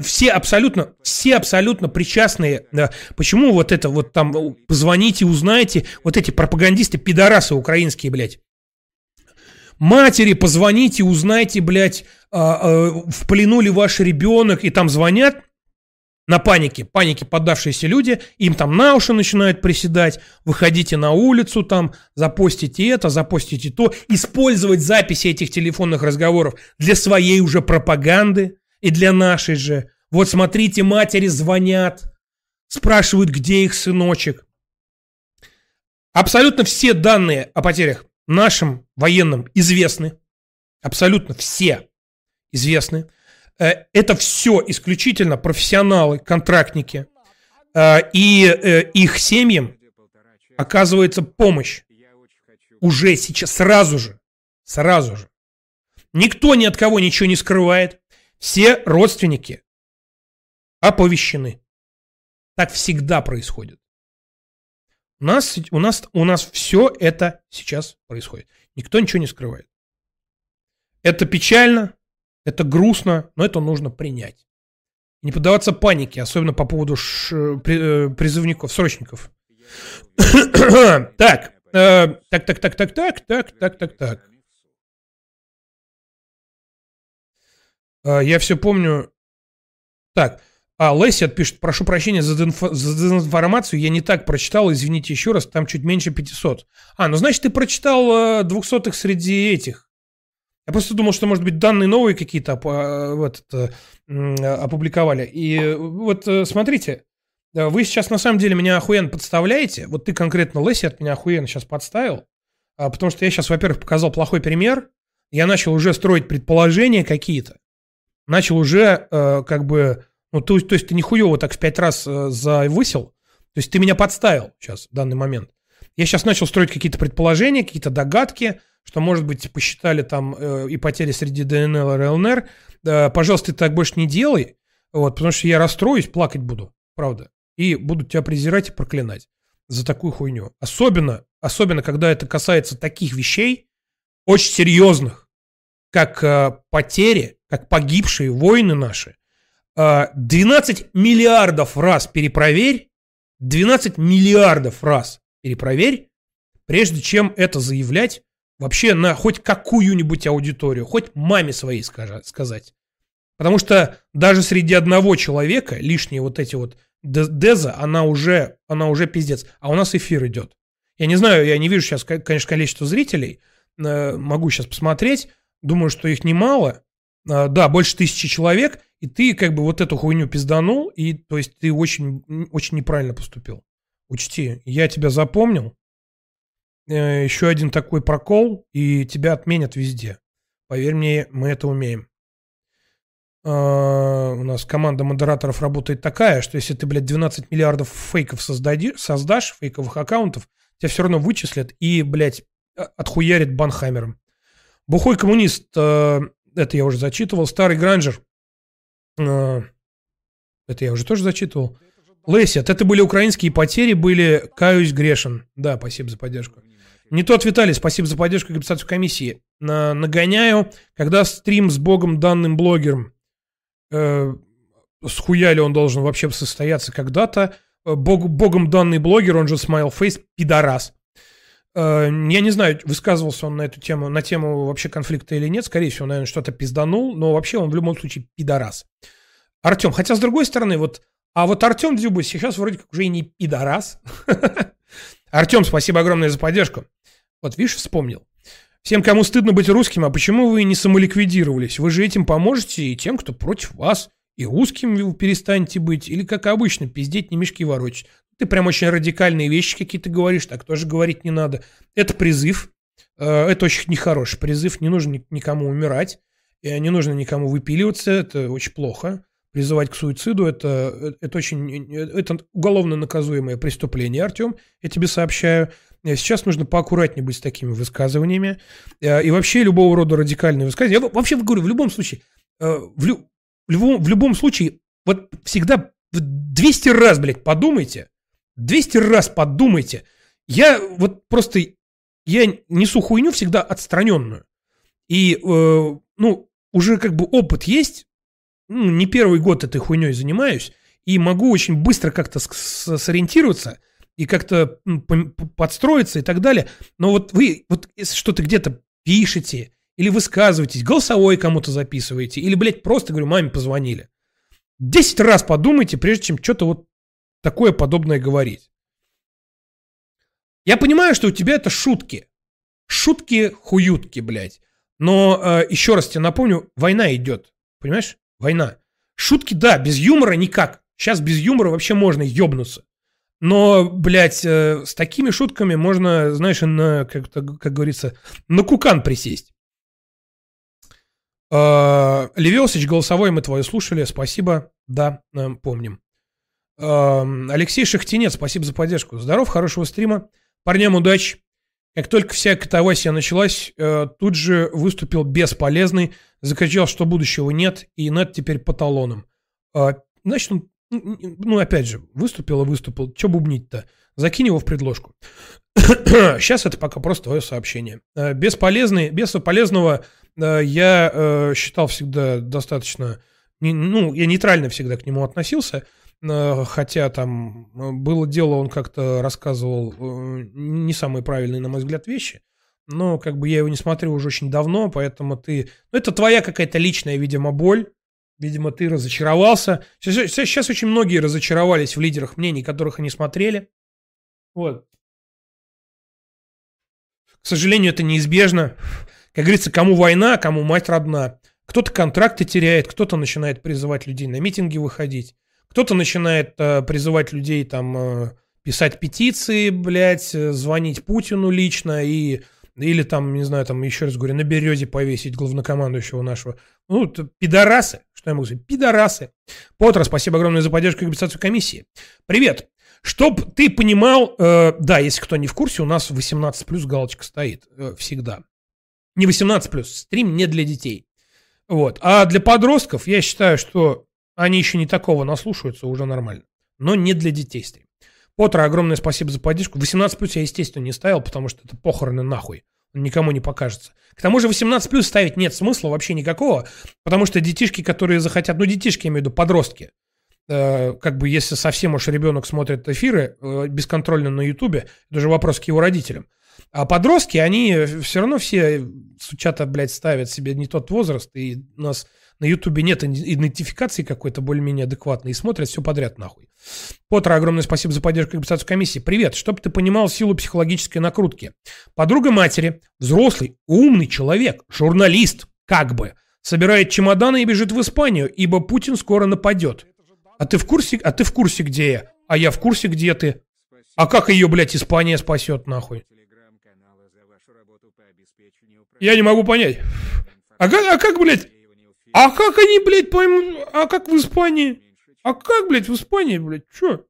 все абсолютно, все абсолютно причастные. Э, почему вот это вот там позвоните, узнайте, вот эти пропагандисты, пидорасы украинские, блядь. Матери, позвоните, узнайте, блядь, а, а, в плену ли ваш ребенок, и там звонят, на панике, панике поддавшиеся люди, им там на уши начинают приседать, выходите на улицу там, запостите это, запостите то, использовать записи этих телефонных разговоров для своей уже пропаганды, и для нашей же. Вот смотрите, матери звонят, спрашивают, где их сыночек. Абсолютно все данные о потерях нашим военным известны. Абсолютно все известны. Э, это все исключительно профессионалы, контрактники. Э, и э, их семьям оказывается помощь. Уже сейчас, сразу же. Сразу же. Никто ни от кого ничего не скрывает. Все родственники оповещены. Так всегда происходит. У нас, у нас, у нас все это сейчас происходит. Никто ничего не скрывает. Это печально, это грустно, но это нужно принять. Не поддаваться панике, особенно по поводу ш, при, э, призывников, срочников. так, э, так, так, так, так, так, так, так, так, так. Я все помню. Так, а Лесси пишет, прошу прощения за, дезинф... за дезинформацию, я не так прочитал, извините еще раз, там чуть меньше 500. А, ну значит ты прочитал э, двухсотых среди этих. Я просто думал, что, может быть, данные новые какие-то оп- а, вот, это, м, опубликовали. И э, вот э, смотрите, э, вы сейчас на самом деле меня охуенно подставляете. Вот ты конкретно, Леси, от меня охуенно сейчас подставил. А, Потому что я сейчас, во-первых, показал плохой пример. Я начал уже строить предположения какие-то. Начал уже э, как бы... Ну, то, то есть ты не хуево так в пять раз э, завысил. То есть ты меня подставил сейчас, в данный момент. Я сейчас начал строить какие-то предположения, какие-то догадки, что, может быть, посчитали там э, и потери среди ДНЛ и ЛНР. Э, пожалуйста, ты так больше не делай, вот, потому что я расстроюсь, плакать буду, правда. И буду тебя презирать и проклинать за такую хуйню. Особенно, особенно, когда это касается таких вещей, очень серьезных, как э, потери, как погибшие воины наши. Э, 12 миллиардов раз перепроверь, 12 миллиардов раз перепроверь, прежде чем это заявлять вообще на хоть какую-нибудь аудиторию, хоть маме своей сказать. Потому что даже среди одного человека лишние вот эти вот деза, она уже, она уже пиздец. А у нас эфир идет. Я не знаю, я не вижу сейчас, ко- конечно, количество зрителей. Э, Могу сейчас посмотреть. Думаю, что их немало. Э, Да, больше тысячи человек. И ты как бы вот эту хуйню пизданул. И то есть ты очень, очень неправильно поступил. Учти, я тебя запомнил. Э, Еще один такой прокол, и тебя отменят везде. Поверь мне, мы это умеем. А, У нас команда модераторов работает такая, что если ты, блядь, 12 миллиардов фейков создади, создашь, фейковых аккаунтов, тебя все равно вычислят и, блядь, а- отхуярит банхаммером. Бухой коммунист, э, это я уже зачитывал. Старый гранжер, э, это я уже тоже зачитывал. Лесет, это были украинские потери, были каюсь грешен. Да, спасибо за поддержку. Не тот Виталий, спасибо за поддержку и комиссии. На, нагоняю, когда стрим с богом данным блогером. Э, с хуя ли он должен вообще состояться когда-то? Э, Бог, богом данный блогер, он же Смайлфейс, пидорас. Э, я не знаю, высказывался он на эту тему, на тему вообще конфликта или нет. Скорее всего, наверное, что-то пизданул, но вообще он в любом случае пидорас. Артем, хотя с другой стороны, вот, а вот Артем Дзюба сейчас вроде как уже и не пидорас. Артем, спасибо огромное за поддержку. Вот видишь, вспомнил. Всем, кому стыдно быть русским, а почему вы не самоликвидировались? Вы же этим поможете и тем, кто против вас. И русским вы перестанете быть. Или, как обычно, пиздеть, не мешки ворочать. Ты прям очень радикальные вещи какие-то говоришь, так тоже говорить не надо. Это призыв. Э, Это очень нехороший призыв. Не нужно ни- никому умирать. э, Не нужно никому выпиливаться. Это очень плохо. Призывать к суициду это, это очень это уголовно наказуемое преступление, Артем. Я тебе сообщаю. Э, Сейчас нужно поаккуратнее быть с такими высказываниями. Э, И вообще любого рода радикальные высказывания. Я во- вообще говорю, в любом случае, э, в, лю- в любом, в любом случае, вот всегда в 200 раз, блядь, подумайте. 200 раз подумайте. Я вот просто, я несу хуйню всегда отстраненную. И, э, ну, уже как бы опыт есть. Ну, не первый год этой хуйней занимаюсь. И могу очень быстро как-то сориентироваться и как-то подстроиться и так далее. Но вот вы вот что-то где-то пишете или высказываетесь, голосовой кому-то записываете, или, блядь, просто, говорю, маме позвонили. Десять раз подумайте, прежде чем что-то вот такое подобное говорить. Я понимаю, что у тебя это шутки. Шутки-хуютки, блядь. Но э, еще раз тебе напомню, война идет. Понимаешь? Война. Шутки, да, без юмора никак. Сейчас без юмора вообще можно ёбнуться. Но, блядь, э, с такими шутками можно, знаешь, на, как, как говорится, на кукан присесть. Э, Левиосич, голосовой, мы твое слушали, спасибо, да, э, помним. Алексей Шахтинец, спасибо за поддержку. Здоров, хорошего стрима. Парням удачи. Как только вся катавасия началась, э, тут же выступил бесполезный, закричал, что будущего нет, и нет теперь по талонам. Э, Значит, он, ну, опять же, выступил и выступил. Че бубнить-то? Закинь его в предложку. Сейчас это пока просто твое сообщение. Э, Бесполезный, бесполезного э, я считал всегда достаточно... Ну, я нейтрально всегда к нему относился, хотя там э, было дело, он как-то рассказывал э, не самые правильные, на мой взгляд, вещи. Но как бы я его не смотрю уже очень давно, поэтому ты... Ну, это твоя какая-то личная, видимо, боль. Видимо, ты разочаровался. Сейчас, сейчас очень многие разочаровались в лидерах мнений, которых они смотрели. Вот. К сожалению, это неизбежно. Как говорится, кому война, кому мать родна. Кто-то контракты теряет, кто-то начинает призывать людей на митинги выходить, кто-то начинает э, призывать людей там э, писать петиции, блядь, э, звонить Путину лично и или там, не знаю, там еще раз говорю, на березе повесить главнокомандующего нашего. Ну, пидорасы, что я могу сказать, пидорасы. Поттер, спасибо огромное за поддержку и регистрацию комиссии. Привет. Чтоб ты понимал, э, да, если кто не в курсе, у нас 18 плюс галочка стоит э, всегда. Не 18 плюс, стрим не для детей. Вот. А для подростков я считаю, что они еще не такого наслушаются, уже нормально. Но не для детей стрим. Поттер, огромное спасибо за поддержку. 18 плюс я, естественно, не ставил, потому что это похороны нахуй. Он никому не покажется. К тому же 18 плюс ставить нет смысла вообще никакого, потому что детишки, которые захотят, ну детишки, я имею в виду подростки, э, как бы если совсем уж ребенок смотрит эфиры э, бесконтрольно на ютубе, это же вопрос к его родителям. А подростки, они все равно все сучата, блядь, ставят себе не тот возраст, и нас на Ютубе нет идентификации какой-то более-менее адекватной, и смотрят все подряд нахуй. Поттер, огромное спасибо за поддержку и комиссии. Привет, чтобы ты понимал силу психологической накрутки. Подруга матери, взрослый, умный человек, журналист, как бы, собирает чемоданы и бежит в Испанию, ибо Путин скоро нападет. А ты в курсе, а ты в курсе, где я? А я в курсе, где ты? А как ее, блядь, Испания спасет, нахуй? Я не могу понять. А как, а как, блядь, а как они, блядь, поймут, а как в Испании? А как, блядь, в Испании, блядь, чё?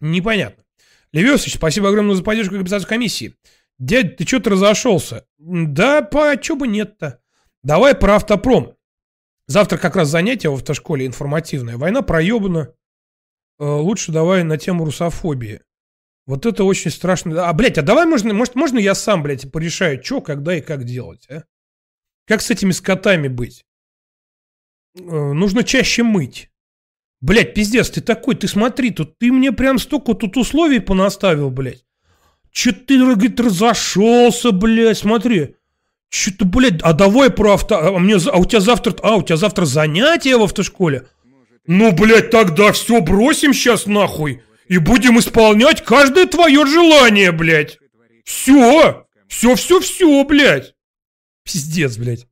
Непонятно. Левесович, спасибо огромное за поддержку компенсацию комиссии. Дядь, ты что-то разошелся? Да, по чё бы нет-то? Давай про автопром. Завтра как раз занятие в автошколе информативное. Война проебана. Э, лучше давай на тему русофобии. Вот это очень страшно. А, блядь, а давай можно, может, можно я сам, блядь, порешаю, что, когда и как делать, а? Как с этими скотами быть? Э, нужно чаще мыть. Блядь, пиздец, ты такой, ты смотри, тут ты мне прям столько тут условий понаставил, блядь. Че ты, говорит, разошелся, блядь, смотри. Че ты, блядь, а давай про авто... А, мне, а у тебя завтра... А, у тебя завтра занятия в автошколе? Ну, блядь, тогда все бросим сейчас нахуй и будем исполнять каждое твое желание, блядь. Все, все, все, все, блядь. Пиздец, блядь.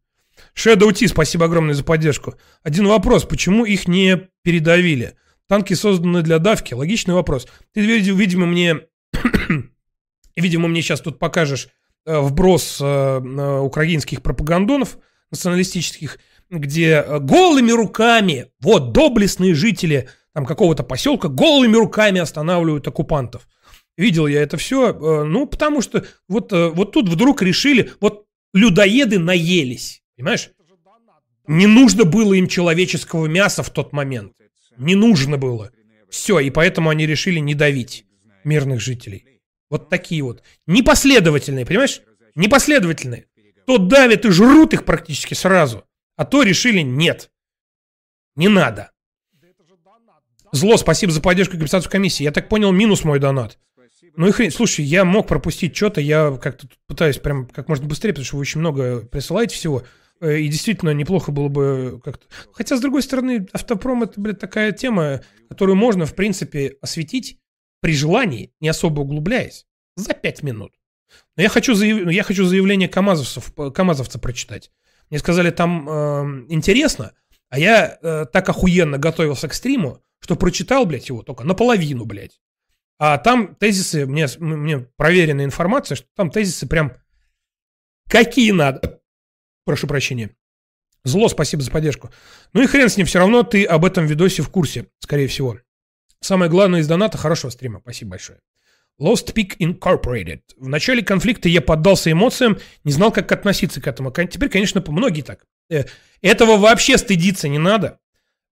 Shadow T, спасибо огромное за поддержку. Один вопрос, почему их не передавили? Танки созданы для давки? Логичный вопрос. Ты, видимо, мне... видимо, мне сейчас тут покажешь э, вброс э, украинских пропагандонов националистических, где э, голыми руками, вот, доблестные жители там какого-то поселка голыми руками останавливают оккупантов. Видел я это все, э, ну, потому что вот, э, вот тут вдруг решили, вот людоеды наелись, понимаешь? Не нужно было им человеческого мяса в тот момент. Не нужно было. Все, и поэтому они решили не давить мирных жителей. Вот такие вот. Непоследовательные, понимаешь? Непоследовательные. То давят и жрут их практически сразу, а то решили нет. Не надо. Зло, спасибо за поддержку компенсацию комиссии. Я так понял, минус мой донат. Ну и хрень, слушай, я мог пропустить что-то, я как-то пытаюсь прям как можно быстрее, потому что вы очень много присылаете всего. Э, и действительно неплохо было бы как-то... Хотя, с другой стороны, автопром это, блядь, такая тема, которую можно, в принципе, осветить при желании, не особо углубляясь, за пять минут. Но я хочу, заяв... я хочу заявление КАМАЗовцев, КАМАЗовца прочитать. Мне сказали, там э, интересно, а я э, так охуенно готовился к стриму, что прочитал, блядь, его только наполовину, блядь. А там тезисы, мне, мне проверенная информация, что там тезисы прям какие надо. Прошу прощения. Зло, спасибо за поддержку. Ну и хрен с ним, все равно ты об этом видосе в курсе, скорее всего. Самое главное из доната хорошего стрима. Спасибо большое. Lost Peak Incorporated. В начале конфликта я поддался эмоциям, не знал, как относиться к этому. Теперь, конечно, многие так. Э, этого вообще стыдиться не надо.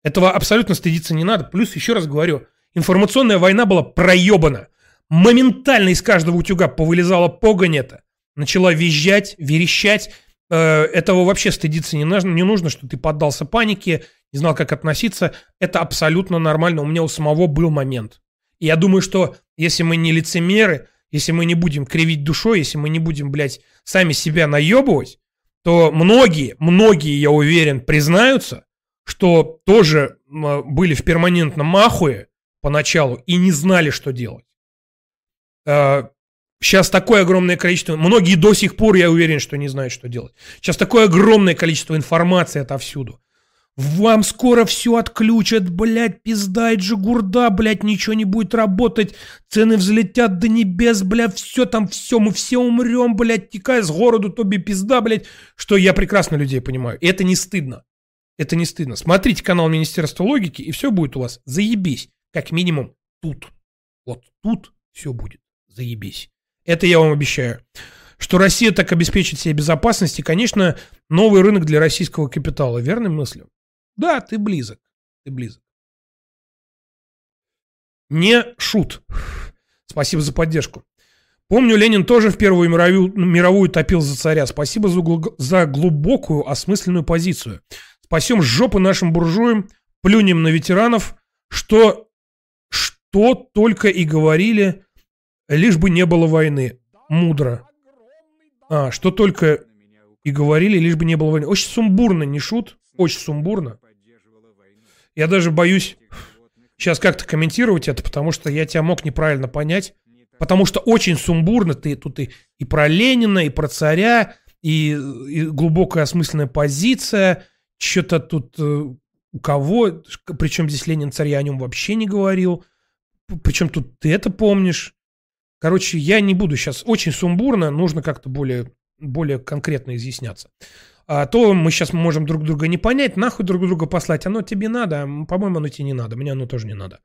Этого абсолютно стыдиться не надо. Плюс, еще раз говорю, информационная война была проебана. Моментально из каждого утюга повылезала погонь это. Начала визжать, верещать. Э, этого вообще стыдиться не нужно, не нужно, что ты поддался панике, не знал, как относиться. Это абсолютно нормально. У меня у самого был момент. И я думаю, что если мы не лицемеры, если мы не будем кривить душой, если мы не будем, блядь, сами себя наебывать, то многие, многие, я уверен, признаются, что тоже были в перманентном махуе поначалу и не знали, что делать. Сейчас такое огромное количество, многие до сих пор, я уверен, что не знают, что делать. Сейчас такое огромное количество информации отовсюду. Вам скоро все отключат, блядь, пизда и джигурда, блядь, ничего не будет работать, цены взлетят до небес, блядь, все там, все, мы все умрем, блядь, текая с городу, тоби пизда, блядь, что я прекрасно людей понимаю. И это не стыдно. Это не стыдно. Смотрите канал Министерства логики, и все будет у вас заебись. Как минимум тут. Вот тут все будет заебись. Это я вам обещаю. Что Россия так обеспечит себе безопасность и, конечно, новый рынок для российского капитала. Верной мыслью? Да, ты близок. Ты близок. Не шут. Спасибо за поддержку. Помню, Ленин тоже в Первую мировую, мировую топил за царя. Спасибо за, за глубокую, осмысленную позицию. Спасем жопы нашим буржуям, плюнем на ветеранов, что, что только и говорили, лишь бы не было войны. Мудро. А, что только и говорили, лишь бы не было войны. Очень сумбурно, не шут? Очень сумбурно. Я даже боюсь сейчас как-то комментировать это, потому что я тебя мог неправильно понять. Потому что очень сумбурно ты тут и, и про Ленина, и про царя, и, и глубокая осмысленная позиция. Что-то тут э, у кого, причем здесь Ленин царь, я о нем вообще не говорил. Причем тут ты это помнишь. Короче, я не буду сейчас очень сумбурно, нужно как-то более, более конкретно изъясняться. А то мы сейчас можем друг друга не понять, нахуй друг друга послать. Оно тебе надо, по-моему, оно тебе не надо. Мне оно тоже не надо.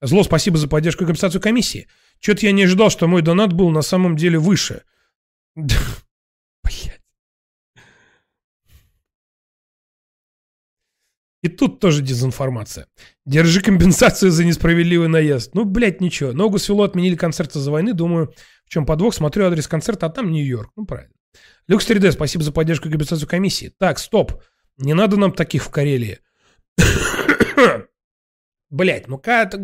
Зло, спасибо за поддержку и компенсацию комиссии. Что-то я не ожидал, что мой донат был на самом деле выше. Блять. И тут тоже дезинформация. Держи компенсацию за несправедливый наезд. Ну, блядь, ничего. Ногу свело, отменили концерт из-за войны. Думаю, в чем подвох. Смотрю адрес концерта, а там Нью-Йорк. Ну, правильно. Люкс 3D, спасибо за поддержку и компенсацию комиссии. Так, стоп. Не надо нам таких в Карелии. Блять, ну как...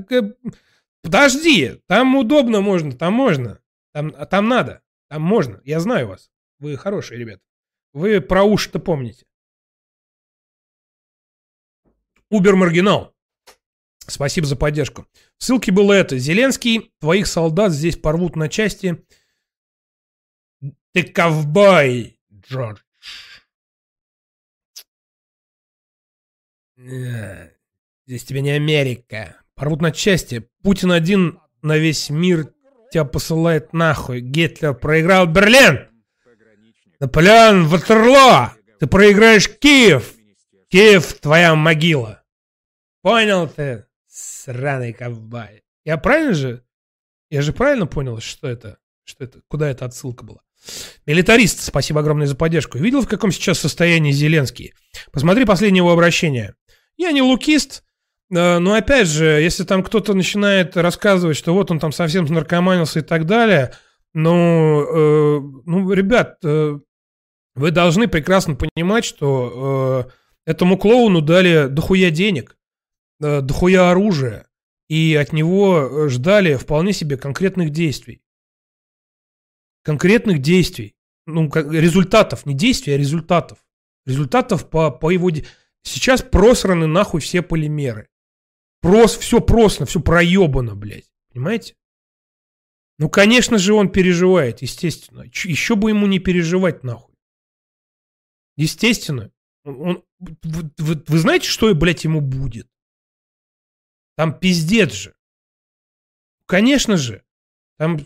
Подожди, там удобно можно, там можно. Там, там надо, там можно. Я знаю вас. Вы хорошие ребята. Вы про уши-то помните. Убер Маргинал. Спасибо за поддержку. В ссылке было это. Зеленский, твоих солдат здесь порвут на части. Ты ковбой, Джордж. Здесь тебе не Америка. Порвут на части. Путин один на весь мир тебя посылает нахуй. Гитлер проиграл Берлин. Наполеон Ватерло. Ты проиграешь Киев. Киев твоя могила. Понял ты, сраный ковбой? Я правильно же? Я же правильно понял, что это? Что это? Куда эта отсылка была? Милитарист, спасибо огромное за поддержку. Видел, в каком сейчас состоянии Зеленский? Посмотри последнее его обращение. Я не лукист, э, но опять же, если там кто-то начинает рассказывать, что вот он там совсем наркоманился и так далее, ну, э, ну ребят, э, вы должны прекрасно понимать, что э, этому клоуну дали дохуя денег, э, дохуя оружия, и от него ждали вполне себе конкретных действий конкретных действий, ну, результатов, не действий, а результатов. Результатов по, по его... Сейчас просраны нахуй все полимеры. Прос, все просто, все проебано, блядь. Понимаете? Ну, конечно же, он переживает, естественно. Еще бы ему не переживать, нахуй. Естественно. Он, вы, вы, вы знаете, что, блядь, ему будет? Там пиздец же. Конечно же. Там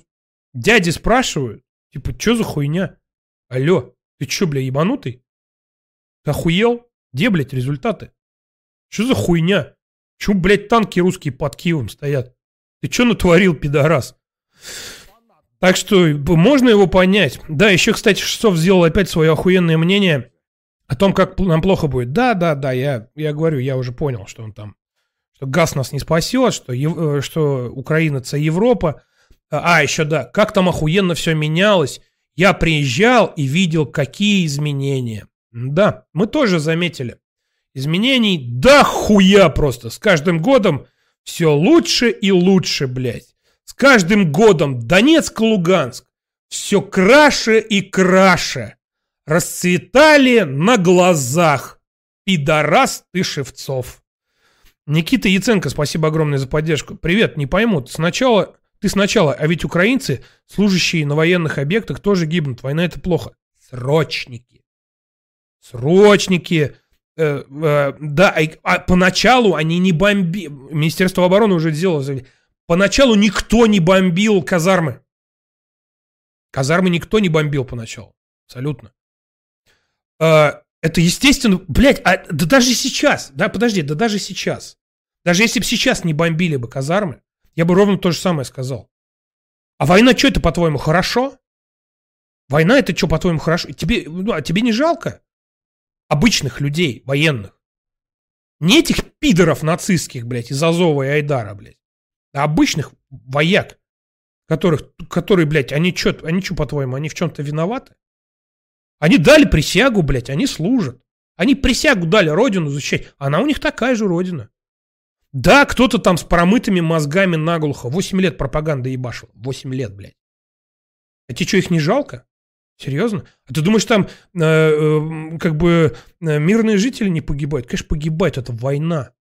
дяди спрашивают, Типа, что за хуйня? Алло, ты что, бля, ебанутый? Ты охуел? Где, блядь, результаты? Что за хуйня? Чё, блядь, танки русские под Киевом стоят? Ты что натворил, пидорас? Так что можно его понять. Да, еще, кстати, Шестов сделал опять свое охуенное мнение о том, как нам плохо будет. Да, да, да, я, я говорю, я уже понял, что он там, что газ нас не спасет, что, э, что Украина это Европа. А, еще да, как там охуенно все менялось. Я приезжал и видел, какие изменения. Да, мы тоже заметили. Изменений да хуя просто. С каждым годом все лучше и лучше, блядь. С каждым годом Донецк, Луганск все краше и краше. Расцветали на глазах. Пидорас ты Шевцов. Никита Яценко, спасибо огромное за поддержку. Привет, не пойму, сначала Ты сначала, а ведь украинцы, служащие на военных объектах, тоже гибнут. Война это плохо. Срочники. Срочники. Э, э, да, а, а поначалу они не бомбили. Министерство обороны уже сделало заявление. Поначалу никто не бомбил казармы. Казармы никто не бомбил поначалу. Абсолютно. Э, это естественно, блядь, а, да даже сейчас, да, подожди, да даже сейчас. Даже если бы сейчас не бомбили бы казармы, я бы ровно то же самое сказал. А война что это, по-твоему, хорошо? Война это что, по-твоему, хорошо? Тебе, ну, а тебе не жалко? Обычных людей, военных. Не этих пидоров нацистских, блядь, из Азова и Айдара, блядь. А обычных вояк, которых, которые, блядь, они что, они что, по-твоему, они в чем-то виноваты? Они дали присягу, блядь, они служат. Они присягу дали родину защищать. Она у них такая же родина. Да, кто-то там с промытыми мозгами наглухо. 8 лет пропаганда ебашил. 8 лет, блядь. А тебе что, их не жалко? Серьезно? А ты думаешь, там э, э, как бы э, мирные жители не погибают? Конечно, погибают. Это война.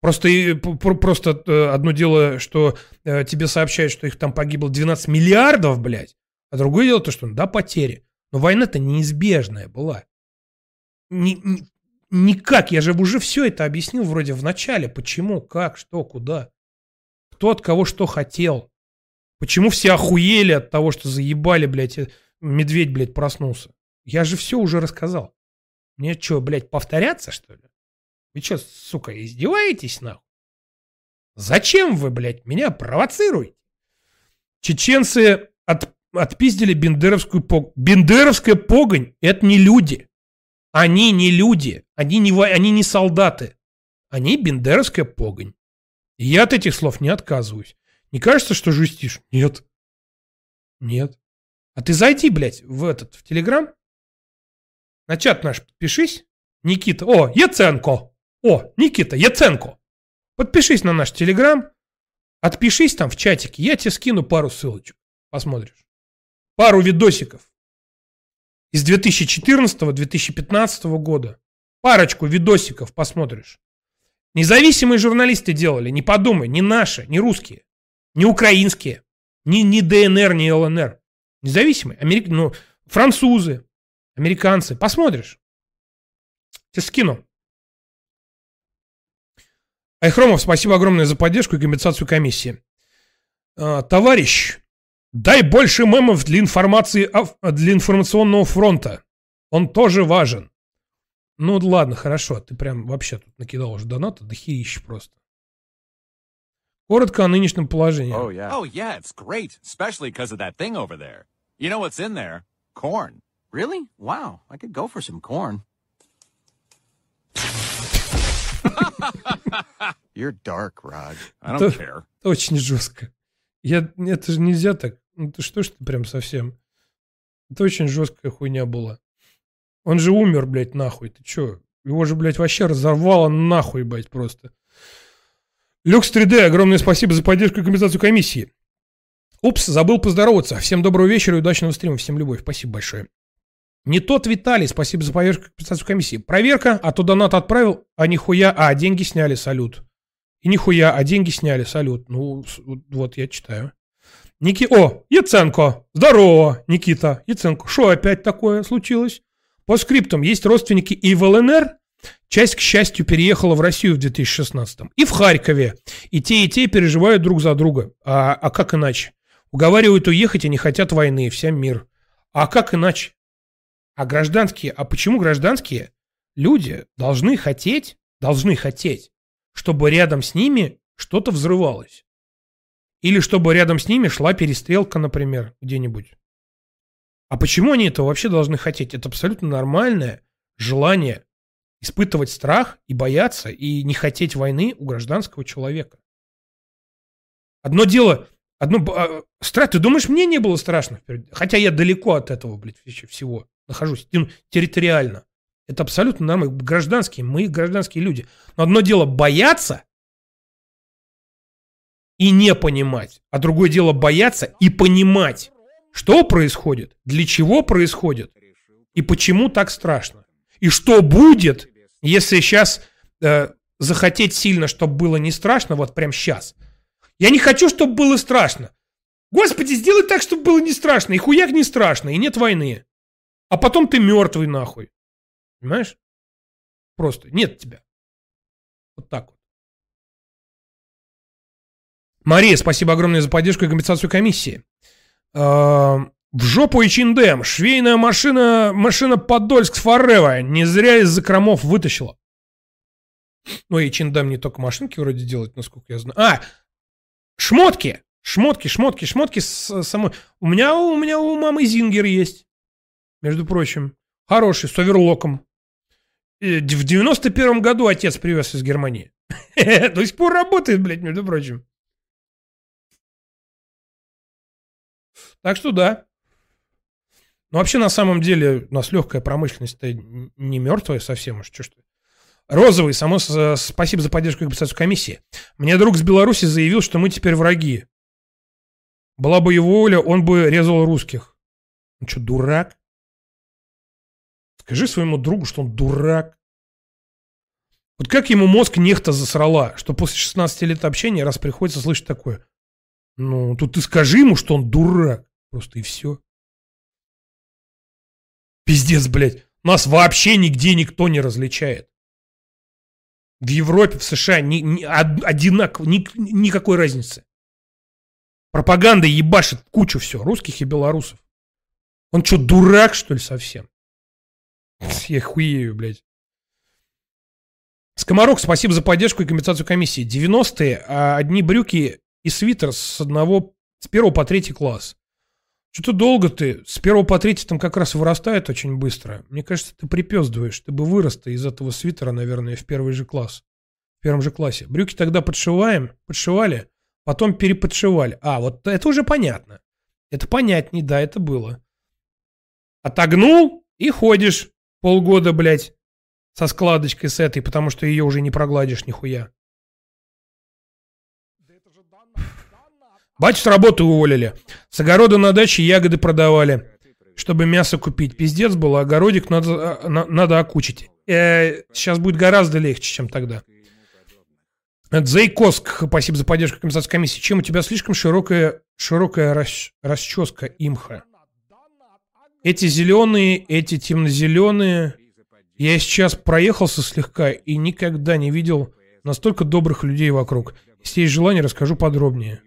Просто, просто э, одно дело, что э, тебе сообщают, что их там погибло 12 миллиардов, блядь. А другое дело то, что, да, потери. Но война-то неизбежная была. Ни, ни, никак, я же уже все это объяснил вроде в начале. Почему, как, что, куда. Кто от кого что хотел. Почему все охуели от того, что заебали, блядь, э, медведь, блядь, проснулся. Я же все уже рассказал. Мне что, блядь, повторяться, что ли? Вы что, сука, издеваетесь, нахуй? Зачем вы, блядь, меня провоцируете? Чеченцы от отпиздили бендеровскую погонь. Бендеровская погонь – это не люди. Они не люди. Они не, они не солдаты. Они бендеровская погонь. И я от этих слов не отказываюсь. Не кажется, что жестишь? Нет. Нет. А ты зайди, блядь, в этот, в Телеграм. На чат наш подпишись. Никита. О, Яценко. О, Никита, Яценко. Подпишись на наш Телеграм. Отпишись там в чатике. Я тебе скину пару ссылочек. Посмотришь пару видосиков из 2014-2015 года. Парочку видосиков посмотришь. Независимые журналисты делали, не подумай, не наши, не русские, не украинские, не, не ДНР, не ЛНР. Независимые, америк... ну, французы, американцы. Посмотришь. Тебе скину. Айхромов, спасибо огромное за поддержку и компенсацию комиссии. А, товарищ, Дай больше мемов для информации, для информационного фронта. Он тоже важен. Ну ладно, хорошо, ты прям вообще тут накидал уже доната, да херищ просто. Коротко о нынешнем положении. Oh yeah. Oh yeah, it's great, especially because of that thing over there. You know what's in there? Corn. Really? Wow, I could go for some corn. You're dark, Rod. I don't care. Очень жестко. Я, это же нельзя так. Ну ты что ж ты прям совсем? Это очень жесткая хуйня была. Он же умер, блядь, нахуй. Ты чё? Его же, блядь, вообще разорвало нахуй, блядь, просто. Люкс 3D, огромное спасибо за поддержку и компенсацию комиссии. Упс, забыл поздороваться. Всем доброго вечера и удачного стрима. Всем любовь. Спасибо большое. Не тот Виталий, спасибо за поддержку и компенсацию комиссии. Проверка, а то донат отправил, а нихуя, а деньги сняли, салют. И нихуя, а деньги сняли, салют. Ну, вот я читаю. Ники... О, Яценко. Здорово, Никита. Яценко. Что опять такое случилось? По скриптам есть родственники и в ЛНР. Часть, к счастью, переехала в Россию в 2016-м. И в Харькове. И те, и те переживают друг за друга. А, а как иначе? Уговаривают уехать и не хотят войны. Всем мир. А как иначе? А гражданские... А почему гражданские люди должны хотеть, должны хотеть, чтобы рядом с ними что-то взрывалось? Или чтобы рядом с ними шла перестрелка, например, где-нибудь. А почему они это вообще должны хотеть? Это абсолютно нормальное желание испытывать страх и бояться, и не хотеть войны у гражданского человека. Одно дело, одно... А, страх, ты думаешь, мне не было страшно? Хотя я далеко от этого, блядь, всего нахожусь, территориально. Это абсолютно нормально. Гражданские, мы гражданские люди. Но одно дело бояться, и не понимать. А другое дело бояться и понимать, что происходит, для чего происходит и почему так страшно. И что будет, если сейчас э, захотеть сильно, чтобы было не страшно, вот прям сейчас. Я не хочу, чтобы было страшно. Господи, сделай так, чтобы было не страшно. И хуяк не страшно, и нет войны. А потом ты мертвый нахуй. Понимаешь? Просто нет тебя. Вот так вот. Мария, спасибо огромное за поддержку и компенсацию комиссии. Эм, в жопу H&M. Швейная машина, машина Подольск Форева. Не зря из закромов вытащила. Ну, H&M не только машинки вроде делать, насколько я знаю. А, шмотки. Шмотки, шмотки, шмотки с самой. У меня, у меня у мамы Зингер есть. Между прочим. Хороший, с оверлоком. В 91 году отец привез из Германии. До сих пор работает, блядь, между прочим. Так что да. Но вообще, на самом деле, у нас легкая промышленность не мертвая совсем уж. Что, что. Розовый, само спасибо за поддержку компенсацию комиссии. Мне друг с Беларуси заявил, что мы теперь враги. Была бы его воля, он бы резал русских. Он что, дурак? Скажи своему другу, что он дурак. Вот как ему мозг нехта засрала, что после 16 лет общения раз приходится слышать такое. Ну, тут ты скажи ему, что он дурак. Просто и все. Пиздец, блядь. Нас вообще нигде никто не различает. В Европе, в США ни, ни, одинаково, ни, никакой разницы. Пропаганда ебашит кучу все, русских и белорусов. Он что, дурак, что ли, совсем? Я хуею, блядь. Скоморок, спасибо за поддержку и компенсацию комиссии. 90-е, а одни брюки и свитер с одного, с первого по третий класс. Что-то долго ты. С первого по третий там как раз вырастает очень быстро. Мне кажется, ты припездываешь. Ты бы вырос из этого свитера, наверное, в первый же класс. В первом же классе. Брюки тогда подшиваем, подшивали, потом переподшивали. А, вот это уже понятно. Это понятней, да, это было. Отогнул и ходишь полгода, блядь, со складочкой с этой, потому что ее уже не прогладишь нихуя. Батю с работы уволили. С огорода на даче ягоды продавали, чтобы мясо купить. Пиздец был, огородик надо, а, надо окучить. Э, сейчас будет гораздо легче, чем тогда. Дзейкоск, спасибо за поддержку компенсации комиссии. Чем у тебя слишком широкая, широкая рас, расческа имха? Эти зеленые, эти темно-зеленые. Я сейчас проехался слегка и никогда не видел настолько добрых людей вокруг. Если есть желание, расскажу подробнее.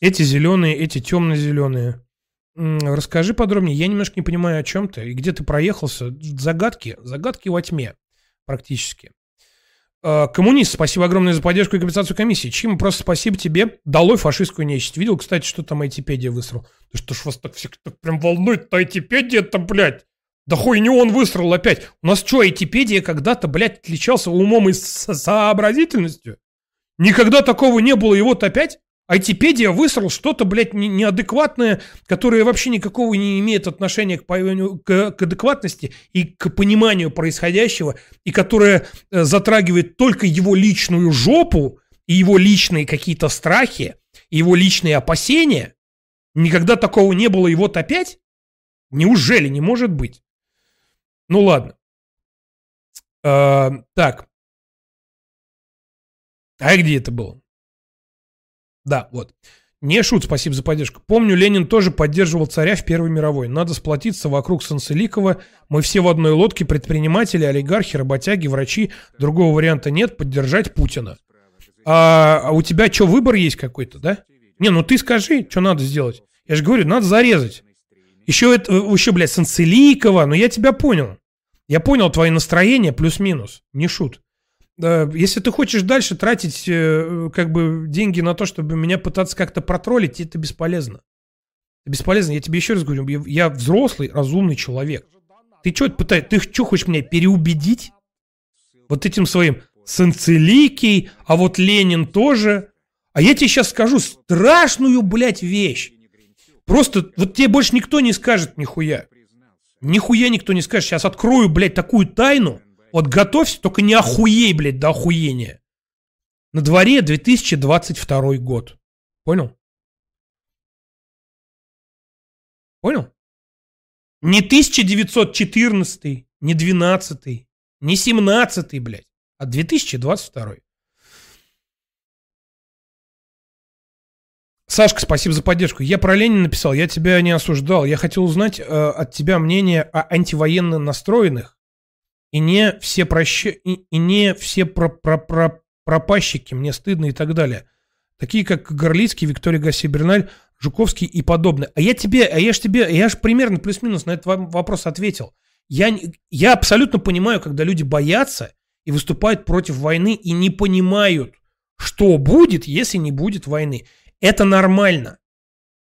Эти зеленые, эти темно-зеленые. Расскажи подробнее. Я немножко не понимаю, о чем ты и где ты проехался. Загадки, загадки во тьме практически. А, коммунист, спасибо огромное за поддержку и компенсацию комиссии. Чим, просто спасибо тебе. Долой фашистскую нечисть. Видел, кстати, что там Айтипедия высрал? Да что ж вас так всех так прям волнует-то Айтипедия-то, блядь? Да хуйню он высрал опять. У нас что, Айтипедия когда-то, блядь, отличался умом и сообразительностью? Никогда такого не было, и вот опять? Айтипедия высрал что-то, блядь, не, неадекватное, которое вообще никакого не имеет отношения к, к, к адекватности и к пониманию происходящего, и которое э, затрагивает только его личную жопу и его личные какие-то страхи, и его личные опасения. Никогда такого не было, и вот опять? Неужели не может быть? Ну ладно. А, так. А где это было? Да, вот. Не шут, спасибо за поддержку. Помню, Ленин тоже поддерживал царя в Первой мировой. Надо сплотиться вокруг Санцеликова. Мы все в одной лодке, предприниматели, олигархи, работяги, врачи. Другого варианта нет, поддержать Путина. А, а у тебя что, выбор есть какой-то, да? Не, ну ты скажи, что надо сделать. Я же говорю, надо зарезать. Еще, это, еще блядь, Санцеликова, но я тебя понял. Я понял твои настроения, плюс-минус. Не шут. Если ты хочешь дальше тратить э, как бы деньги на то, чтобы меня пытаться как-то протроллить, это бесполезно. Бесполезно. Я тебе еще раз говорю, я взрослый, разумный человек. Ты что пытаешь? Ты что хочешь меня переубедить? Вот этим своим Санцеликий, а вот Ленин тоже. А я тебе сейчас скажу страшную, блядь, вещь. Просто вот тебе больше никто не скажет нихуя. Нихуя никто не скажет. Сейчас открою, блядь, такую тайну. Вот готовься, только не охуей, блядь, до охуения. На дворе 2022 год. Понял? Понял? Не 1914, не 12, не 17, блядь, а 2022. Сашка, спасибо за поддержку. Я про Ленина написал, я тебя не осуждал. Я хотел узнать э, от тебя мнение о антивоенно настроенных и не все прощ... и, не все про про про пропащики, мне стыдно и так далее. Такие как Горлицкий, Виктория Гаси Берналь, Жуковский и подобное. А я тебе, а я ж тебе, я же примерно плюс-минус на этот вопрос ответил. Я, я абсолютно понимаю, когда люди боятся и выступают против войны и не понимают, что будет, если не будет войны. Это нормально.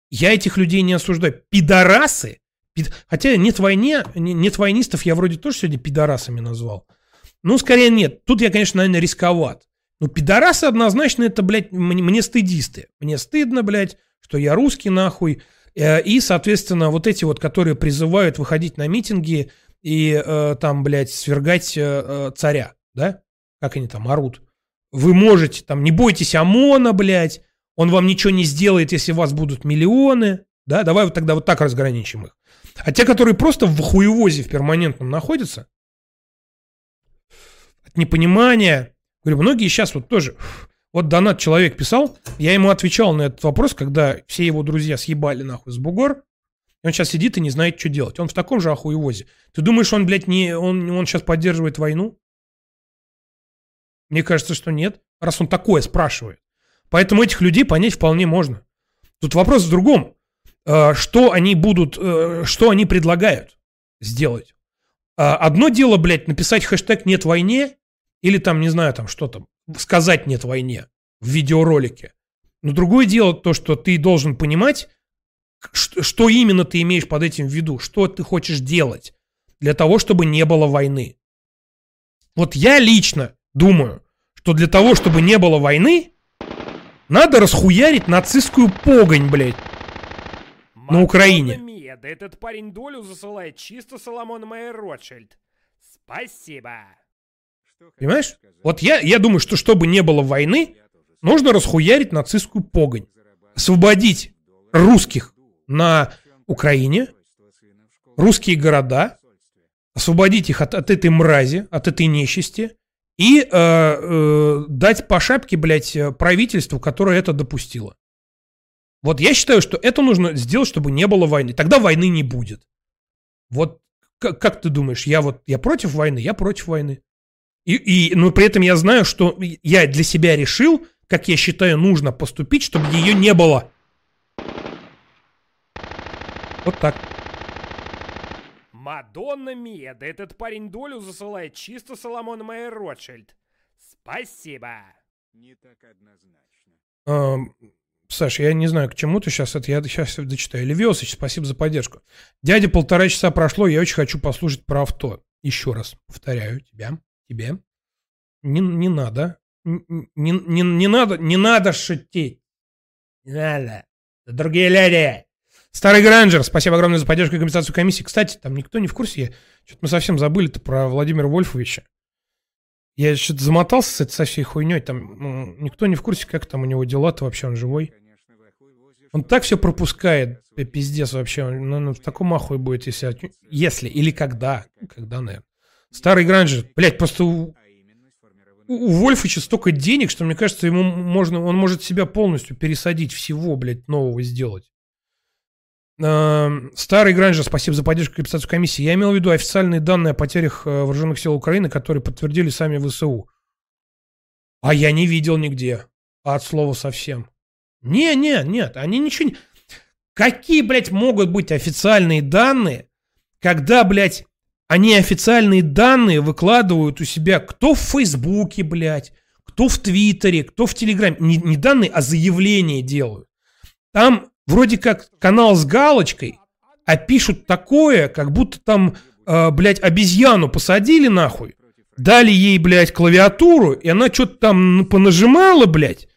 Я этих людей не осуждаю. Пидорасы, пид... хотя нет войне, нет войнистов, я вроде тоже сегодня пидорасами назвал. Ну, скорее нет. Тут я, конечно, наверное, рисковат. Но пидорасы однозначно это, блядь, мне, мне стыдисты. Мне стыдно, блядь, что я русский нахуй. Э, и, соответственно, вот эти вот, которые призывают выходить на митинги и э, там, блядь, свергать э, э, царя, да? Как они там орут. Вы можете, там, не бойтесь ОМОНа, блядь, он вам ничего не сделает, если у вас будут миллионы, да? Давай вот тогда вот так разграничим их. А те, которые просто в хуевозе в перманентном находятся, от непонимания, говорю, многие сейчас вот тоже вот донат человек писал, я ему отвечал на этот вопрос, когда все его друзья съебали нахуй с бугор, он сейчас сидит и не знает, что делать. Он в таком же охуевозе. Ты думаешь, он, блядь, не, он, он сейчас поддерживает войну? Мне кажется, что нет, раз он такое спрашивает. Поэтому этих людей понять вполне можно. Тут вопрос в другом. Э, что они будут, э, что они предлагают сделать? Э, одно дело, блядь, написать хэштег «нет войне» или там, не знаю, там что там, сказать «нет войне» в видеоролике. Но другое дело то, что ты должен понимать, что именно ты имеешь под этим в виду, что ты хочешь делать для того, чтобы не было войны. Вот я лично думаю, что для того, чтобы не было войны, надо расхуярить нацистскую погонь, блядь, на Украине. Меда, этот парень долю засылает чисто Соломон Майер Ротшильд. Спасибо. Понимаешь? Вот я, я думаю, что чтобы не было войны, нужно расхуярить нацистскую погонь. Освободить русских на Украине, русские города, освободить их от, от этой мрази, от этой нечисти и э, э, дать по шапке, блядь, правительству, которое это допустило. Вот я считаю, что это нужно сделать, чтобы не было войны. Тогда войны не будет. Вот как, как ты думаешь, я вот я против войны, я против войны. И, и, но при этом я знаю, что я для себя решил, как я считаю, нужно поступить, чтобы ее не было. Вот так. Мадонна Мия, да этот парень долю засылает чисто Соломон Майер Ротшильд. Спасибо. Не так однозначно. А, Саш, я не знаю, к чему ты сейчас это, я сейчас дочитаю. Левиосыч, спасибо за поддержку. Дядя, полтора часа прошло, я очень хочу послушать про авто. Еще раз повторяю тебя тебе. Не, не надо. Не, не, не надо, не надо шутить. Не надо. Другие люди. Старый Гранджер, спасибо огромное за поддержку и компенсацию комиссии. Кстати, там никто не в курсе. Что-то мы совсем забыли-то про Владимира Вольфовича. Я что-то замотался с этой со всей хуйней. Там ну, никто не в курсе, как там у него дела-то вообще, он живой. Он так все пропускает, пиздец вообще. Он ну, в таком ахуе будет, если... Если, или когда. Когда, наверное. Старый Гранжер, блядь, просто у, у Вольфыча столько денег, что мне кажется, ему можно, он может себя полностью пересадить, всего, блядь, нового сделать. Старый Гранжер, спасибо за поддержку и комиссии. Я имел в виду официальные данные о потерях э, вооруженных сил Украины, которые подтвердили сами ВСУ. А я не видел нигде. От слова совсем. Не, не, нет, они ничего не... Какие, блядь, могут быть официальные данные, когда, блядь, они официальные данные выкладывают у себя кто в Фейсбуке, блядь, кто в Твиттере, кто в Телеграме. Не, не данные, а заявления делают. Там вроде как канал с галочкой, а пишут такое, как будто там, э, блядь, обезьяну посадили нахуй, дали ей, блядь, клавиатуру, и она что-то там понажимала, блядь,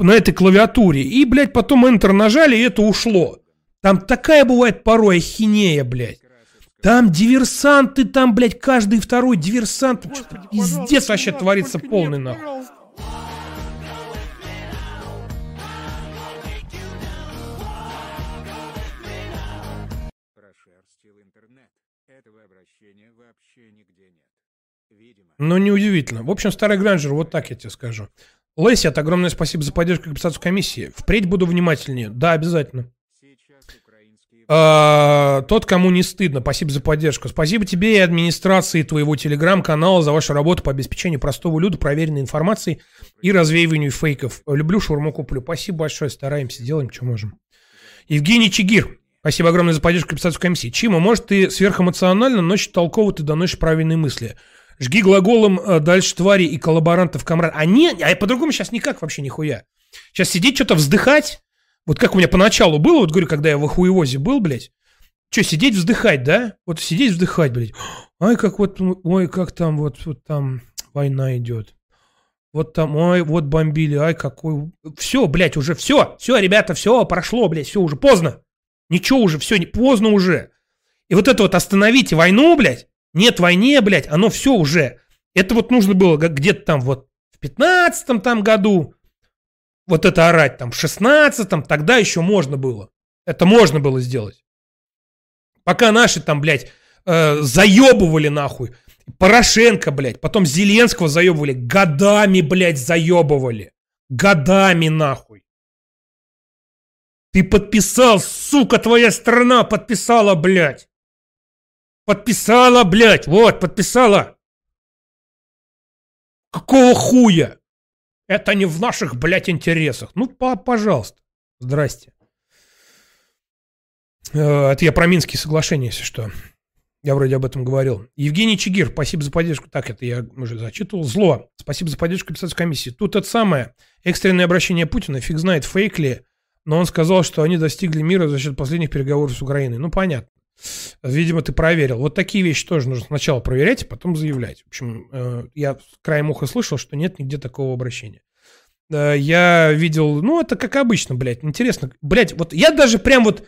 на этой клавиатуре, и, блядь, потом Enter нажали, и это ушло. Там такая бывает порой ахинея, блядь. Там диверсанты, там, блядь, каждый второй диверсант. Господи, Пиздец вообще творится полный нахуй. Но неудивительно. В общем, старый Гранжер, вот так я тебе скажу. Лесят, огромное спасибо за поддержку и компенсацию комиссии. Впредь буду внимательнее. Да, обязательно. А, тот, кому не стыдно, спасибо за поддержку. Спасибо тебе и администрации твоего телеграм-канала за вашу работу по обеспечению простого люда проверенной информацией и развеиванию фейков. Люблю шаурму куплю. Спасибо большое, стараемся, делаем, что можем. Евгений Чигир. Спасибо огромное за поддержку и компенсацию комиссии. Чима, может, ты сверхэмоционально, но толково ты доносишь правильные мысли. Жги глаголом э, дальше твари и коллаборантов комрад. А не, а по-другому сейчас никак вообще нихуя. Сейчас сидеть, что-то вздыхать. Вот как у меня поначалу было, вот говорю, когда я в хуевозе был, блядь. Что, сидеть, вздыхать, да? Вот сидеть, вздыхать, блядь. Ай, как вот, ой, как там, вот, вот там война идет. Вот там, ой, вот бомбили, ай, какой... Все, блядь, уже все, все, ребята, все, прошло, блядь, все, уже поздно. Ничего уже, все, не, поздно уже. И вот это вот остановите войну, блядь, нет войне, блядь, оно все уже. Это вот нужно было где-то там вот в 15 там году вот это орать, там в 16 тогда еще можно было. Это можно было сделать. Пока наши там, блядь, э, заебывали нахуй. Порошенко, блядь, потом Зеленского заебывали. Годами, блядь, заебывали. Годами, нахуй. Ты подписал, сука, твоя страна подписала, блядь. Подписала, блядь, вот, подписала. Какого хуя? Это не в наших, блядь, интересах. Ну, по- пожалуйста. Здрасте. Э, Это я про Минские соглашения, если что. Я вроде об этом говорил. Евгений Чигир, спасибо за поддержку. Так, это я уже зачитывал. Зло, спасибо за поддержку компенсацию комиссии. Тут это самое. Экстренное обращение Путина, фиг знает, фейк ли, но он сказал, что они достигли мира за счет последних переговоров с Украиной. Ну, понятно. Видимо, ты проверил. Вот такие вещи тоже нужно сначала проверять, а потом заявлять. В общем, э, я краем уха слышал, что нет нигде такого обращения. Э, Я видел, ну, это как обычно, блядь, интересно. Блядь, вот я даже прям вот,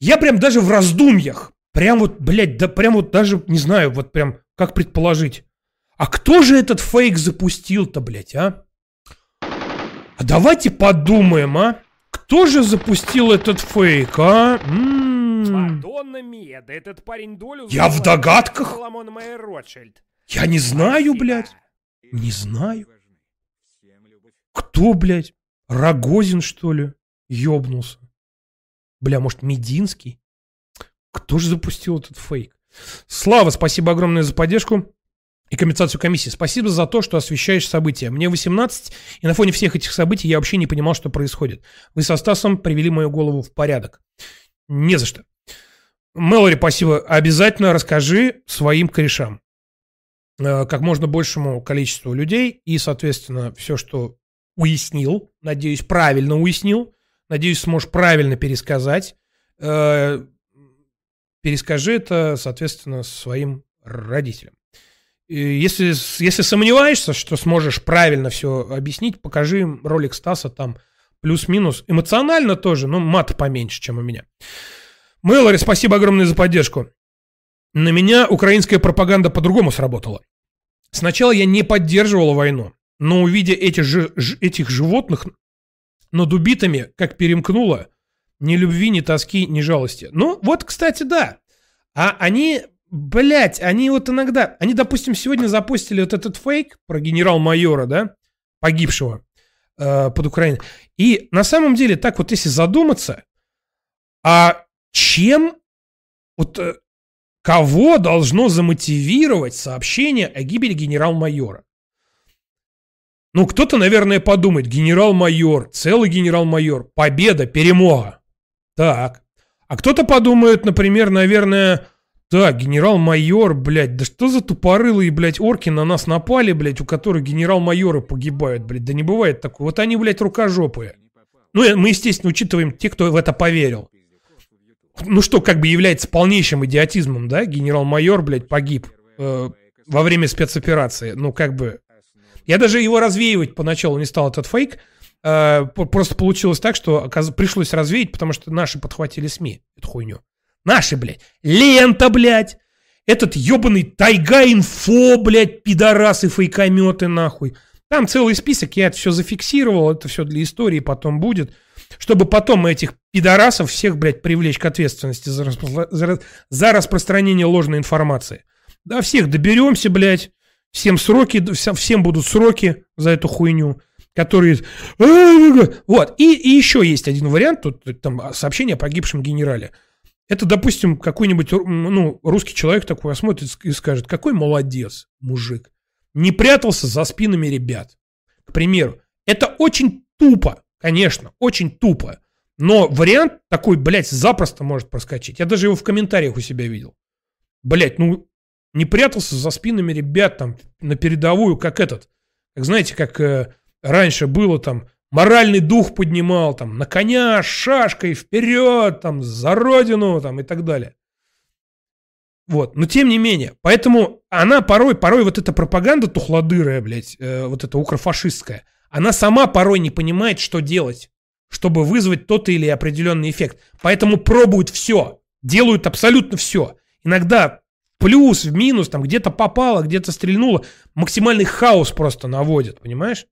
я прям даже в раздумьях, прям вот, блядь, да прям вот даже, не знаю, вот прям, как предположить. А кто же этот фейк запустил-то, блядь, а? А давайте подумаем, а? Кто же запустил этот фейк, а? М. Мадонна Меда, этот парень долю... Я в догадках. Соломон Майер Ротшильд. Я не знаю, блядь. Не знаю. Кто, блядь? Рогозин, что ли? Ёбнулся. Бля, может, Мединский? Кто же запустил этот фейк? Слава, спасибо огромное за поддержку и компенсацию комиссии. Спасибо за то, что освещаешь события. Мне 18, и на фоне всех этих событий я вообще не понимал, что происходит. Вы со Стасом привели мою голову в порядок. Не за что. Мэлори, спасибо. Обязательно расскажи своим корешам. Э, Как можно большему количеству людей. И, соответственно, все, что уяснил, надеюсь, правильно уяснил, надеюсь, сможешь правильно пересказать. Э, Перескажи это, соответственно, своим родителям. Если, если сомневаешься, что сможешь правильно все объяснить, покажи им ролик Стаса там плюс-минус. Эмоционально тоже, но мат поменьше, чем у меня. Мэлори, спасибо огромное за поддержку. На меня украинская пропаганда по-другому сработала. Сначала я не поддерживала войну, но увидя эти же, ж- этих животных над убитыми, как перемкнуло, ни любви, ни тоски, ни жалости. Ну, вот, кстати, да. А они, блядь, они вот иногда... Они, допустим, сегодня запустили вот этот фейк про генерал-майора, да, погибшего э, под Украиной. И на самом деле, так вот если задуматься, а чем... Вот э, кого должно замотивировать сообщение о гибели генерал-майора? Ну, кто-то, наверное, подумает, генерал-майор, целый генерал-майор, победа, перемога. Так. А кто-то подумает, например, наверное, так, генерал-майор, блядь, да что за тупорылые, блядь, орки на нас напали, блядь, у которых генерал-майоры погибают, блядь, да не бывает такого. Вот они, блядь, рукожопые. Ну, э, мы, естественно, учитываем те, кто в это поверил. Ну что, как бы является полнейшим идиотизмом, да? Генерал-майор, блядь, погиб э, во время спецоперации. Ну, как бы... Я даже его развеивать поначалу не стал, этот фейк. Э, просто получилось так, что пришлось развеять, потому что наши подхватили СМИ эту хуйню. Наши, блядь. Лента, блядь. Этот ебаный тайга-инфо, блядь, пидорасы, фейкометы, нахуй. Там целый список, я это все зафиксировал, это все для истории потом будет. Чтобы потом этих пидорасов всех, блядь, привлечь к ответственности за, распро- за за распространение ложной информации. Да, всех доберемся, блядь. Всем сроки, всем будут сроки за эту хуйню, которые... Вот. И, и еще есть один вариант, тут там сообщение о погибшем генерале. Это, допустим, какой-нибудь ну, русский человек такой осмотрит и скажет, какой молодец мужик. Не прятался за спинами ребят. К примеру. Это очень тупо, конечно, очень тупо. Но вариант такой, блядь, запросто может проскочить. Я даже его в комментариях у себя видел. Блядь, ну, не прятался за спинами ребят там на передовую, как этот. Как знаете, как э, раньше было там, моральный дух поднимал, там, на коня, шашкой, вперед, там, за родину, там, и так далее. Вот, но тем не менее, поэтому она порой, порой вот эта пропаганда тухлодырая, блядь, э, вот эта укрофашистская, она сама порой не понимает, что делать чтобы вызвать тот или определенный эффект. Поэтому пробуют все, делают абсолютно все. Иногда плюс, в минус, там где-то попало, где-то стрельнуло. Максимальный хаос просто наводят, понимаешь?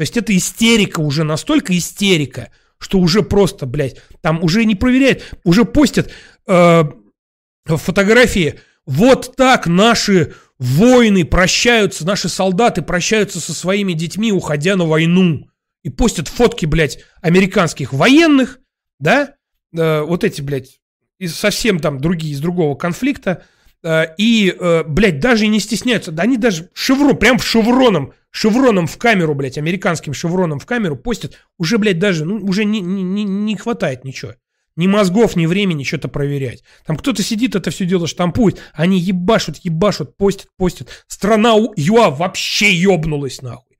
То есть это истерика уже, настолько истерика, что уже просто, блядь, там уже не проверяют, уже постят э, фотографии. Вот так наши воины прощаются, наши солдаты прощаются со своими детьми, уходя на войну. И постят фотки, блядь, американских военных, да, э, вот эти, блядь, из совсем там другие, из другого конфликта, и, э, блядь, даже не стесняются, да они даже шеврон, прям в шевроном, шевроном в камеру, блядь, американским шевроном в камеру постят, уже, блядь, даже, ну, уже не, не, не хватает ничего. Ни мозгов, ни времени что-то проверять. Там кто-то сидит, это все дело штампует. Они ебашут, ебашут, постят, постят. Страна ЮА вообще ебнулась нахуй.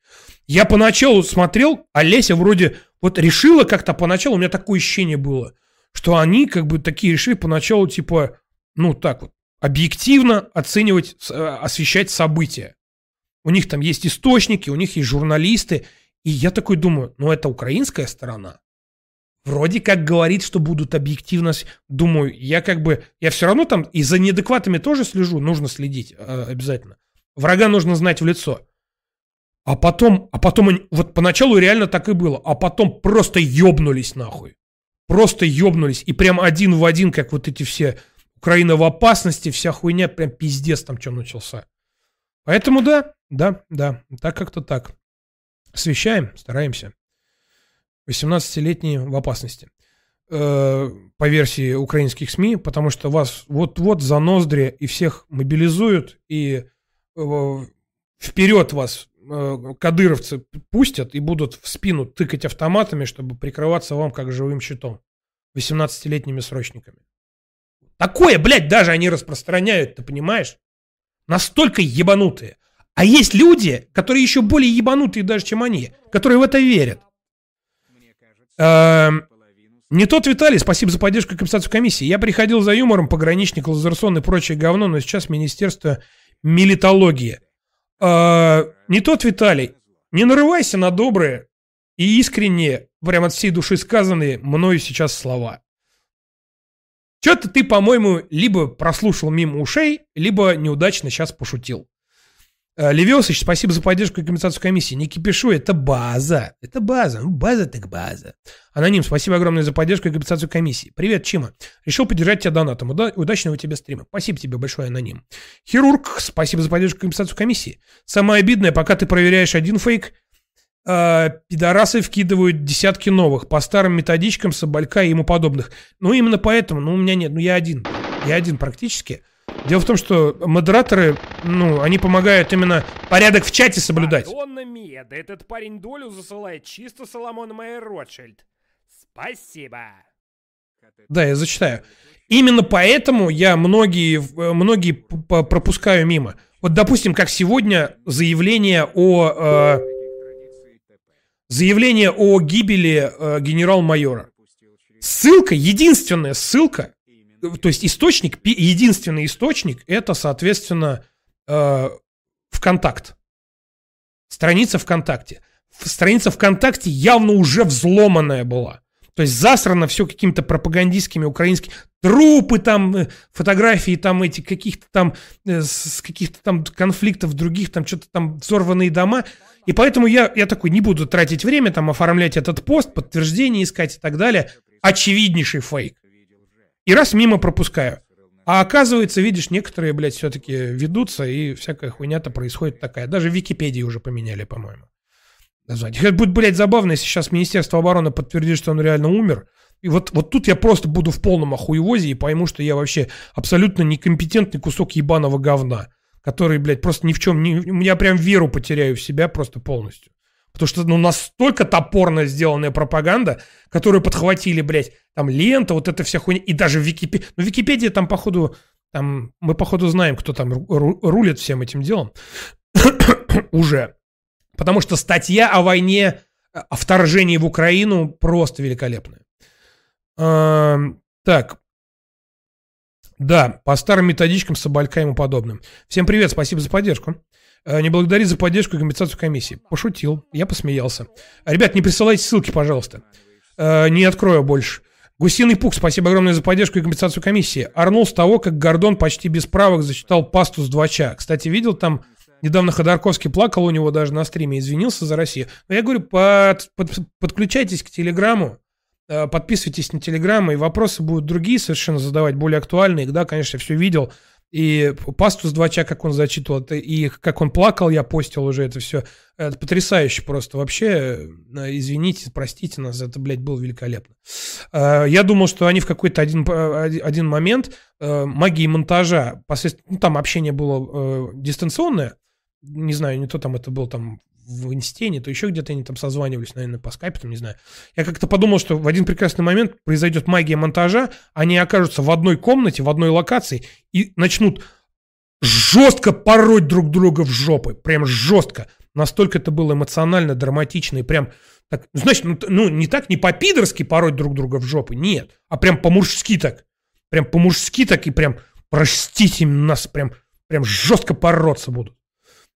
Я поначалу смотрел, а Леся вроде вот решила как-то поначалу, у меня такое ощущение было, что они как бы такие решили поначалу типа, ну так вот, объективно оценивать, э, освещать события. У них там есть источники, у них есть журналисты. И я такой думаю, ну это украинская сторона. Вроде как говорит, что будут объективно... Думаю, я как бы... Я все равно там и за неадекватами тоже слежу, нужно следить э, обязательно. Врага нужно знать в лицо. А потом, а потом, они, вот поначалу реально так и было, а потом просто ёбнулись нахуй. Просто ёбнулись. И прям один в один, как вот эти все Украина в опасности, вся хуйня, прям пиздец там что начался. Поэтому да, да, да, так как-то так. Освещаем, стараемся. 18-летние в опасности. Э, по версии украинских СМИ, потому что вас вот-вот за ноздри и всех мобилизуют, и э, вперед вас Э, кадыровцы пустят и будут в спину тыкать автоматами, чтобы прикрываться вам как живым щитом. 18-летними срочниками. Такое, блядь, даже они распространяют, ты понимаешь? Настолько ебанутые. А есть люди, которые еще более ебанутые даже, чем они, которые в это верят. Эм, не тот Виталий, спасибо за поддержку и компенсацию комиссии. Я приходил за юмором, пограничник, лазерсон и прочее говно, но сейчас Министерство милитологии. А, не тот Виталий. Не нарывайся на добрые и искренние, прям от всей души сказанные мною сейчас слова. Что-то ты, по-моему, либо прослушал мимо ушей, либо неудачно сейчас пошутил. Э, Левиосович, спасибо за поддержку и компенсацию комиссии. Не кипишу, это база. Это база. Ну, база так база. Аноним, спасибо огромное за поддержку и компенсацию комиссии. Привет, Чима. Решил поддержать тебя донатом. Уда- удачного тебе стрима. Спасибо тебе большое, Аноним. Хирург, спасибо за поддержку и компенсацию комиссии. Самое обидное, пока ты проверяешь один фейк, э, пидорасы вкидывают десятки новых по старым методичкам Соболька и ему подобных. Ну, именно поэтому, ну, у меня нет, ну, я один. Я один практически. Дело в том, что модераторы, ну, они помогают именно порядок в чате соблюдать. Мадонна Мия, да этот парень долю засылает чисто Соломон Майер Ротшильд. Спасибо. Да, я зачитаю. Именно поэтому я многие, многие пропускаю мимо. Вот, допустим, как сегодня заявление о... Э, заявление о гибели э, генерал-майора. Ссылка, единственная ссылка то есть источник, единственный источник, это, соответственно, э, ВКонтакт. Страница ВКонтакте. Страница ВКонтакте явно уже взломанная была. То есть засрано все какими-то пропагандистскими украинскими трупы там, э, фотографии там эти каких-то там э, с каких-то там конфликтов других, там что-то там взорванные дома. И поэтому я, я такой не буду тратить время там оформлять этот пост, подтверждение искать и так далее. Очевиднейший фейк. И раз мимо пропускаю. А оказывается, видишь, некоторые, блядь, все-таки ведутся, и всякая хуйня-то происходит такая. Даже в Википедии уже поменяли, по-моему. назвать. Это будет, блядь, забавно, если сейчас Министерство обороны подтвердит, что он реально умер. И вот, вот тут я просто буду в полном охуевозе и пойму, что я вообще абсолютно некомпетентный кусок ебаного говна, который, блядь, просто ни в чем не... Я прям веру потеряю в себя просто полностью. Потому что, ну, настолько топорно сделанная пропаганда, которую подхватили, блядь, там лента, вот эта вся хуйня, и даже в Википедии. Ну, Википедия там, походу, там, мы, походу, знаем, кто там ру- рулит всем этим делом. Уже. Потому что статья о войне, о вторжении в Украину просто великолепная. Эм, так. Да, по старым методичкам, Соболька и ему подобным. Всем привет, спасибо за поддержку. Э, не благодари за поддержку и компенсацию комиссии. Пошутил, я посмеялся. Ребят, не присылайте ссылки, пожалуйста. Э, не открою больше. Гусиный пук, спасибо огромное за поддержку и компенсацию комиссии. Орнул с того, как Гордон почти без правок зачитал пасту с двача. Кстати, видел там Недавно Ходорковский плакал у него даже на стриме, извинился за Россию. Но я говорю, под, под, подключайтесь к Телеграму, э, подписывайтесь на Телеграм, и вопросы будут другие совершенно задавать, более актуальные. Да, конечно, я все видел. И пасту с двача, как он зачитывал, и как он плакал, я постил уже это все. Это потрясающе просто. Вообще, э, извините, простите нас, это, блядь, было великолепно. Э, я думал, что они в какой-то один, один момент магии монтажа, посредством, ну, там общение было дистанционное, не знаю, не то там это был там в инсте, не то еще где-то они там созванивались, наверное, по скайпу, там, не знаю. Я как-то подумал, что в один прекрасный момент произойдет магия монтажа, они окажутся в одной комнате, в одной локации и начнут жестко пороть друг друга в жопы. Прям жестко. Настолько это было эмоционально, драматично и прям так, ну, значит, ну, ну не так, не по-пидорски пороть друг друга в жопы, нет, а прям по-мужски так. Прям по-мужски так и прям, простите нас, прям, прям жестко бороться будут.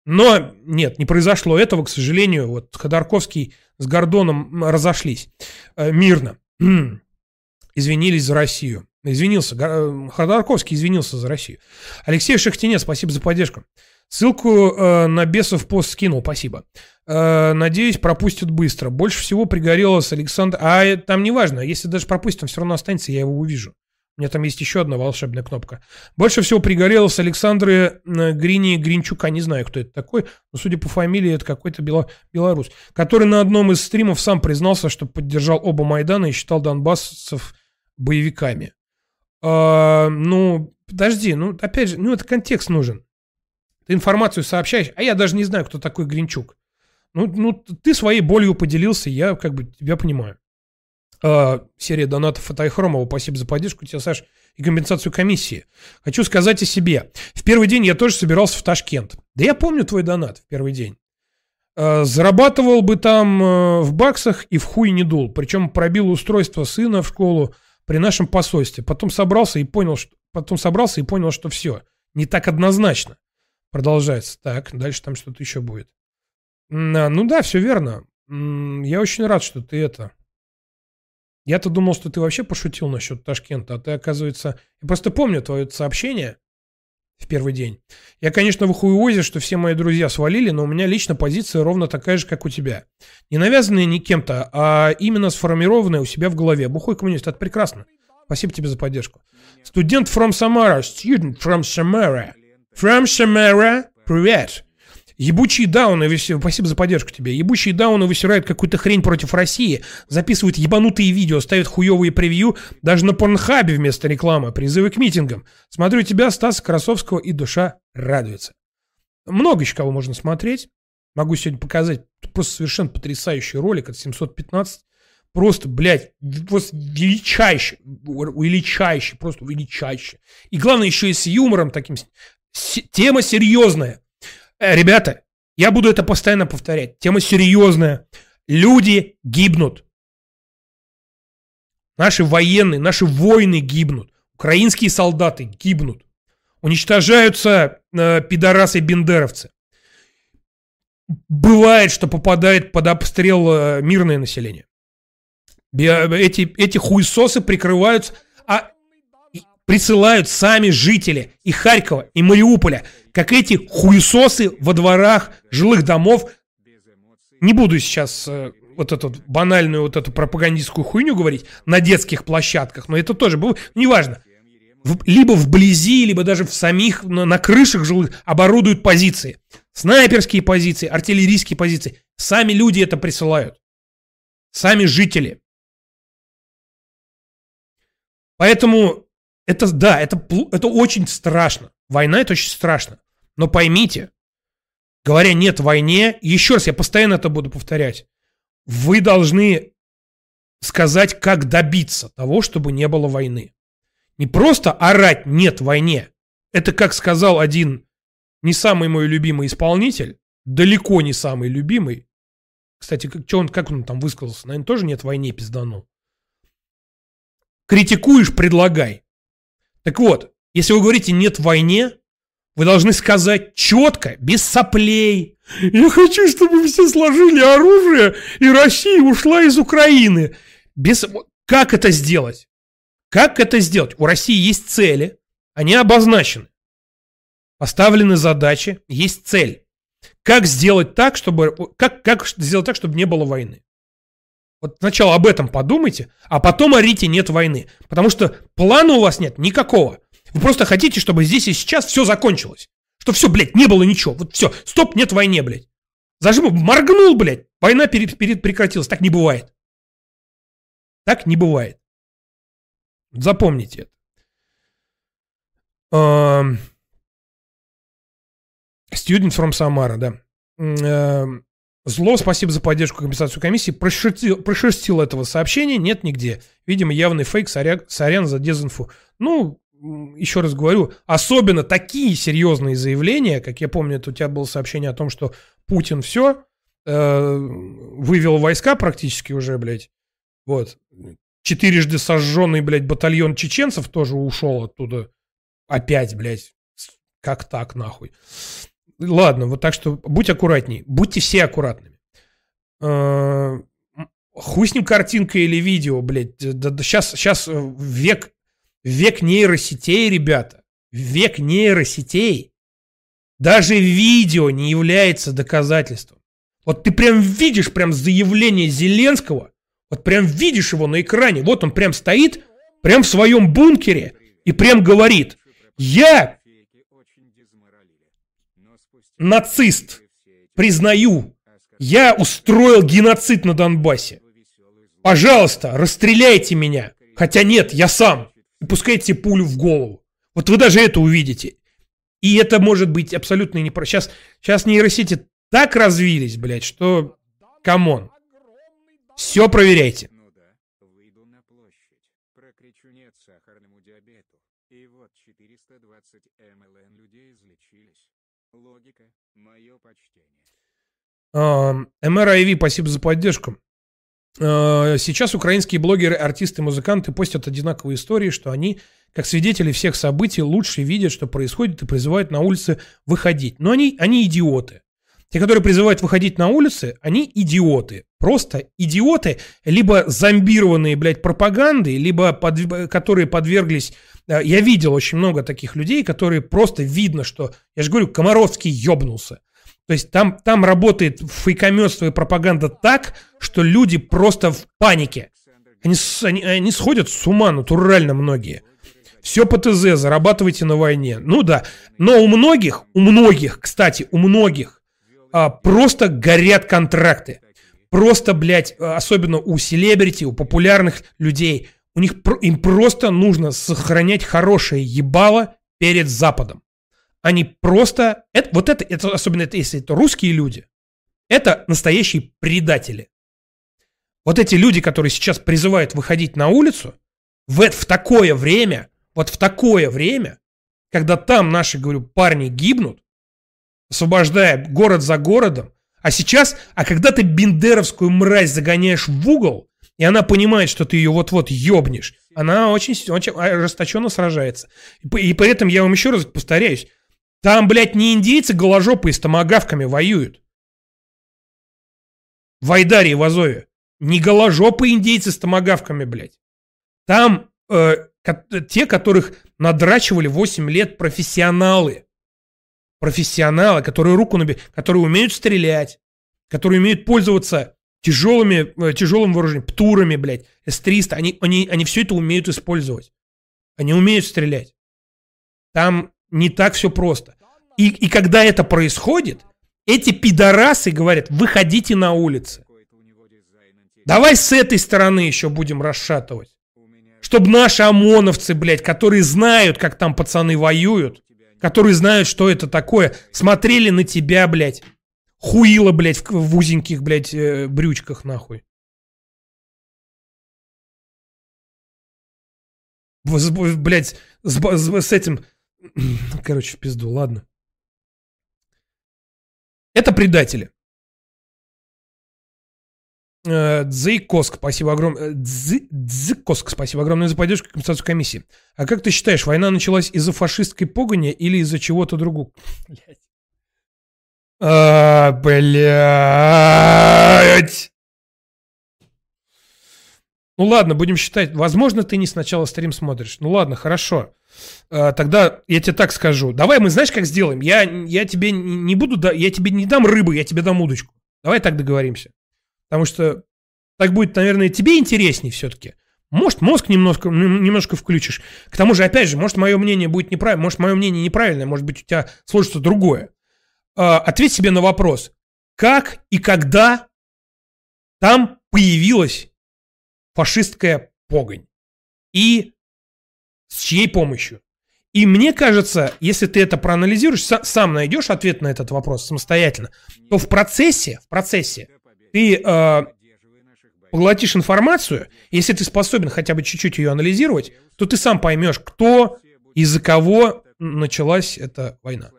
Но нет, не произошло этого, к сожалению. Вот Ходорковский с Гордоном разошлись э, мирно. Извинились за Россию. Извинился. Э, Ходорковский извинился за Россию. Алексей Шахтинец, спасибо за поддержку. Ссылку э, на бесов пост скинул, спасибо. Э, надеюсь, пропустят быстро. Больше всего пригорелось Александр... А там не важно, если даже пропустят, он все равно останется, я его увижу. У меня там есть еще одна волшебная кнопка. Больше всего пригорело с Александры Грини Гринчука. Не знаю, кто это такой, но судя по фамилии, это какой-то бело белорус, который на одном из стримов сам признался, что поддержал оба Майдана и считал донбассцев боевиками. А, ну, подожди, ну, опять же, ну, это контекст нужен. Ты информацию сообщаешь, а я даже не знаю, кто такой Гринчук. Ну, ну ты своей болью поделился, я как бы тебя понимаю. Uh, серия донатов от Айхромова. Спасибо за поддержку тебе, Саш, и компенсацию комиссии. Хочу сказать о себе. В первый день я тоже собирался в Ташкент. Да я помню твой донат в первый день. Uh, зарабатывал бы там uh, в баксах и в хуй не дул. Причем пробил устройство сына в школу при нашем посольстве. Потом собрался и понял, что, потом собрался и понял, что все. Не так однозначно. Продолжается. Так, дальше там что-то еще будет. ну да, все верно. Я очень рад, что ты это я-то думал, что ты вообще пошутил насчет Ташкента, а ты, оказывается... Я просто помню твое сообщение в первый день. Я, конечно, в хуевозе, что все мои друзья свалили, но у меня лично позиция ровно такая же, как у тебя. Не навязанная ни кем-то, а именно сформированная у себя в голове. Бухой коммунист, это прекрасно. Спасибо тебе за поддержку. Студент from Samara. Student from Samara. From Samara. Привет. Ебучие дауны, спасибо за поддержку тебе, ебучие дауны высирают какую-то хрень против России, записывают ебанутые видео, ставят хуевые превью, даже на порнхабе вместо рекламы, призывы к митингам. Смотрю тебя, Стаса Красовского, и душа радуется. Много еще кого можно смотреть. Могу сегодня показать просто совершенно потрясающий ролик от 715. Просто, блядь, просто величайший, величайший, просто величайший. И главное еще и с юмором таким. Тема серьезная. Э, ребята, я буду это постоянно повторять. Тема серьезная. Люди гибнут. Наши военные, наши воины гибнут. Украинские солдаты гибнут. Уничтожаются э, пидорасы-бендеровцы. Бывает, что попадает под обстрел э, мирное население. Эти, эти хуесосы прикрываются, а присылают сами жители и Харькова, и Мариуполя, как эти хуесосы во дворах жилых домов. Не буду сейчас э, вот эту банальную вот эту пропагандистскую хуйню говорить на детских площадках, но это тоже было, неважно. В, либо вблизи, либо даже в самих, на, на крышах жилых оборудуют позиции. Снайперские позиции, артиллерийские позиции. Сами люди это присылают. Сами жители. Поэтому это, да, это, это очень страшно. Война это очень страшно. Но поймите, говоря нет войне, еще раз, я постоянно это буду повторять, вы должны сказать, как добиться того, чтобы не было войны. Не просто орать «нет войне». Это, как сказал один не самый мой любимый исполнитель, далеко не самый любимый. Кстати, как, он, как он там высказался? Наверное, тоже нет войне пизданул. Критикуешь, предлагай. Так вот, если вы говорите «нет войне», вы должны сказать четко, без соплей. Я хочу, чтобы все сложили оружие, и Россия ушла из Украины. Без... Как это сделать? Как это сделать? У России есть цели, они обозначены. Поставлены задачи, есть цель. Как сделать так, чтобы... Как, как сделать так, чтобы не было войны? Вот сначала об этом подумайте, а потом орите «нет войны». Потому что плана у вас нет никакого. Вы просто хотите, чтобы здесь и сейчас все закончилось. Что все, блядь, не было ничего. Вот все, стоп, нет войны, блядь. Зажим, моргнул, блядь, война перед, перед прекратилась. Так не бывает. Так не бывает. Запомните это. Эм, Student from Samara, да. Эм, Зло, спасибо за поддержку компенсацию комиссии. Прошерстил, прошерстил этого сообщения, нет нигде. Видимо, явный фейк, сорян, сорян за дезинфу. Ну, еще раз говорю, особенно такие серьезные заявления, как я помню, это у тебя было сообщение о том, что Путин все, э, вывел войска практически уже, блядь. Вот. Четырежды сожженный, блядь, батальон чеченцев тоже ушел оттуда. Опять, блядь. Как так, нахуй? Ладно, вот так что будь аккуратней. Будьте все аккуратными. Э, хуй с ним картинка или видео, блядь. Да, да, сейчас, сейчас век, век нейросетей, ребята. Век нейросетей. Даже видео не является доказательством. Вот ты прям видишь прям заявление Зеленского, вот прям видишь его на экране, вот он прям стоит, прям в своем бункере и прям говорит, я нацист, признаю, я устроил геноцид на Донбассе. Пожалуйста, расстреляйте меня. Хотя нет, я сам. И пускайте пулю в голову. Вот вы даже это увидите. И это может быть абсолютно не про... Сейчас, сейчас нейросети так развились, блядь, что... Come on. Все проверяйте. Ну да, выйду на площадь, прокричу нет сахарному диабету. И вот 420 МЛН людей излечились. Логика, мое почтение. MRIV, спасибо за поддержку. А, Сейчас украинские блогеры, артисты, музыканты постят одинаковые истории, что они, как свидетели всех событий, лучше видят, что происходит, и призывают на улице выходить. Но они, они идиоты. Те, которые призывают выходить на улицы, они идиоты. Просто идиоты, либо зомбированные, блядь, пропагандой, либо под, которые подверглись... э, Я видел очень много таких людей, которые просто видно, что... Я же говорю, Комаровский ёбнулся. То есть там, там работает фейкометство и пропаганда так, что люди просто в панике. Они, они, они сходят с ума натурально многие. Все по ТЗ, зарабатывайте на войне. Ну да, но у многих, у многих, кстати, у многих а, просто горят контракты. Просто, блядь, а, особенно у селебрити, у популярных людей, у них им просто нужно сохранять хорошее ебало перед Западом. Они просто... Это, вот это, это, особенно это, если это русские люди, это настоящие предатели. Вот эти люди, которые сейчас призывают выходить на улицу, в, в такое время, вот в такое время, когда там наши, говорю, парни гибнут, освобождая город за городом, а сейчас, а когда ты бендеровскую мразь загоняешь в угол, и она понимает, что ты ее вот-вот ёбнешь, она очень, очень ожесточенно сражается. И, и при этом я вам еще раз повторяюсь, там, блядь, не индейцы голожопые с томагавками воюют. В Айдаре и в Азове. Не голожопые индейцы с томагавками, блядь. Там э, те, которых надрачивали 8 лет профессионалы. Профессионалы, которые руку наби... которые умеют стрелять, которые умеют пользоваться тяжелыми, э, тяжелым вооружением, птурами, блядь, С-300. Они, они, они все это умеют использовать. Они умеют стрелять. Там не так все просто. И, и когда это происходит, Эти пидорасы говорят, выходите на улицы. Давай с этой стороны еще будем расшатывать. Чтобы наши ОМОНовцы, блядь, которые знают, как там пацаны воюют, которые знают, что это такое, смотрели на тебя, блядь. Хуило, блядь, в, в узеньких, блядь, э, брючках, нахуй. С- Блядь, с, с- с этим... Короче, в пизду, ладно. Это предатели. Э, Дзейкоск, спасибо огромное. Дзыкоск, спасибо огромное за поддержку компенсацию комиссии. А как ты считаешь, война началась из-за фашистской погони или из-за чего-то другого? Блядь. А, блядь. Ну ладно, будем считать. Возможно, ты не сначала стрим смотришь. Ну ладно, хорошо. А, тогда я тебе так скажу. Давай мы знаешь, как сделаем? Я, я тебе не буду, да- я тебе не дам рыбу, я тебе дам удочку. Давай так договоримся. Потому что так будет, наверное, тебе интереснее все-таки. Может, мозг немножко, немножко включишь. К тому же, опять же, может, мое мнение будет неправильно, может, мое мнение неправильное, может быть, у тебя сложится другое. А, ответь себе на вопрос. Как и когда там появилась фашистская погонь? И с чьей помощью? И мне кажется, если ты это проанализируешь, са- сам найдешь ответ на этот вопрос самостоятельно, то в процессе, в процессе ты э, поглотишь информацию, если ты способен хотя бы чуть-чуть ее анализировать, то ты сам поймешь, кто, из-за кого началась эта война.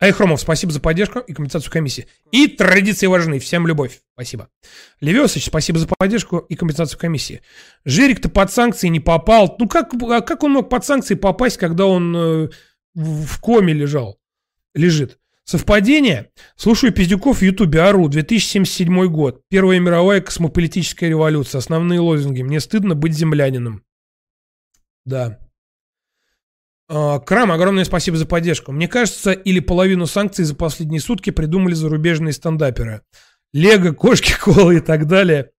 Айхромов, спасибо за поддержку и компенсацию комиссии. И традиции важны. Всем любовь. Спасибо. Левесыч, спасибо за поддержку и компенсацию комиссии. Жирик-то под санкции не попал. Ну как, а как он мог под санкции попасть, когда он э, в коме лежал? Лежит. Совпадение? Слушаю Пиздюков в Ютубе, ору, 2077 год. Первая мировая космополитическая революция. Основные лозунги. Мне стыдно быть землянином. Да. А, Крам, огромное спасибо за поддержку. Мне кажется, или половину санкций за последние сутки придумали зарубежные стендаперы. Лего, кошки, колы и так далее.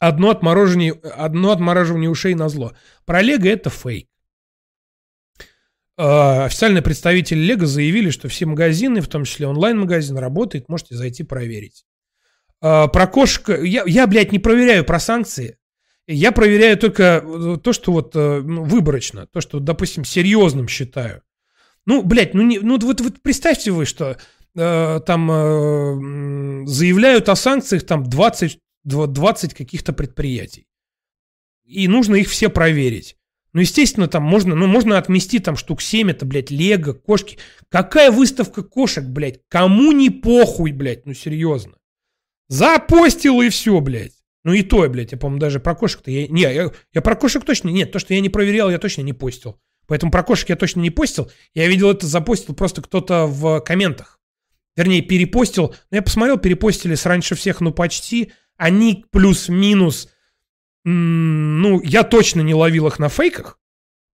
Одно отмороживание, одно отмораживание ушей на зло. Про Лего это фейк. А, Официальные представители Лего заявили, что все магазины, в том числе онлайн-магазин, работает, можете зайти проверить. А, Про кошек, я, я, блядь, не проверяю про санкции. Я проверяю только э, то, что вот э, ну, выборочно, то, что, допустим, серьезным считаю. Ну, блядь, ну, не, ну вот, вот представьте вы, что э, там э, заявляют о санкциях там 20, дв- 20 каких-то предприятий. И нужно их все проверить. Ну, естественно, там можно, ну, можно отмести там штук 7, это, блядь, лего, кошки. Какая выставка кошек, блядь? Кому не похуй, блядь, ну, серьезно. Запостил и все, блядь. Ну и то, блядь, я, по-моему, даже про кошек-то я... Не, я, я про кошек точно... Нет, то, что я не проверял, я точно не постил. Поэтому про кошек я точно не постил. Я видел это запостил просто кто-то в комментах. Вернее, перепостил. Но я посмотрел, перепостили с раньше всех, ну почти. Они плюс-минус... Ну, я точно не ловил их на фейках.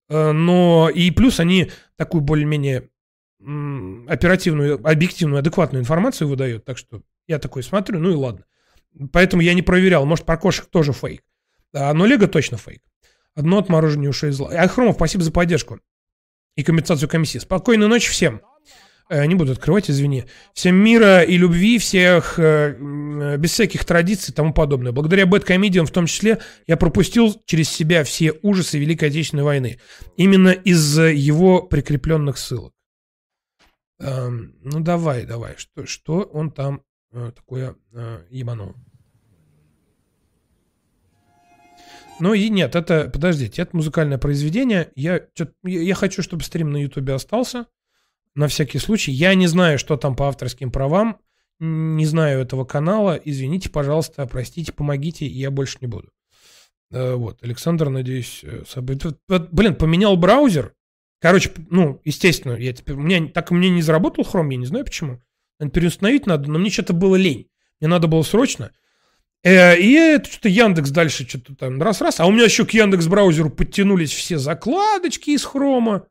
Э, Но и плюс они такую более-менее оперативную, объективную, адекватную информацию выдают. Так что я такой смотрю, ну и ладно. Поэтому я не проверял. Может, про кошек тоже фейк. А, но Лего точно фейк. Одно отморожение ушей зла. Ахромов, спасибо за поддержку. И компенсацию комиссии. Спокойной ночи всем. Э, Не буду открывать, извини. Всем мира и любви, всех, э, без всяких традиций и тому подобное. Благодаря Бэткомедиан в том числе я пропустил через себя все ужасы Великой Отечественной войны. Именно из-за его прикрепленных ссылок. Эм, ну давай, давай. Что, что он там такое э, ебанул? Ну и нет, это, подождите, это музыкальное произведение. Я, я хочу, чтобы стрим на ютубе остался. На всякий случай. Я не знаю, что там по авторским правам. Не знаю этого канала. Извините, пожалуйста, простите, помогите, я больше не буду. Э, Вот, Александр, надеюсь, э, Блин, поменял браузер. Короче, ну, естественно, я теперь, у меня так у меня не заработал Chrome, я не знаю почему. Переустановить надо, но мне что-то было лень. Мне надо было срочно. Э, и это что-то Яндекс дальше что-то там раз-раз. А у меня еще к Яндекс браузеру подтянулись все закладочки из Хрома.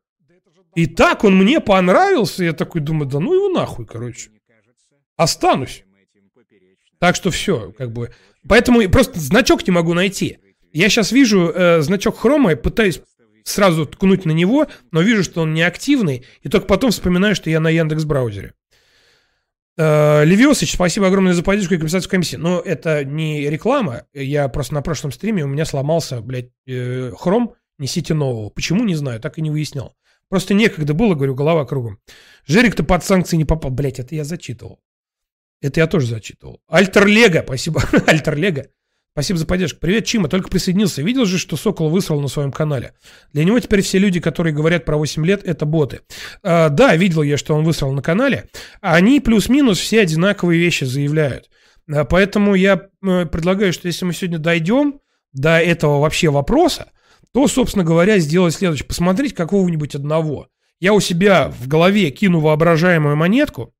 И так он мне понравился. Я такой думаю, да ну его нахуй, короче. Останусь. Так что все, как бы. Поэтому просто значок не могу найти. Я сейчас вижу э, значок хрома и пытаюсь сразу ткнуть на него, но вижу, что он неактивный, и только потом вспоминаю, что я на Яндекс браузере. Э, Левиосыч, спасибо огромное за поддержку и компенсацию комиссии. Но это не реклама. Я просто на прошлом стриме у меня сломался, блядь, э, хром. Несите нового. Почему, не знаю, так и не выяснял. Просто некогда было, говорю, голова кругом. Жерик-то под санкции не попал. Блядь, это я зачитывал. Это я тоже зачитывал. Альтер Лего, спасибо. Альтер Лего. Спасибо за поддержку. Привет, Чима, только присоединился. Видел же, что Сокол высрал на своем канале. Для него теперь все люди, которые говорят про 8 лет, это боты. А, да, видел я, что он высрал на канале. Они плюс-минус все одинаковые вещи заявляют. А, поэтому я э, предлагаю, что если мы сегодня дойдем до этого вообще вопроса, то, собственно говоря, сделать следующее. Посмотреть какого-нибудь одного. Я у себя в голове кину воображаемую монетку,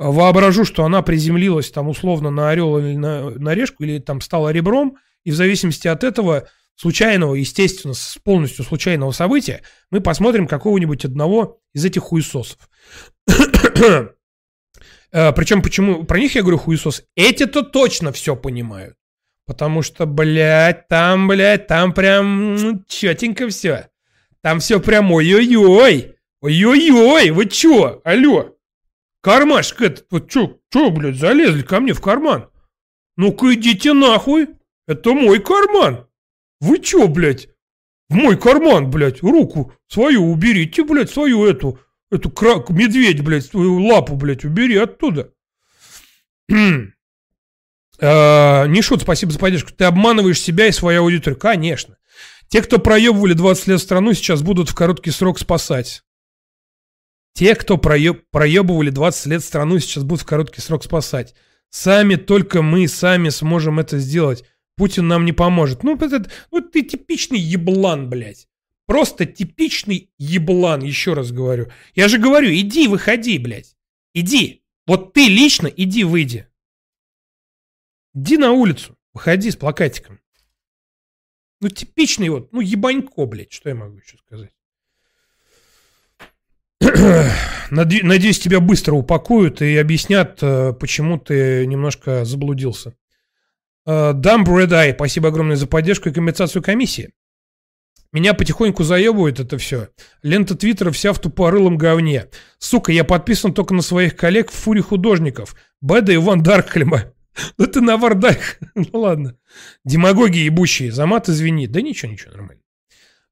воображу, что она приземлилась там условно на орел или на, на решку, или там стала ребром, и в зависимости от этого случайного, естественно, с полностью случайного события, мы посмотрим какого-нибудь одного из этих хуесосов. Э, Причем, почему про них я говорю хуесос? Эти-то точно все понимают. Потому что, блядь, там, блядь, там прям ну, четенько все. Там все прям ой-ой-ой. Ой-ой-ой, вы чё? Алло. Кармашек этот, вот чё, чё, блядь, залезли ко мне в карман? Ну-ка идите нахуй, это мой карман. Вы чё, блядь? В мой карман, блядь, руку свою уберите, блядь, свою эту, эту крак, медведь, блядь, свою лапу, блядь, убери оттуда. А, не шут, спасибо за поддержку. Ты обманываешь себя и свою аудиторию. Конечно. Те, кто проебывали 20 лет страну, сейчас будут в короткий срок спасать. Те, кто проеб, проебывали 20 лет страну, сейчас будут в короткий срок спасать. Сами только мы сами сможем это сделать. Путин нам не поможет. Ну, это, ну ты типичный еблан, блядь. Просто типичный еблан, еще раз говорю. Я же говорю, иди, выходи, блядь. Иди. Вот ты лично иди, выйди. Иди на улицу, выходи с плакатиком. Ну, типичный вот, ну, ебанько, блядь, что я могу еще сказать. Наде- Надеюсь, тебя быстро упакуют и объяснят, э, почему ты немножко заблудился. Э, Dumb Red Eye, спасибо огромное за поддержку и компенсацию комиссии. Меня потихоньку заебывает это все. Лента Твиттера вся в тупорылом говне. Сука, я подписан только на своих коллег в фуре художников. Беда и Ван Даркхельма. Ну ты на вардах. Ну ладно. Демагоги ебущие. За мат извини. Да ничего, ничего, нормально.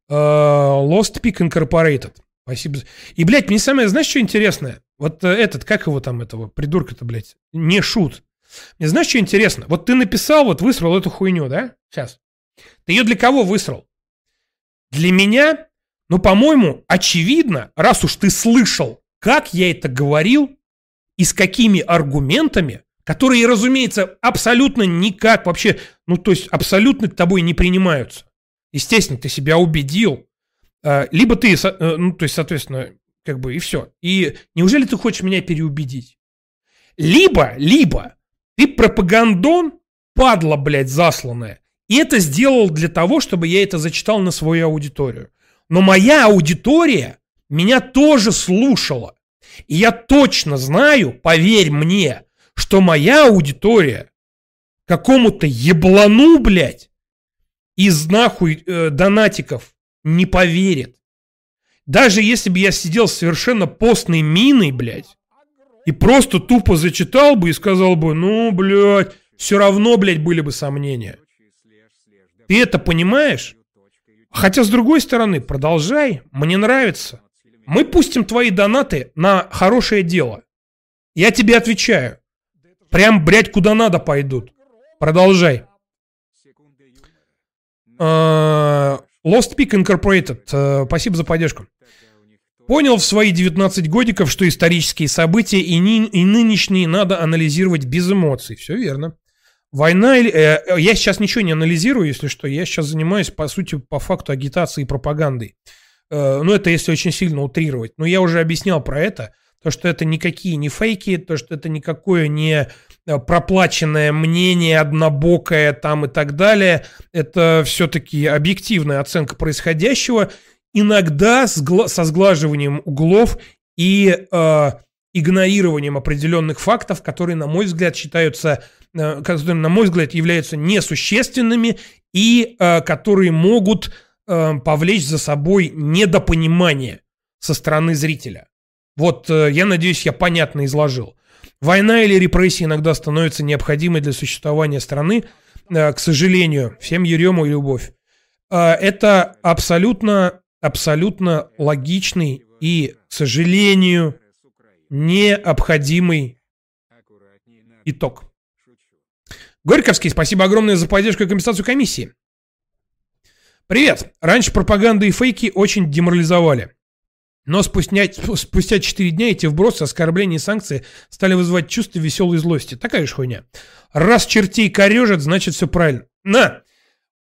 Э, Lost Peak Incorporated. Спасибо. И, блядь, мне самое, знаешь, что интересное? Вот э, этот, как его там, этого придурка-то, блядь? Не шут. Мне знаешь, что интересно? Вот ты написал, вот высрал эту хуйню, да? Сейчас. Ты ее для кого высрал? Для меня, ну, по-моему, очевидно, раз уж ты слышал, как я это говорил и с какими аргументами, которые, разумеется, абсолютно никак вообще, ну, то есть абсолютно тобой не принимаются. Естественно, ты себя убедил. А, Либо ты, э, ну, то есть, соответственно, как бы и все. И неужели ты хочешь меня переубедить? Либо, либо ты пропагандон, падла, блядь, засланная, и это сделал для того, чтобы я это зачитал на свою аудиторию. Но моя аудитория меня тоже слушала. И я точно знаю, поверь мне, что моя аудитория какому-то еблану, блядь, из нахуй э, донатиков не поверит. Даже если бы я сидел совершенно постной миной, блядь, и просто тупо зачитал бы и сказал бы, ну, блядь, все равно, блядь, были бы сомнения. Ты это понимаешь? Хотя, с другой стороны, продолжай, мне нравится. Мы пустим твои донаты на хорошее дело. Я тебе отвечаю. Прям, блядь, куда надо пойдут. Продолжай. А, Lost Peak Incorporated. э, Спасибо за поддержку. Понял в свои 19 годиков, что исторические события и, ни- и нынешние надо анализировать без эмоций. Все верно. Война или... э, э, я сейчас ничего не анализирую, если что. Я сейчас занимаюсь, по сути, по факту агитацией и пропагандой. Э, ну, это если очень сильно утрировать. Но я уже объяснял про это. То, что это никакие не фейки, то, что это никакое не проплаченное мнение, однобокое там и так далее. Это все-таки объективная оценка происходящего, иногда со сглаживанием углов и э, игнорированием определенных фактов, которые, на мой взгляд, считаются, э, которые, на мой взгляд, являются несущественными и э, которые могут э, повлечь за собой недопонимание со стороны зрителя. Вот, э, я надеюсь, я понятно изложил. Война или репрессии иногда становятся необходимой для существования страны, э, к сожалению, всем ерему и любовь. Э, Это абсолютно, абсолютно логичный и, к сожалению, необходимый итог. Горьковский, спасибо огромное за поддержку и компенсацию комиссии. Привет. Раньше пропаганда и фейки очень деморализовали. Но спустя, спустя 4 дня эти вбросы, оскорбления и санкции стали вызывать чувство веселой злости. Такая же хуйня. Раз чертей корежат, значит все правильно. На!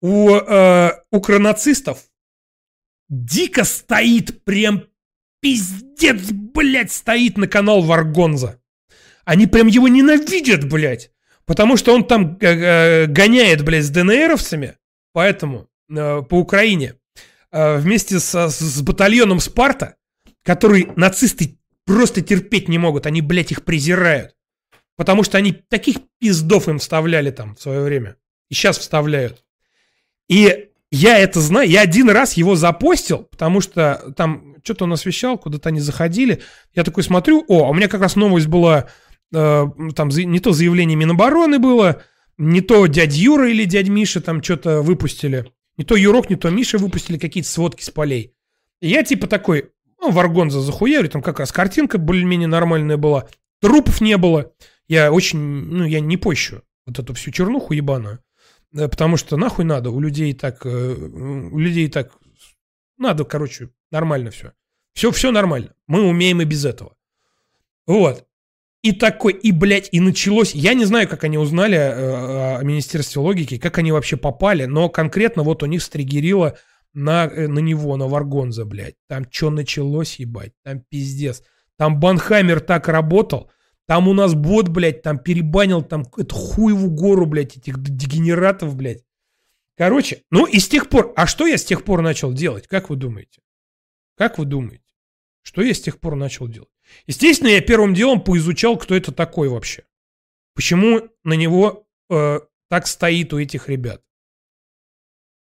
У э, укронацистов дико стоит прям пиздец, блядь, стоит на канал Варгонза. Они прям его ненавидят, блядь. Потому что он там э, э, гоняет, блядь, с ДНРовцами. Поэтому э, по Украине. э, вместе со- с, с батальоном Спарта, который нацисты просто терпеть не могут. Они, блядь, их презирают. Потому что они таких пиздов им вставляли там в свое время. И сейчас вставляют. И я это знаю. Я один раз его запостил, потому что там что-то он освещал, куда-то они заходили. Я такой смотрю, о, а у меня как раз новость была, э, там не то заявление Минобороны было, не то дядь Юра или дядь Миша там что-то выпустили. Не то Юрок, не то Миша выпустили какие-то сводки с полей. И я типа такой, ну, Варгонза захуяли, там как раз картинка более-менее нормальная была, трупов не было. Я очень, ну, я не пощу вот эту всю чернуху ебаную. Э, Потому что нахуй надо, у людей так, э, у людей так надо, короче, нормально все. Все, все нормально. Мы умеем и без этого. Вот. И такой, и, блядь, и началось. Я не знаю, как они узнали э, о Министерстве логики, как они вообще попали, но конкретно вот у них стригерило на, э, на него, на Варгонза, блядь. Там что началось, ебать? Там пиздец. Там Банхаймер так работал. Там у нас бот, блядь, там перебанил там эту хуеву гору, блядь, этих дегенератов, блядь. Короче, ну и с тех пор... А что я с тех пор начал делать? Как вы думаете? Как вы думаете? Что я с тех пор начал делать? Естественно, я первым делом поизучал, кто это такой вообще. Почему на него э, так стоит у этих ребят.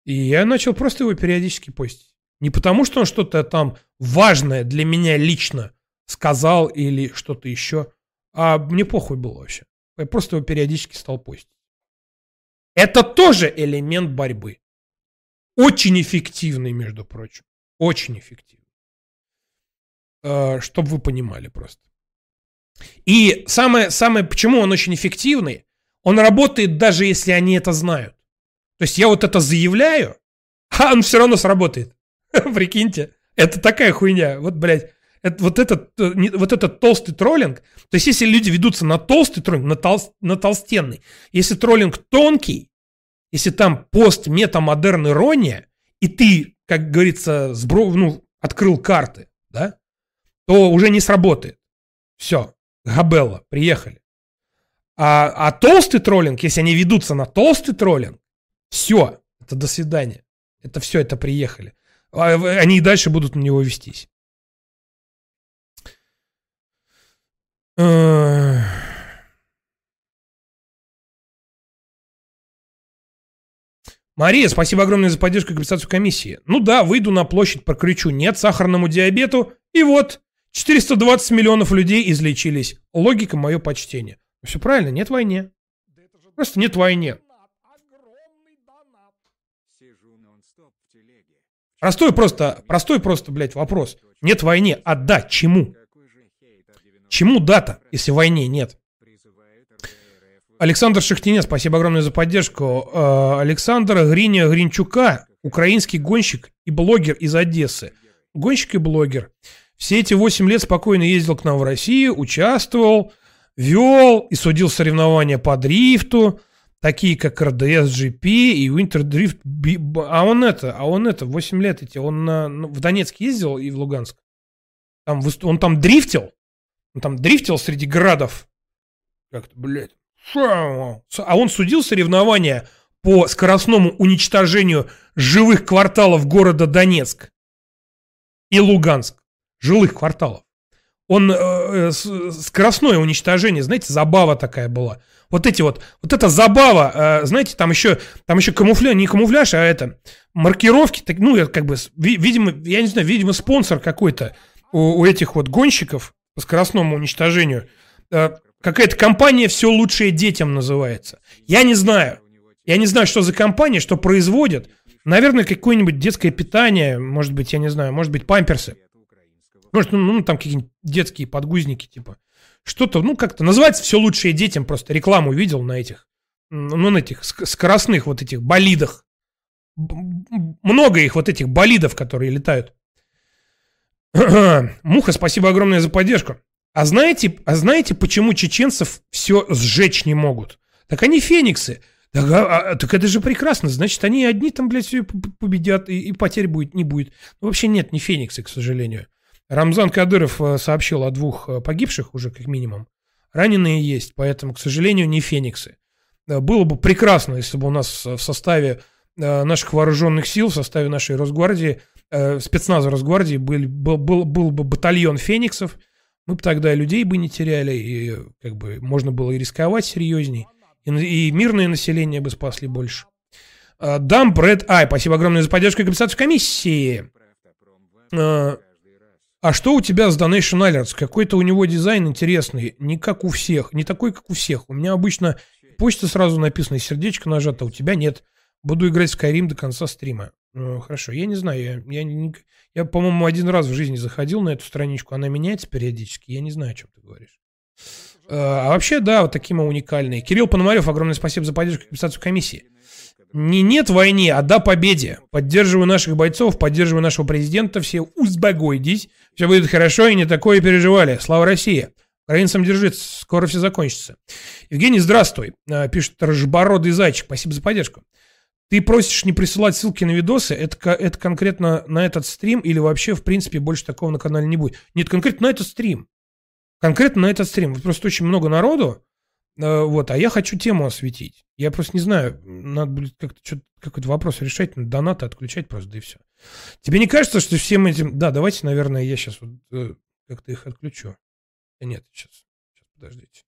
И я начал просто его периодически постить. Не потому, что он что-то там важное для меня лично сказал или что-то еще, а мне похуй было вообще. Я просто его периодически стал постить. Это тоже элемент борьбы. Очень эффективный, между прочим. Очень эффективный. Чтобы вы понимали просто. И самое, самое, почему он очень эффективный, он работает даже если они это знают. То есть я вот это заявляю, а он все равно сработает. Прикиньте, это такая хуйня. Вот, блядь, это, вот, этот, э, вот этот толстый троллинг. То есть если люди ведутся на толстый троллинг, на, толс- на толстенный, если троллинг тонкий, если там пост метамодерн ирония, и ты, как говорится, сбро... ну, открыл карты, да, то уже не сработает. Все, Габелла, приехали. А, а толстый троллинг, если они ведутся на толстый троллинг, все, это до свидания. Это все, это приехали. А, Они и дальше будут на него вестись. Мария, спасибо огромное за поддержку и компенсацию комиссии. Ну да, выйду на площадь, прокричу «нет сахарному диабету», и вот, 420 миллионов людей излечились. Логика мое почтение. Все правильно, нет войне. Просто нет войне. Сижу нон-стоп в телеге. Простой просто, простой просто, блядь, вопрос. Нет войне, а да, чему? Какой же хейт от 90 Чему дата, если войне нет? Александр Шахтинец, спасибо огромное за поддержку. Э, Александр Гриня Гринчука, украинский гонщик и блогер из Одессы. Гонщик и блогер. Все эти 8 лет спокойно ездил к нам в Россию, участвовал, вел и судил соревнования по дрифту, такие как РДС GP и Winter Drift. А он это, а он это, 8 лет эти, он на- ну, в Донецк ездил и в Луганск. Там, он там дрифтил, он там дрифтил среди градов. Как-то, блядь. А он судил соревнования по скоростному уничтожению живых кварталов города Донецк и Луганск. Жилых кварталов. Он э, э, с- скоростное уничтожение, знаете, забава такая была. Вот эти вот, вот эта забава, э, знаете, там еще, там еще камуфляж, не камуфляж, а это маркировки, так, ну, как бы, видимо, я не знаю, видимо, спонсор какой-то у, у этих вот гонщиков по скоростному уничтожению. Э, Какая-то компания «Все лучшее детям» называется. Я не знаю. Я не знаю, что за компания, что производит. Наверное, какое-нибудь детское питание, может быть, я не знаю, может быть, памперсы. Может, ну, ну там какие-нибудь детские подгузники, типа. Что-то, ну, как-то называется «Все лучшее детям», просто рекламу видел на этих, ну, на этих скоростных вот этих болидах. Много их вот этих болидов, которые летают. Муха, спасибо огромное за поддержку. А знаете, а знаете, почему чеченцев все сжечь не могут? Так они фениксы. Так, а, а, так это же прекрасно. Значит, они одни там, блядь, все победят, и, и потерь будет, не будет. Ну, вообще нет, не фениксы, к сожалению. Рамзан Кадыров э, сообщил о двух э, погибших уже, как минимум. Раненые есть, поэтому, к сожалению, не фениксы. Э, было бы прекрасно, если бы у нас в составе наших вооруженных сил, в составе нашей Росгвардии, спецназа Росгвардии был, был, был, был бы батальон фениксов, мы бы тогда людей бы не теряли, и как бы можно было и рисковать серьезней, и, и мирное население бы спасли больше. Дам Брэд Ай, спасибо огромное за поддержку и компенсацию комиссии. А, что у тебя с Donation Alerts? Какой-то у него дизайн интересный, не как у всех, не такой, как у всех. У меня обычно почта сразу написано, сердечко нажато, а у тебя нет. Буду играть в Skyrim до конца стрима. Ну, хорошо, я не знаю, я, я, не, я, по-моему, один раз в жизни заходил на эту страничку, она меняется периодически, я не знаю, о чем ты говоришь. А, а вообще, да, вот такие мы уникальные. Кирилл Пономарев, огромное спасибо за поддержку и комиссии. Не нет войне, а да победе. Поддерживаю наших бойцов, поддерживаю нашего президента, все узбогойдись. Все будет хорошо и не такое переживали. Слава России! Украинцам держится, скоро все закончится. Евгений, здравствуй. А, пишет Рожбородый Зайчик, спасибо за поддержку. Ты просишь не присылать ссылки на видосы, это, это конкретно на этот стрим или вообще, в принципе, больше такого на канале не будет? Нет, конкретно на этот стрим. Конкретно на этот стрим. Просто очень много народу, вот, а я хочу тему осветить. Я просто не знаю, надо будет как-то какой-то вопрос решать, донаты отключать просто, да и все. Тебе не кажется, что всем этим... Да, давайте, наверное, я сейчас вот э, как-то их отключу. Да нет, сейчас, сейчас, подождите.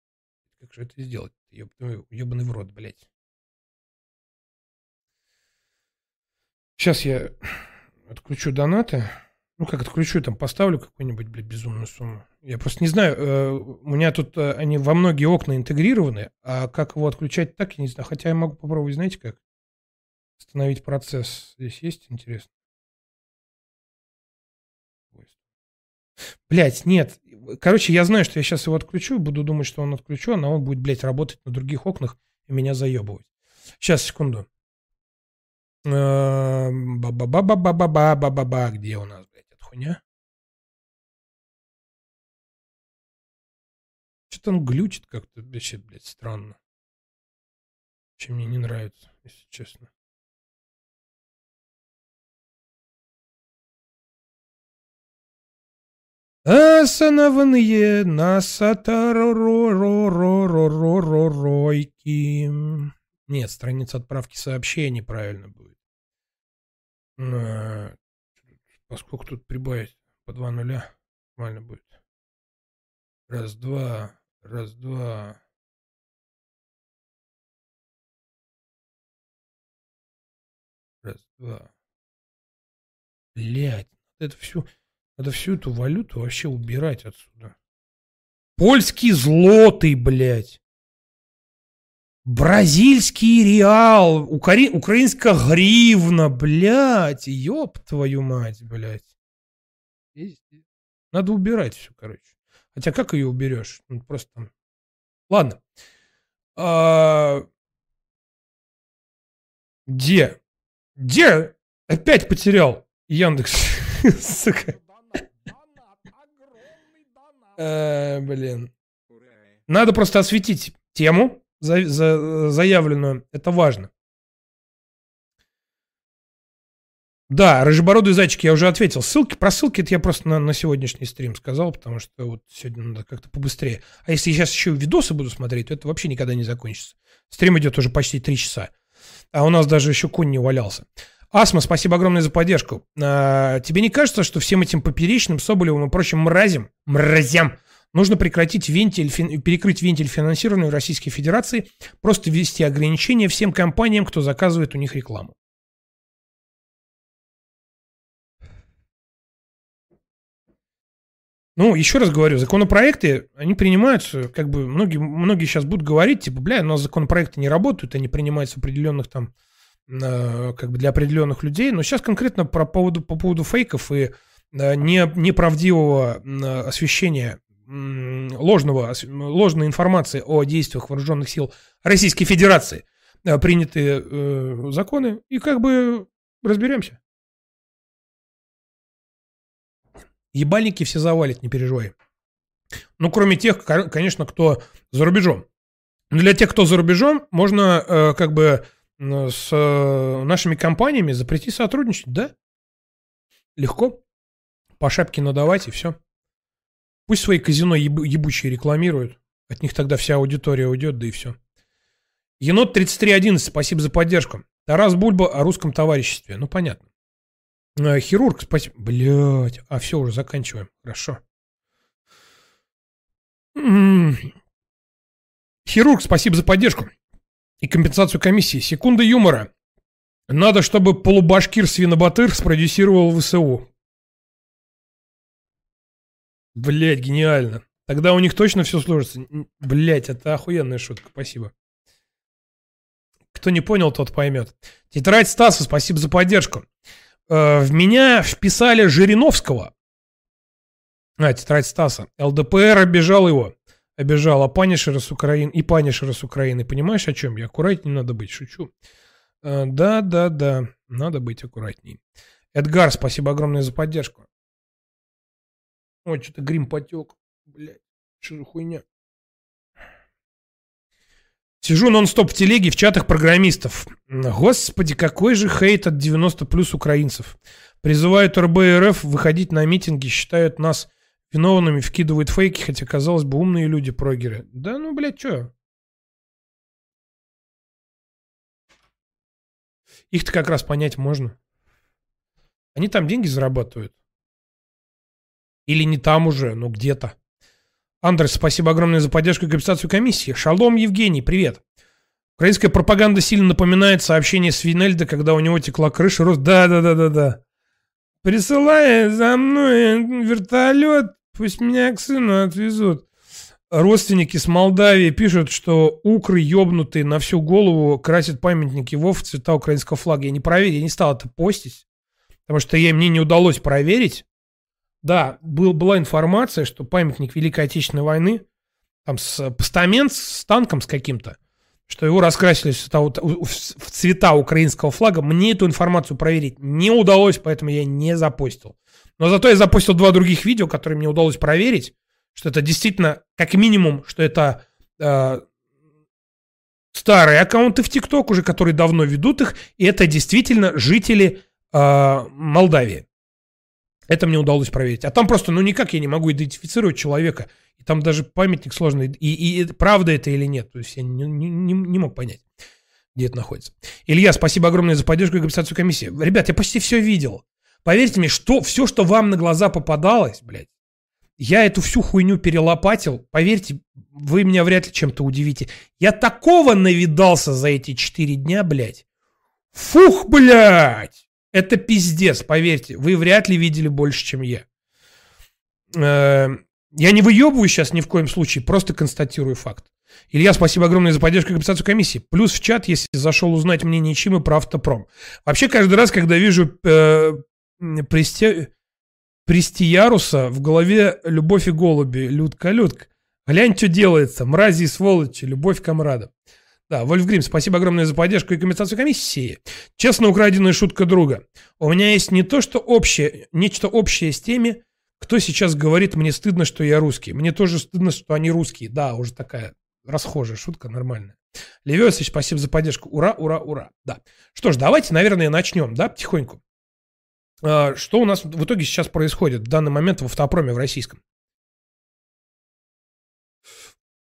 Как же это сделать? Ебаный в рот, блядь. Сейчас я отключу донаты. Ну, как отключу, там поставлю какую-нибудь, блядь, безумную сумму. Я просто не знаю, э, у меня тут э, они во многие окна интегрированы, а как его отключать так, я не знаю. Хотя я могу попробовать, знаете как? Остановить процесс. Здесь есть, интересно? Блять, нет. Короче, я знаю, что я сейчас его отключу, буду думать, что он отключен, а он будет, блядь, работать на других окнах и меня заебывать. Сейчас, секунду. Ба-ба-ба-ба-ба-ба-ба-ба-ба. Где у нас, хуйня? Что-то он глючит как-то, вообще, блядь, странно. Чем мне не нравится, если честно. Основные насатароророророройки. Нет, страница отправки сообщений правильно будет. А, поскольку тут прибавить по два нуля, нормально будет. Раз, два, раз, два. Раз, два. Блять, это всю, надо всю эту валюту вообще убирать отсюда. Польский злотый, блядь. Бразильский реал, укра... украинская гривна, блядь, ёб твою мать, блядь. Надо убирать все, короче. Хотя как ее уберешь? Ну, просто там... Ладно. А... Где? Где? Опять потерял Яндекс. Сука. Э, блин. Надо просто осветить тему за, за, заявленную. Это важно. Да, рыжебородый зайчик я уже ответил. Ссылки, про ссылки это я просто на, на сегодняшний стрим сказал, потому что вот сегодня надо как-то побыстрее. А если я сейчас еще видосы буду смотреть, то это вообще никогда не закончится. Стрим идет уже почти три часа. А у нас даже еще конь не валялся. Асма, спасибо огромное за поддержку. А, тебе не кажется, что всем этим поперечным, Соболевым и прочим мразям, мразям Нужно прекратить вентиль, перекрыть вентиль финансирования в Российской Федерации, просто ввести ограничения всем компаниям, кто заказывает у них рекламу. Ну, еще раз говорю, законопроекты, они принимаются, как бы, многие, многие сейчас будут говорить, типа, бля, у нас законопроекты не работают, они принимаются определенных там, э, как бы для определенных людей. Но сейчас конкретно про поводу, по поводу фейков и э, не, неправдивого э, освещения ложного, ложной информации о действиях вооруженных сил Российской Федерации э, приняты э, законы, и как бы разберемся. Ебальники все завалит, не переживай. Ну, кроме тех, ко- конечно, кто за рубежом. Для тех, кто за рубежом, можно э, как бы с э, нашими компаниями запретить сотрудничать, да? Легко. По шапке надавать и все. Пусть свои казино еб- ебучие рекламируют. От них тогда вся аудитория уйдет, да и все. Енот 3311, спасибо за поддержку. Тарас Бульба о русском товариществе. Ну, понятно. Э, Хирург, спасибо. Блять, а все, уже заканчиваем. Хорошо. М. Хирург, спасибо за поддержку и компенсацию комиссии. Секунда юмора. Надо, чтобы полубашкир Свинобатыр спродюсировал ВСУ. Блять, гениально. Тогда у них точно все сложится. Блять, это охуенная шутка. Спасибо. Кто не понял, тот поймет. Тетрадь Стаса, спасибо за поддержку. Э, в меня вписали Жириновского. А, тетрадь Стаса. ЛДПР обижал его. Обижал, а Панишера с Украины и Панишера с Украины. Понимаешь, о чем я? Аккуратнее надо быть, шучу. Э, Да, да, да, надо быть аккуратней. Эдгар, спасибо огромное за поддержку. Ой, что-то грим потек. Блядь, что за хуйня? Сижу нон-стоп в телеге в чатах программистов. Господи, какой же хейт от 90 плюс украинцев. Призывают РБ и РФ выходить на митинги, считают нас виновными, вкидывают фейки, хотя, казалось бы, умные люди прогеры. Да ну, блядь, что? Их-то как раз понять можно. Они там деньги зарабатывают. Или не там уже, но где-то. Андрес, спасибо огромное за поддержку и компенсацию комиссии. Шалом, Евгений, привет. Украинская пропаганда сильно напоминает сообщение Свинельда, когда у него текла крыша. Рост... Да, да, да, да, да. Присылай за мной вертолет, пусть меня к сыну отвезут. Родственники с Молдавии пишут, что укры ебнутые на всю голову красят памятники Вов в цвета украинского флага. Я не проверил, я не стал это постить, потому что я, мне не удалось проверить. Да, был, была информация, что памятник Великой Отечественной войны, там с постамент с танком с каким-то, что его раскрасили в цвета, украинского флага. Мне эту информацию проверить не удалось, поэтому я не запостил. Но зато я запостил два других видео, которые мне удалось проверить, что это действительно, как минимум, что это э, старые аккаунты в ТикТок уже, которые давно ведут их, и это действительно жители э, Молдавии. Это мне удалось проверить. А там просто, ну никак я не могу идентифицировать человека. И там даже памятник сложный. И, и, и правда это или нет. То есть я не, не, не, мог понять, где это находится. Илья, спасибо огромное за поддержку и компенсацию комиссии. Ребят, я почти все видел. Поверьте мне, что все, что вам на глаза попадалось, блядь, я эту всю хуйню перелопатил. Поверьте, вы меня вряд ли чем-то удивите. Я такого навидался за эти четыре дня, блядь. Фух, блядь. Это пиздец, поверьте. Вы вряд ли видели больше, чем я. Я не выебываю сейчас ни в коем случае, просто констатирую факт. Илья, спасибо огромное за поддержку и компенсацию комиссии. Плюс в чат, если зашел узнать мнение Чимы про автопром. Вообще, каждый раз, когда вижу э, прести, Престияруса, в голове любовь и голуби. Людка, Людка. Глянь, что делается. Мрази и сволочи. Любовь комрада. Да, Вольфгрим, спасибо огромное за поддержку и компенсацию комиссии. Честно украденная шутка друга. У меня есть не то, что общее, нечто общее с теми, кто сейчас говорит, мне стыдно, что я русский. Мне тоже стыдно, что они русские. Да, уже такая расхожая шутка, нормальная. Левесович, спасибо за поддержку. Ура, ура, ура. Да. Что ж, давайте, наверное, начнем, да, потихоньку. А, что у нас в итоге сейчас происходит в данный момент в автопроме в российском?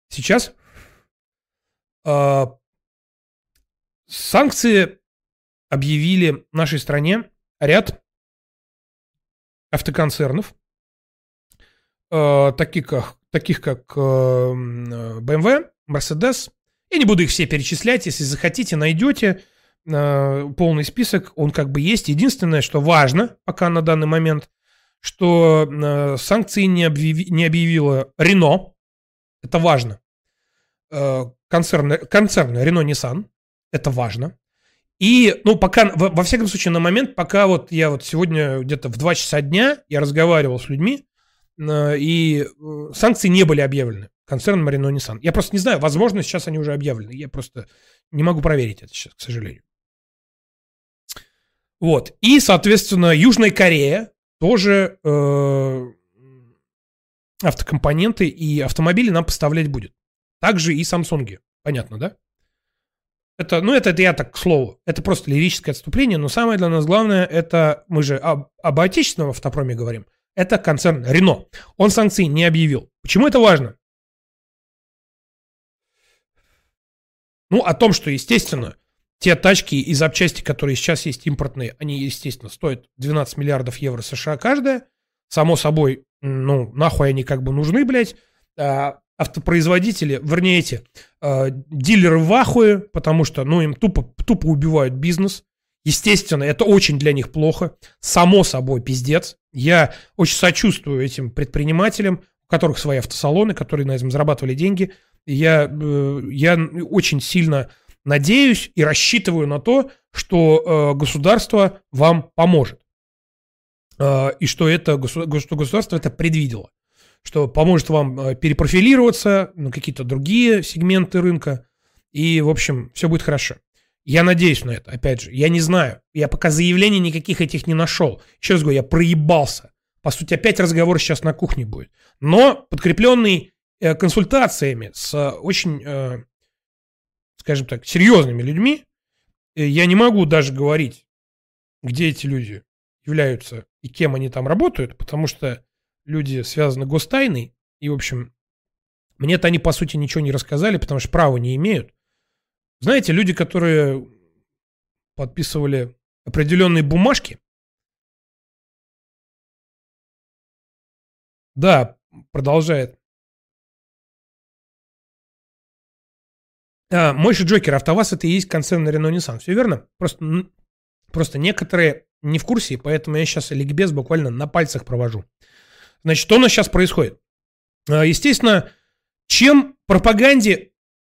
Сейчас санкции объявили нашей стране ряд автоконцернов, а, таких как, таких как BMW, Mercedes. Я не буду их все перечислять, если захотите, найдете полный список, он как бы есть. Единственное, что важно пока на данный момент, что санкции не, объяви, не объявила Рено. Это важно. Э, концерн, концерн Рено-Ниссан. Это важно. И, ну, пока, во, во всяком случае, на момент, пока вот я вот сегодня где-то в 2 часа дня я разговаривал с людьми, э, и э, санкции не были объявлены концерном Renault Nissan. Я просто не знаю, возможно, сейчас они уже объявлены. Я просто не могу проверить это сейчас, к сожалению. Вот. И, соответственно, Южная Корея тоже э, автокомпоненты и автомобили нам поставлять будет. Также и Samsung. Понятно, да? Это, ну, это, это я так к слову. Это просто лирическое отступление, но самое для нас главное, это мы же об, об отечественном автопроме говорим. Это концерн Рено. Он санкции не объявил. Почему это важно? Ну, о том, что, естественно, те тачки и запчасти, которые сейчас есть импортные, они, естественно, стоят 12 миллиардов евро США каждая. Само собой, ну, нахуй они как бы нужны, блядь. А, автопроизводители, вернее, эти э, дилеры в ахуе, потому что, ну, им тупо, тупо убивают бизнес. Естественно, это очень для них плохо. Само собой, пиздец. Я очень сочувствую этим предпринимателям, у которых свои автосалоны, которые на этом зарабатывали деньги. Я, э, я очень сильно надеюсь и рассчитываю на то, что э, государство вам поможет. Э, и что, это, что государство это предвидело что поможет вам э, перепрофилироваться на какие-то другие сегменты рынка. И, в общем, все будет хорошо. Я надеюсь на это, опять же. Я не знаю. Я пока заявлений никаких этих не нашел. Еще раз говорю, я проебался. По сути, опять разговор сейчас на кухне будет. Но подкрепленный э, консультациями с э, очень, э, скажем так, серьезными людьми, э, я не могу даже говорить, где эти люди являются и кем они там работают, потому что люди связаны гостайной, и, в общем, мне-то они, по сути, ничего не рассказали, потому что права не имеют. Знаете, люди, которые подписывали определенные бумажки, да, продолжает. А, Мойши Джокер, АвтоВАЗ это и есть концерн Renault Nissan. Все верно? Просто, просто некоторые не в курсе, поэтому я сейчас ликбез буквально на пальцах провожу. Значит, что у нас сейчас происходит? А, естественно, чем пропаганде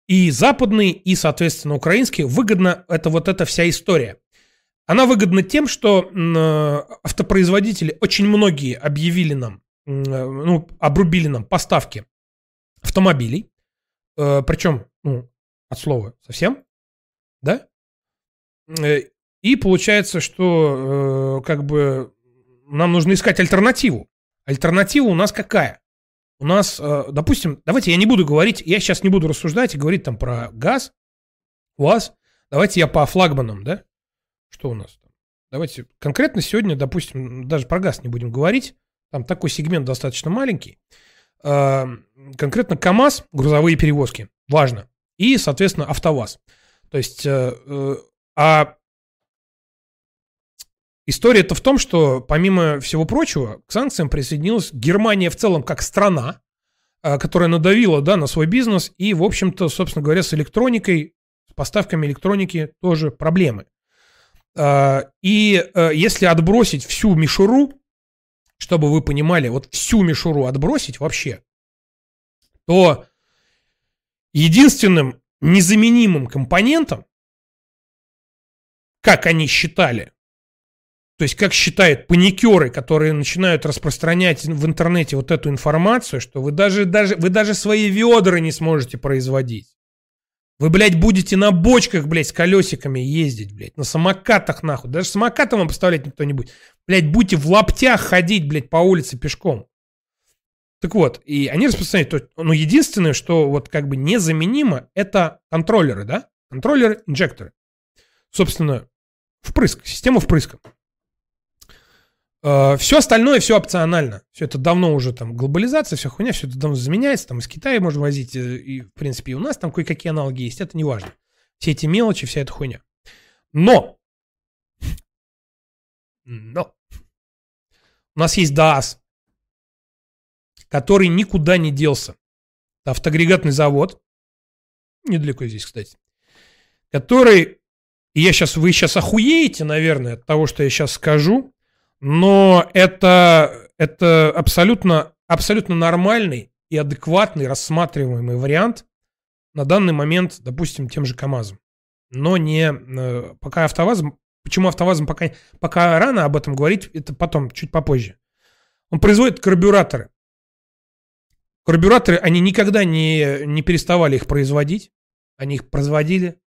и западной, и, соответственно, украинской выгодна эта вот эта вся история? Она выгодна тем, что автопроизводители, очень многие объявили нам, ну, обрубили нам поставки автомобилей, причем, ну, от слова совсем, да? Э, и получается, что э, как бы нам нужно искать альтернативу. Альтернатива у нас какая? У нас, э, допустим, давайте я не буду говорить, я сейчас не буду рассуждать и говорить там про газ, у вас. Давайте я по флагманам, да? Что у нас там? Давайте конкретно сегодня, допустим, даже про газ не будем говорить. Там такой сегмент достаточно маленький. Э, конкретно КАМАЗ, грузовые перевозки, важно. И, соответственно, АвтоВАЗ. То есть, э, а История-то в том, что, помимо всего прочего, к санкциям присоединилась Германия в целом как страна, а, которая надавила да, на свой бизнес, и, в общем-то, собственно говоря, с электроникой, с поставками электроники тоже проблемы. А, и а, если отбросить всю мишуру, чтобы вы понимали, вот всю мишуру отбросить вообще, то единственным незаменимым компонентом, как они считали, то есть, как считают паникеры, которые начинают распространять в интернете вот эту информацию, что вы даже, даже, вы даже свои ведра не сможете производить. Вы, блядь, будете на бочках, блядь, с колесиками ездить, блядь, на самокатах, нахуй. Даже самокатом вам поставлять никто не будет. Блядь, будете в лаптях ходить, блядь, по улице пешком. Так вот, и они распространяют, ну, единственное, что вот как бы незаменимо, это контроллеры, да? Контроллеры, инжекторы. Собственно, впрыск, система впрыска. Э, все остальное, все опционально. Все это давно уже там глобализация, вся хуйня, все это давно заменяется. Там из Китая можно возить, э, и в принципе и у нас там кое-какие аналоги есть, это не важно. Все эти мелочи, вся эта хуйня. Но! Но! У нас есть ДААС, который никуда не делся. Автоагрегатный завод, недалеко здесь, кстати, который, и я сейчас, вы сейчас охуеете, наверное, от того, что я сейчас скажу, но это, это абсолютно, абсолютно нормальный и адекватный рассматриваемый вариант на данный момент, допустим, тем же КАМАЗом. Но не э, пока АвтоВАЗом. Почему АвтоВАЗом пока, пока рано об этом говорить, это потом, чуть попозже. Он производит карбюраторы. Карбюраторы, они никогда не, не переставали их производить. Они их производили,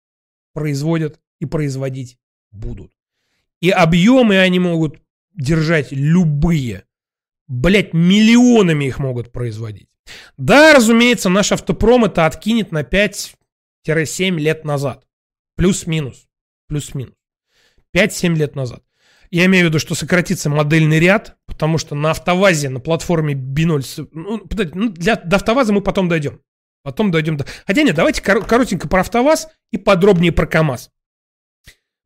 производят и производить будут. И объемы они могут держать любые. Блять, миллионами их могут производить. Да, разумеется, наш автопром это откинет на 5-7 лет назад. Плюс-минус. Плюс-минус. 5-7 лет назад. Я имею в виду, что сократится модельный ряд, потому что на автовазе, на платформе B0... Ну, ну, для, до автоваза мы потом дойдем. Потом дойдем до... Хотя нет, давайте коротенько про автоваз и подробнее про КАМАЗ.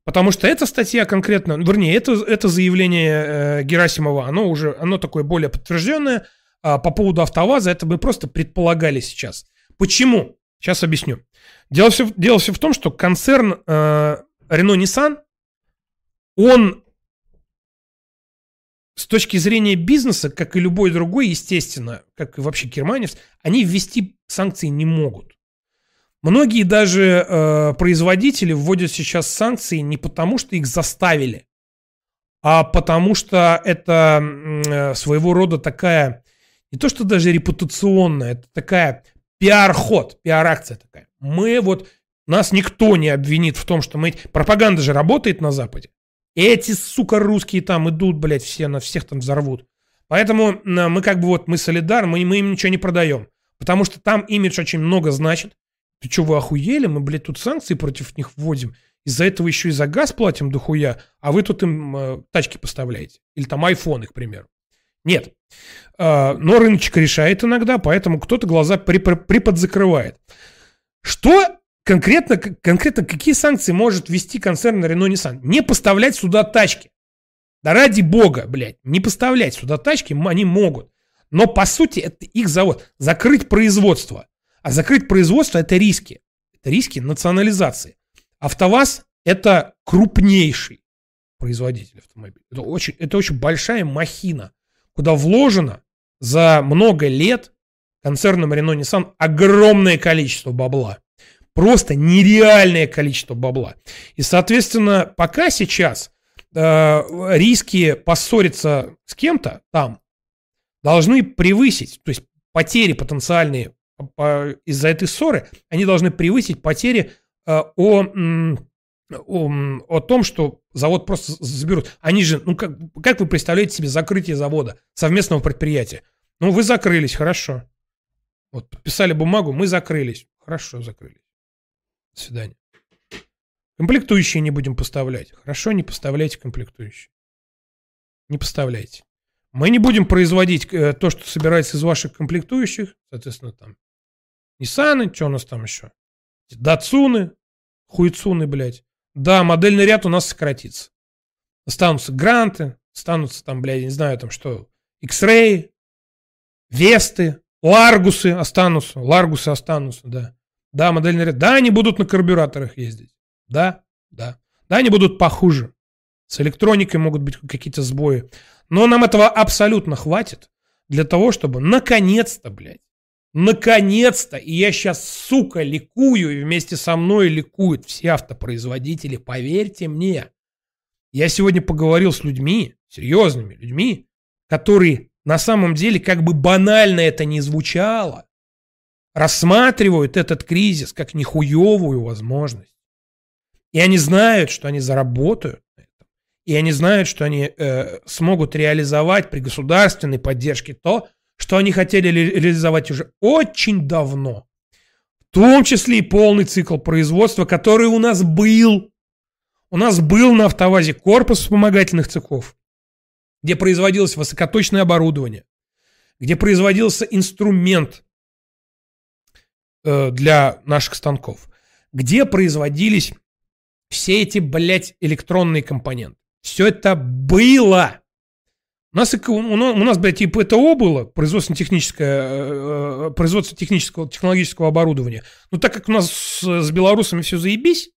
Потому что эта статья конкретно, вернее, это, это заявление э, Герасимова, оно уже, оно такое более подтвержденное. А по поводу АвтоВАЗа это мы просто предполагали сейчас. Почему? Сейчас объясню. Дело все, дело все в том, что концерн э, Renault-Nissan, он с точки зрения бизнеса, как и любой другой, естественно, как и вообще Германец, они ввести санкции не могут. Многие даже э, производители вводят сейчас санкции не потому, что их заставили, а потому что это э, своего рода такая, не то что даже репутационная, это такая пиар-ход, пиар-акция такая. Мы вот, нас никто не обвинит в том, что мы... Пропаганда же работает на Западе. Эти, сука, русские там идут, блядь, все на всех там взорвут. Поэтому мы как бы вот, мы солидарны, мы, мы им ничего не продаем. Потому что там имидж очень много значит. Ты что, вы охуели? Мы, блядь, тут санкции против них вводим. Из-за этого еще и за газ платим дохуя, а вы тут им э, тачки поставляете. Или там айфоны, к примеру. Нет. Э, но рыночек решает иногда, поэтому кто-то глаза приподзакрывает. Что конкретно, конкретно какие санкции может ввести концерн Renault Nissan? Не поставлять сюда тачки. Да ради бога, блядь, не поставлять сюда тачки они могут. Но по сути это их завод. Закрыть производство. А закрыть производство – это риски. Это риски национализации. АвтоВАЗ – это крупнейший производитель автомобилей. Это очень, это очень большая махина, куда вложено за много лет концерном Renault Nissan огромное количество бабла. Просто нереальное количество бабла. И, соответственно, пока сейчас э, риски поссориться с кем-то там должны превысить, то есть потери потенциальные из-за этой ссоры, они должны превысить потери э, о, о, о том, что завод просто заберут. Они же, ну как, как вы представляете себе закрытие завода, совместного предприятия? Ну, вы закрылись, хорошо. Вот, подписали бумагу, мы закрылись. Хорошо, закрылись. До свидания. Комплектующие не будем поставлять. Хорошо, не поставляйте комплектующие. Не поставляйте. Мы не будем производить э, то, что собирается из ваших комплектующих, соответственно, там Ниссаны, что у нас там еще? Датсуны, хуйцуны, блядь. Да, модельный ряд у нас сократится. Останутся гранты, останутся там, блядь, не знаю, там что, X-Ray, Весты, Ларгусы останутся, Ларгусы останутся, да. Да, модельный ряд. Да, они будут на карбюраторах ездить. Да, да. Да, они будут похуже. С электроникой могут быть какие-то сбои. Но нам этого абсолютно хватит для того, чтобы наконец-то, блядь, Наконец-то! И я сейчас, сука, ликую, и вместе со мной ликуют все автопроизводители, поверьте мне. Я сегодня поговорил с людьми, серьезными людьми, которые на самом деле, как бы банально это ни звучало, рассматривают этот кризис как нехуевую возможность. И они знают, что они заработают на этом. И они знают, что они э, смогут реализовать при государственной поддержке то, что они хотели реализовать уже очень давно. В том числе и полный цикл производства, который у нас был. У нас был на автовазе корпус вспомогательных цехов, где производилось высокоточное оборудование, где производился инструмент э, для наших станков, где производились все эти, блядь, электронные компоненты. Все это было. У нас, у нас, блядь, и ПТО было, производственно-техническое, э, э, производство технического, технологического оборудования. Но так как у нас с, с белорусами все заебись,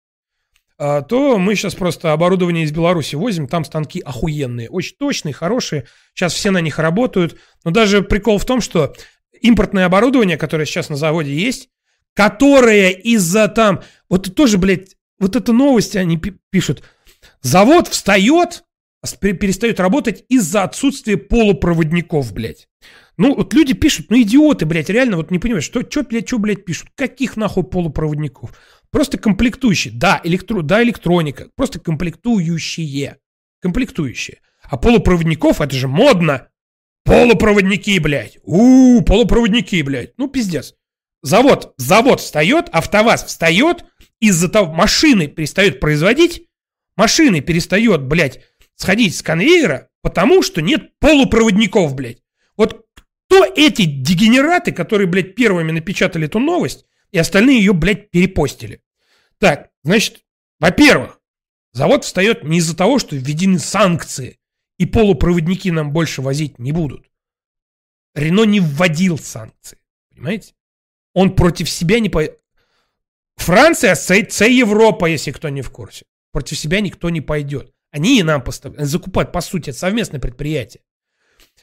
а, то мы сейчас просто оборудование из Беларуси возим, там станки охуенные, очень точные, хорошие, сейчас все на них работают, но даже прикол в том, что импортное оборудование, которое сейчас на заводе есть, которое из-за там, вот тоже, блядь, вот это новости они пишут, завод встает, перестает работать из-за отсутствия полупроводников, блядь. Ну, вот люди пишут, ну, идиоты, блядь, реально, вот не понимаю, что, что, блядь, что, блядь, пишут? Каких нахуй полупроводников? Просто комплектующие. Да, электро, да, электроника. Просто комплектующие. Комплектующие. А полупроводников, это же модно. Полупроводники, блядь. У, полупроводники, блядь. Ну, пиздец. Завод, завод встает, АвтоВАЗ встает, из-за того, машины перестают производить, машины перестает, блядь, сходить с конвейера, потому что нет полупроводников, блядь. Вот кто эти дегенераты, которые, блядь, первыми напечатали эту новость, и остальные ее, блядь, перепостили? Так, значит, во-первых, завод встает не из-за того, что введены санкции, и полупроводники нам больше возить не будут. Рено не вводил санкции, понимаете? Он против себя не... По... Франция, це Европа, если кто не в курсе. Против себя никто не пойдет. Они и нам поставляют, закупают, по сути, это совместное предприятие.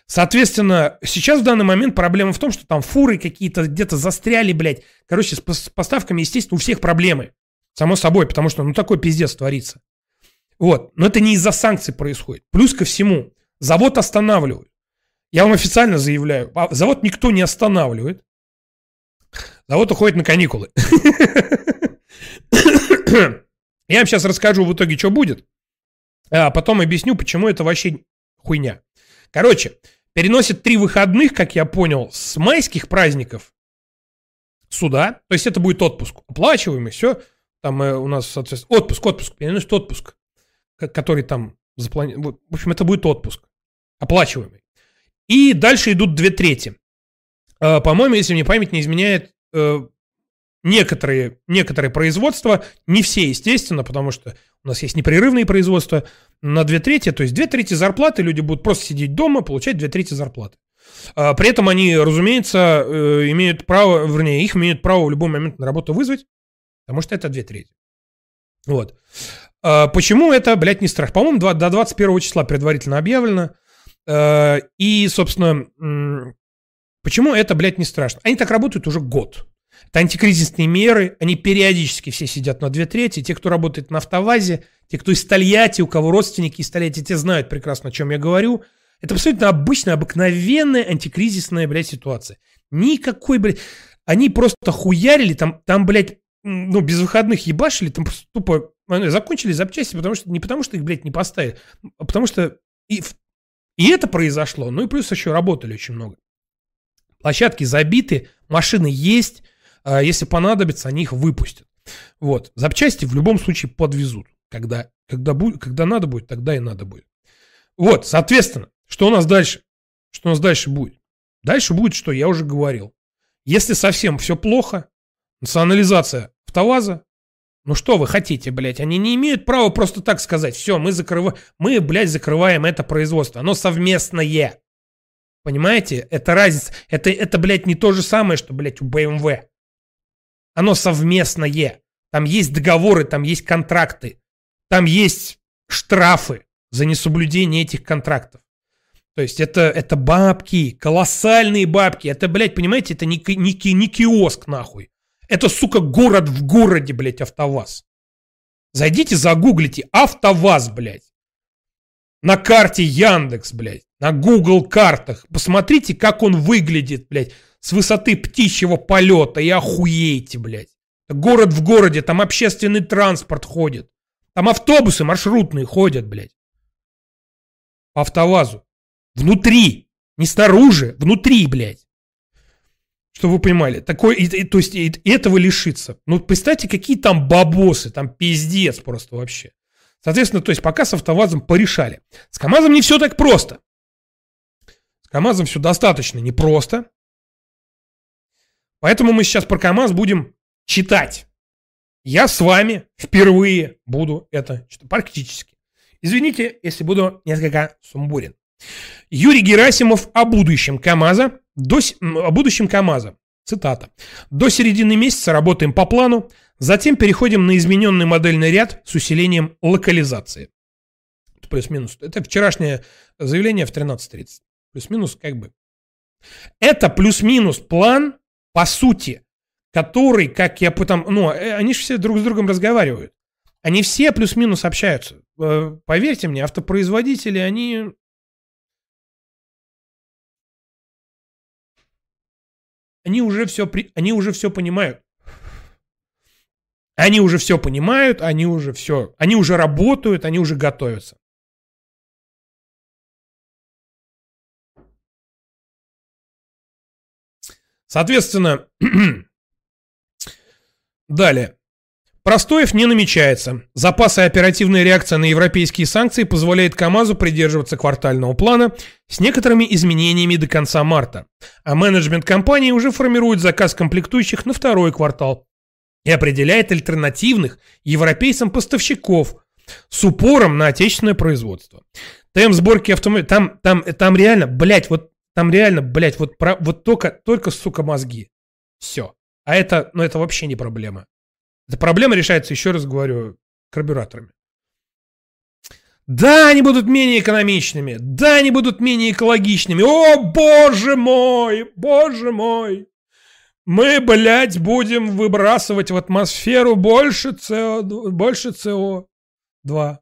Соответственно, сейчас в данный момент проблема в том, что там фуры какие-то где-то застряли, блядь. Короче, с поставками, естественно, у всех проблемы. Само собой, потому что, ну, такой пиздец творится. Вот. Но это не из-за санкций происходит. Плюс ко всему, завод останавливают. Я вам официально заявляю, а завод никто не останавливает. Завод уходит на каникулы. Я вам сейчас расскажу в итоге, что будет. А потом объясню, почему это вообще хуйня. Короче, переносит три выходных, как я понял, с майских праздников сюда. То есть это будет отпуск. Оплачиваемый, все. Там э, у нас, соответственно, отпуск, отпуск, переносит отпуск, который там запланирован. В общем, это будет отпуск. Оплачиваемый. И дальше идут две трети. Э, по-моему, если мне память не изменяет, э, некоторые, некоторые производства, не все, естественно, потому что у нас есть непрерывные производства, на две трети, то есть две трети зарплаты люди будут просто сидеть дома, получать две трети зарплаты. А, при этом они, разумеется, э, имеют право, вернее, их имеют право в любой момент на работу вызвать, потому что это две трети. Вот. А, почему это, блядь, не страшно? По-моему, до 21 числа предварительно объявлено. А, и, собственно, почему это, блядь, не страшно? Они так работают уже год. Это антикризисные меры, они периодически все сидят на две трети. Те, кто работает на автовазе, те, кто из Тольятти, у кого родственники из Тольятти, те знают прекрасно, о чем я говорю. Это абсолютно обычная, обыкновенная антикризисная, блядь, ситуация. Никакой, блядь... Они просто хуярили, там, там блядь, ну, без выходных ебашили, там просто тупо закончили запчасти, потому что, не потому что их, блядь, не поставили, а потому что и, и это произошло, ну и плюс еще работали очень много. Площадки забиты, машины есть, а если понадобится, они их выпустят. Вот. Запчасти в любом случае подвезут. Когда, когда, будет, когда надо будет, тогда и надо будет. Вот, соответственно, что у нас дальше? Что у нас дальше будет? Дальше будет, что я уже говорил. Если совсем все плохо, национализация автоваза, ну что вы хотите, блядь? Они не имеют права просто так сказать. Все, мы закрываем, мы, блядь, закрываем это производство. Оно совместное. Понимаете? Это разница. Это, это, блядь, не то же самое, что, блядь, у BMW. Оно совместное. Там есть договоры, там есть контракты. Там есть штрафы за несоблюдение этих контрактов. То есть это, это бабки, колоссальные бабки. Это, блядь, понимаете, это не, не, не киоск, нахуй. Это, сука, город в городе, блядь, АвтоВАЗ. Зайдите, загуглите АвтоВАЗ, блядь. На карте Яндекс, блядь. На Google картах. Посмотрите, как он выглядит, блядь с высоты птичьего полета и охуеете, блядь. Город в городе, там общественный транспорт ходит. Там автобусы маршрутные ходят, блядь. По автовазу. Внутри. Не снаружи, внутри, блядь. Чтобы вы понимали. Такой, и, и, то есть и этого лишиться. Ну, представьте, какие там бабосы. Там пиздец просто вообще. Соответственно, то есть пока с автовазом порешали. С КАМАЗом не все так просто. С КАМАЗом все достаточно непросто. Поэтому мы сейчас про КАМАЗ будем читать. Я с вами впервые буду это читать. Практически. Извините, если буду несколько сумбурен. Юрий Герасимов о будущем КАМАЗа. До, о будущем КАМАЗа. Цитата. До середины месяца работаем по плану. Затем переходим на измененный модельный ряд с усилением локализации. Плюс-минус. Это вчерашнее заявление в 13.30. Плюс-минус как бы. Это плюс-минус план, по сути, который, как я потом... Ну, э, они же все друг с другом разговаривают. Они все плюс-минус общаются. Э, поверьте мне, автопроизводители, они... Они уже все, при... они уже все понимают. Они уже все понимают, они уже все, они уже работают, они уже готовятся. Соответственно, далее. Простоев не намечается. Запасы и оперативная реакция на европейские санкции позволяет КАМАЗу придерживаться квартального плана с некоторыми изменениями до конца марта. А менеджмент компании уже формирует заказ комплектующих на второй квартал и определяет альтернативных европейцам поставщиков с упором на отечественное производство. Темп сборки автомобиля, там, там, там реально, блядь, вот там реально, блядь, вот, про, вот только, только, сука, мозги. Все. А это, ну, это вообще не проблема. Эта проблема решается, еще раз говорю, карбюраторами. Да, они будут менее экономичными. Да, они будут менее экологичными. О, боже мой, боже мой. Мы, блядь, будем выбрасывать в атмосферу больше СО2, больше СО2.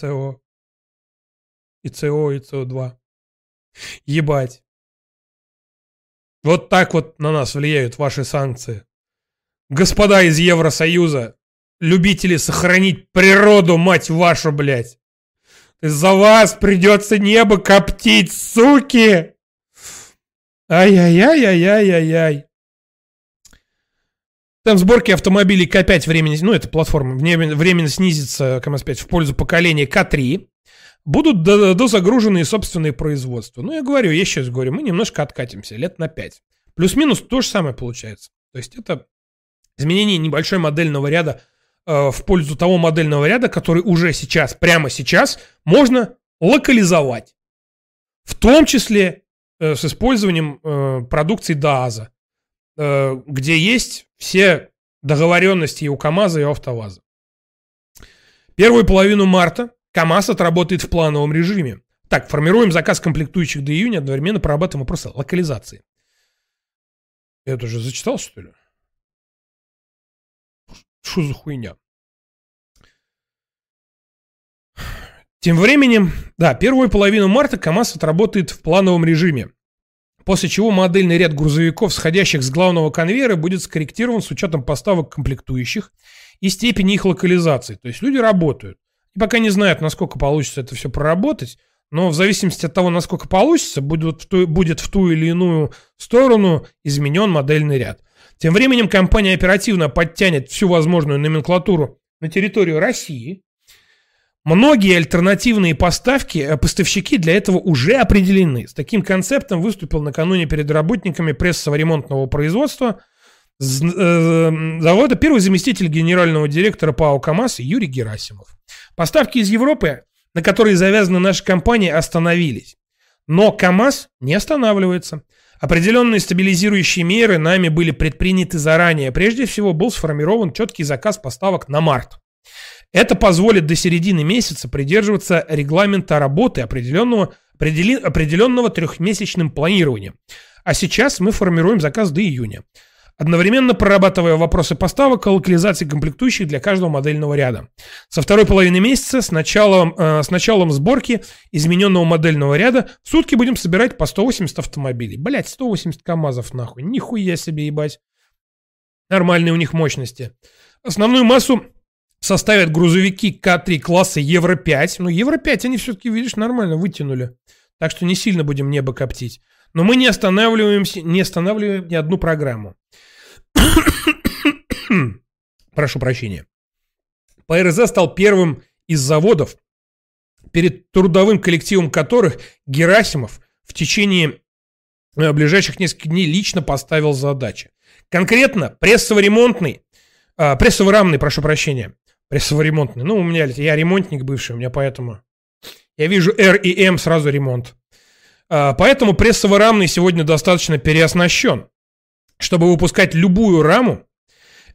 СО. И СО, и СО2. Ебать. Вот так вот на нас влияют ваши санкции. Господа из Евросоюза, любители сохранить природу, мать вашу, блядь. Из-за вас придется небо коптить, суки! Ай-яй-яй-яй-яй-яй. Там сборки автомобилей К5 времени, ну это платформа, временно снизится КМС-5 в пользу поколения К3 будут дозагружены собственные производства. Ну, я говорю, я сейчас говорю, мы немножко откатимся, лет на 5. Плюс-минус то же самое получается. То есть это изменение небольшой модельного ряда э, в пользу того модельного ряда, который уже сейчас, прямо сейчас, можно локализовать. В том числе э, с использованием э, продукции ДААЗа, э, где есть все договоренности и у КАМАЗа, и у АвтоВАЗа. Первую половину марта КАМАЗ отработает в плановом режиме. Так, формируем заказ комплектующих до июня, одновременно прорабатываем вопросы локализации. Я это уже зачитал, что ли? Что за хуйня? Тем временем, да, первую половину марта КАМАЗ отработает в плановом режиме, после чего модельный ряд грузовиков, сходящих с главного конвейера, будет скорректирован с учетом поставок комплектующих и степени их локализации. То есть люди работают. И пока не знают, насколько получится это все проработать, но в зависимости от того, насколько получится, будет в ту, будет в ту или иную сторону изменен модельный ряд. Тем временем компания оперативно подтянет всю возможную номенклатуру на территорию России. Многие альтернативные поставки, э, поставщики для этого уже определены. С таким концептом выступил накануне перед работниками прессового ремонтного производства э, завода первый заместитель генерального директора ПАО КАМАЗ Юрий Герасимов. Поставки из Европы, на которые завязаны наши компании, остановились. Но КАМАЗ не останавливается. Определенные стабилизирующие меры нами были предприняты заранее. Прежде всего был сформирован четкий заказ поставок на март. Это позволит до середины месяца придерживаться регламента работы определенного, определенного трехмесячным планированием. А сейчас мы формируем заказ до июня одновременно прорабатывая вопросы поставок и локализации комплектующих для каждого модельного ряда. Со второй половины месяца с началом, э, с началом сборки измененного модельного ряда в сутки будем собирать по 180 автомобилей. Блять, 180 КАМАЗов нахуй. Нихуя себе ебать. Нормальные у них мощности. Основную массу составят грузовики К3 класса Евро-5. Ну, Евро-5 они все-таки, видишь, нормально вытянули. Так что не сильно будем небо коптить. Но мы не останавливаемся, не останавливаем ни одну программу. Прошу прощения. ПРЗ стал первым из заводов, перед трудовым коллективом которых Герасимов в течение э, ближайших нескольких дней лично поставил задачи. Конкретно прессово-ремонтный, а, прессово-рамный, прошу прощения, прессово-ремонтный. Ну, у меня, я ремонтник бывший, у меня поэтому... Я вижу R и M, сразу ремонт. А, поэтому прессово-рамный сегодня достаточно переоснащен. Чтобы выпускать любую раму,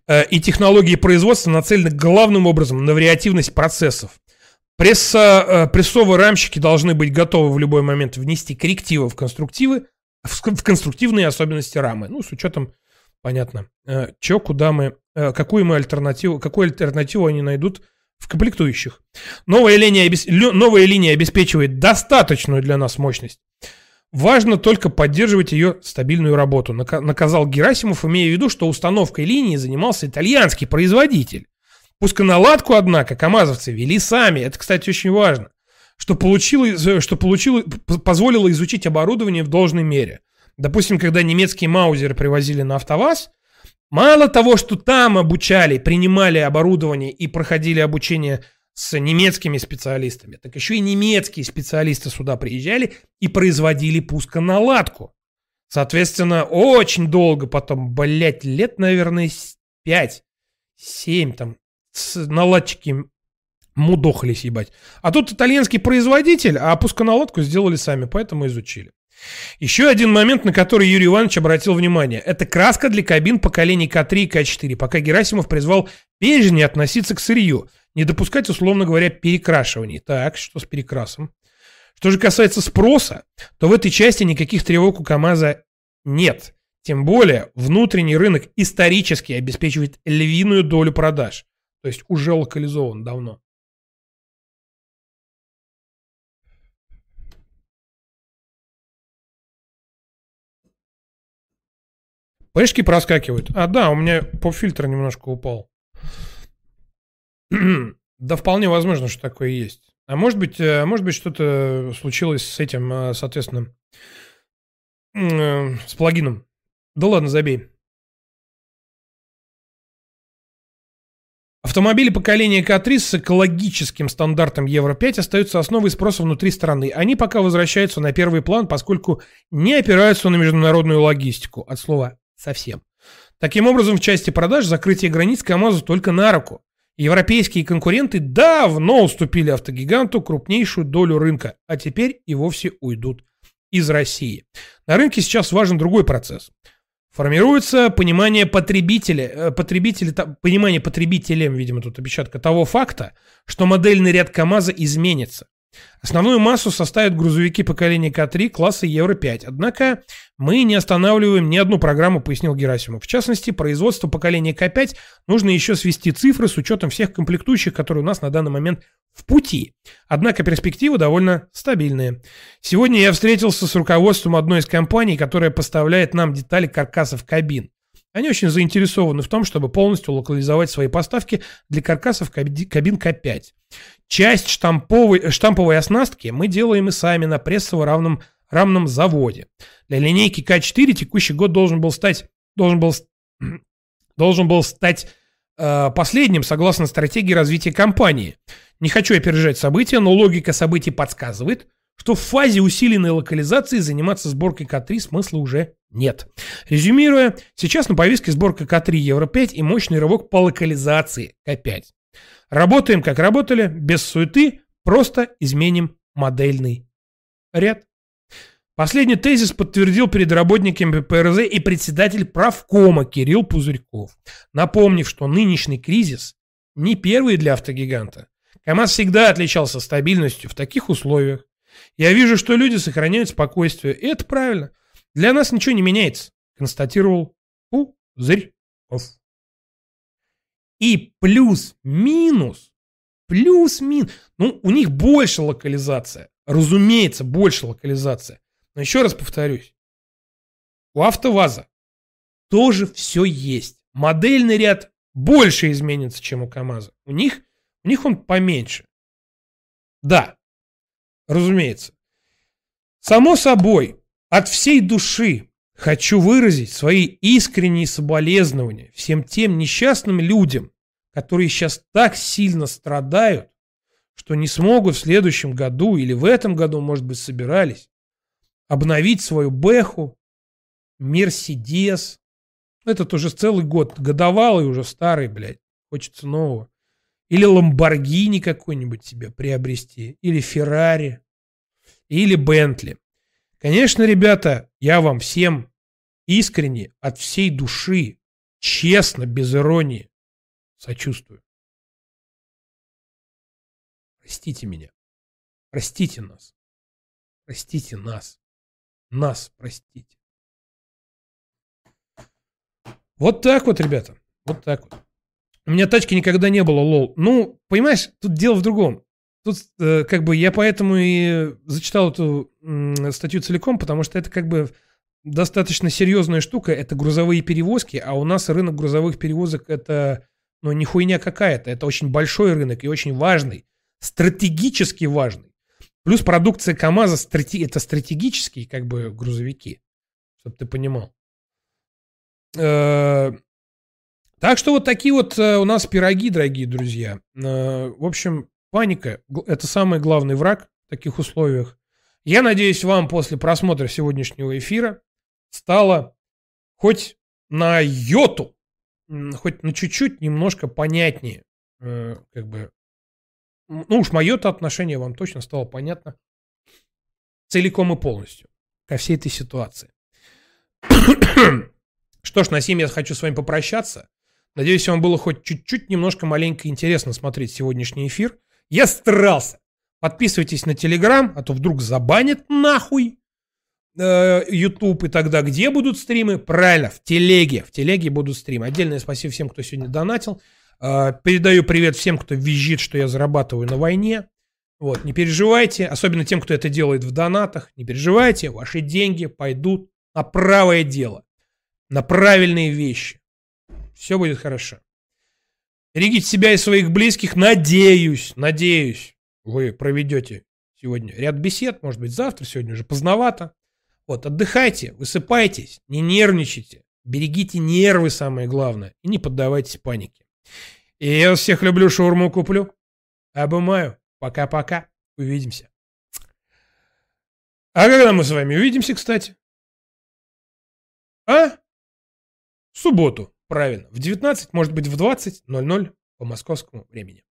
э, и технологии производства нацелены главным образом на вариативность процессов. Пресса, э, прессовые рамщики должны быть готовы в любой момент внести коррективы в конструктивы, в, конструктивные особенности рамы. Ну, с учетом, понятно, э, чё, куда мы, какую мы альтернативу, какую альтернативу они найдут в комплектующих. Новая линия, новая линия обеспечивает достаточную для нас мощность. Важно только поддерживать ее стабильную работу, нака- наказал Герасимов, имея в виду, что установкой линии занимался итальянский производитель. Пусконаладку, однако, камазовцы вели сами. Это, кстати, очень важно. Что, получило, что получило, позволило изучить оборудование в должной мере. Допустим, когда немецкие маузеры привозили на АвтоВАЗ, мало того, что там обучали, принимали оборудование и проходили обучение с немецкими специалистами, так еще и немецкие специалисты сюда приезжали и производили пусконаладку. Соответственно, очень долго потом, блять, лет, наверное, 5, 7 там, с наладчики мудохались, ебать. А тут итальянский производитель, а пусконаладку сделали сами, поэтому изучили. Еще один момент, на который Юрий Иванович обратил внимание. Это краска для кабин поколений К3 и К4, пока Герасимов призвал бережнее относиться к сырью, не допускать, условно говоря, перекрашиваний. Так, что с перекрасом? Что же касается спроса, то в этой части никаких тревог у КАМАЗа нет. Тем более, внутренний рынок исторически обеспечивает львиную долю продаж. То есть уже локализован давно. Пешки проскакивают. А, да, у меня поп-фильтр немножко упал. да, вполне возможно, что такое есть. А может быть, э, может быть, что-то случилось с этим, э, соответственно, э, с плагином. Да ладно, забей. Автомобили поколения К3 с экологическим стандартом Евро-5 остаются основой спроса внутри страны. Они пока возвращаются на первый план, поскольку не опираются на международную логистику. От слова «совсем». Таким образом, в части продаж закрытие границ КАМАЗу только на руку. Европейские конкуренты давно уступили автогиганту крупнейшую долю рынка, а теперь и вовсе уйдут из России. На рынке сейчас важен другой процесс. Формируется понимание потребителя, э, потребителя, понимание потребителем, видимо, тут опечатка, того факта, что модельный ряд КАМАЗа изменится. Основную массу составят грузовики поколения К3 класса Евро-5. Однако мы не останавливаем ни одну программу, пояснил Герасимов. В частности, производство поколения К5 нужно еще свести цифры с учетом всех комплектующих, которые у нас на данный момент в пути. Однако перспективы довольно стабильные. Сегодня я встретился с руководством одной из компаний, которая поставляет нам детали каркасов кабин. Они очень заинтересованы в том, чтобы полностью локализовать свои поставки для каркасов каби- кабин К5. Часть штамповой, штамповой оснастки мы делаем и сами на прессово-равном рамном заводе. Для линейки К4 текущий год должен был стать, должен был, должен был стать э, последним согласно стратегии развития компании. Не хочу опережать события, но логика событий подсказывает, что в фазе усиленной локализации заниматься сборкой К3 смысла уже нет. Резюмируя, сейчас на повестке сборка К3 Евро-5 и мощный рывок по локализации К5. Работаем как работали, без суеты, просто изменим модельный ряд. Последний тезис подтвердил перед работниками ПРЗ и председатель правкома Кирилл Пузырьков, напомнив, что нынешний кризис не первый для автогиганта. КАМАЗ всегда отличался стабильностью в таких условиях. Я вижу, что люди сохраняют спокойствие, и это правильно. Для нас ничего не меняется, констатировал Пузырьков. И плюс-минус, плюс-минус, ну, у них больше локализация. Разумеется, больше локализация. Но еще раз повторюсь, у АвтоВАЗа тоже все есть. Модельный ряд больше изменится, чем у КАМАЗа. У них, у них он поменьше. Да, разумеется. Само собой, от всей души хочу выразить свои искренние соболезнования всем тем несчастным людям, которые сейчас так сильно страдают, что не смогут в следующем году или в этом году, может быть, собирались, обновить свою Бэху, Мерседес. Этот уже целый год, годовалый уже старый, блядь, хочется нового. Или Ламборгини какой-нибудь себе приобрести, или Феррари, или Бентли. Конечно, ребята, я вам всем искренне, от всей души честно, без иронии, сочувствую. Простите меня. Простите нас. Простите нас. Нас простите. Вот так вот, ребята. Вот так вот. У меня тачки никогда не было, лол. Ну, понимаешь, тут дело в другом. Тут э, как бы я поэтому и зачитал эту э, статью целиком, потому что это как бы достаточно серьезная штука. Это грузовые перевозки, а у нас рынок грузовых перевозок это ну не хуйня какая-то. Это очень большой рынок и очень важный, стратегически важный. Плюс продукция КАМАЗа страти- это стратегические как бы грузовики, чтобы ты понимал. Э, так что вот такие вот э, у нас пироги, дорогие друзья. Э, в общем, паника – это самый главный враг в таких условиях. Я надеюсь, вам после просмотра сегодняшнего эфира стало хоть на йоту, хоть на чуть-чуть немножко понятнее, как бы, ну уж мое-то отношение вам точно стало понятно целиком и полностью ко всей этой ситуации. Что ж, на сим я хочу с вами попрощаться. Надеюсь, вам было хоть чуть-чуть немножко маленько интересно смотреть сегодняшний эфир. Я старался. Подписывайтесь на Телеграм, а то вдруг забанят нахуй э, YouTube. И тогда где будут стримы? Правильно, в Телеге. В Телеге будут стримы. Отдельное спасибо всем, кто сегодня донатил. Э, передаю привет всем, кто визжит, что я зарабатываю на войне. Вот, не переживайте, особенно тем, кто это делает в донатах, не переживайте, ваши деньги пойдут на правое дело на правильные вещи. Все будет хорошо. Берегите себя и своих близких. Надеюсь, надеюсь, вы проведете сегодня ряд бесед, может быть, завтра, сегодня уже поздновато. Вот, отдыхайте, высыпайтесь, не нервничайте, берегите нервы, самое главное, и не поддавайтесь панике. И я вас всех люблю, шаурму куплю. Обымаю. Пока-пока. Увидимся. А когда мы с вами увидимся, кстати? А? В субботу, правильно, в 19, может быть в 20.00 по московскому времени.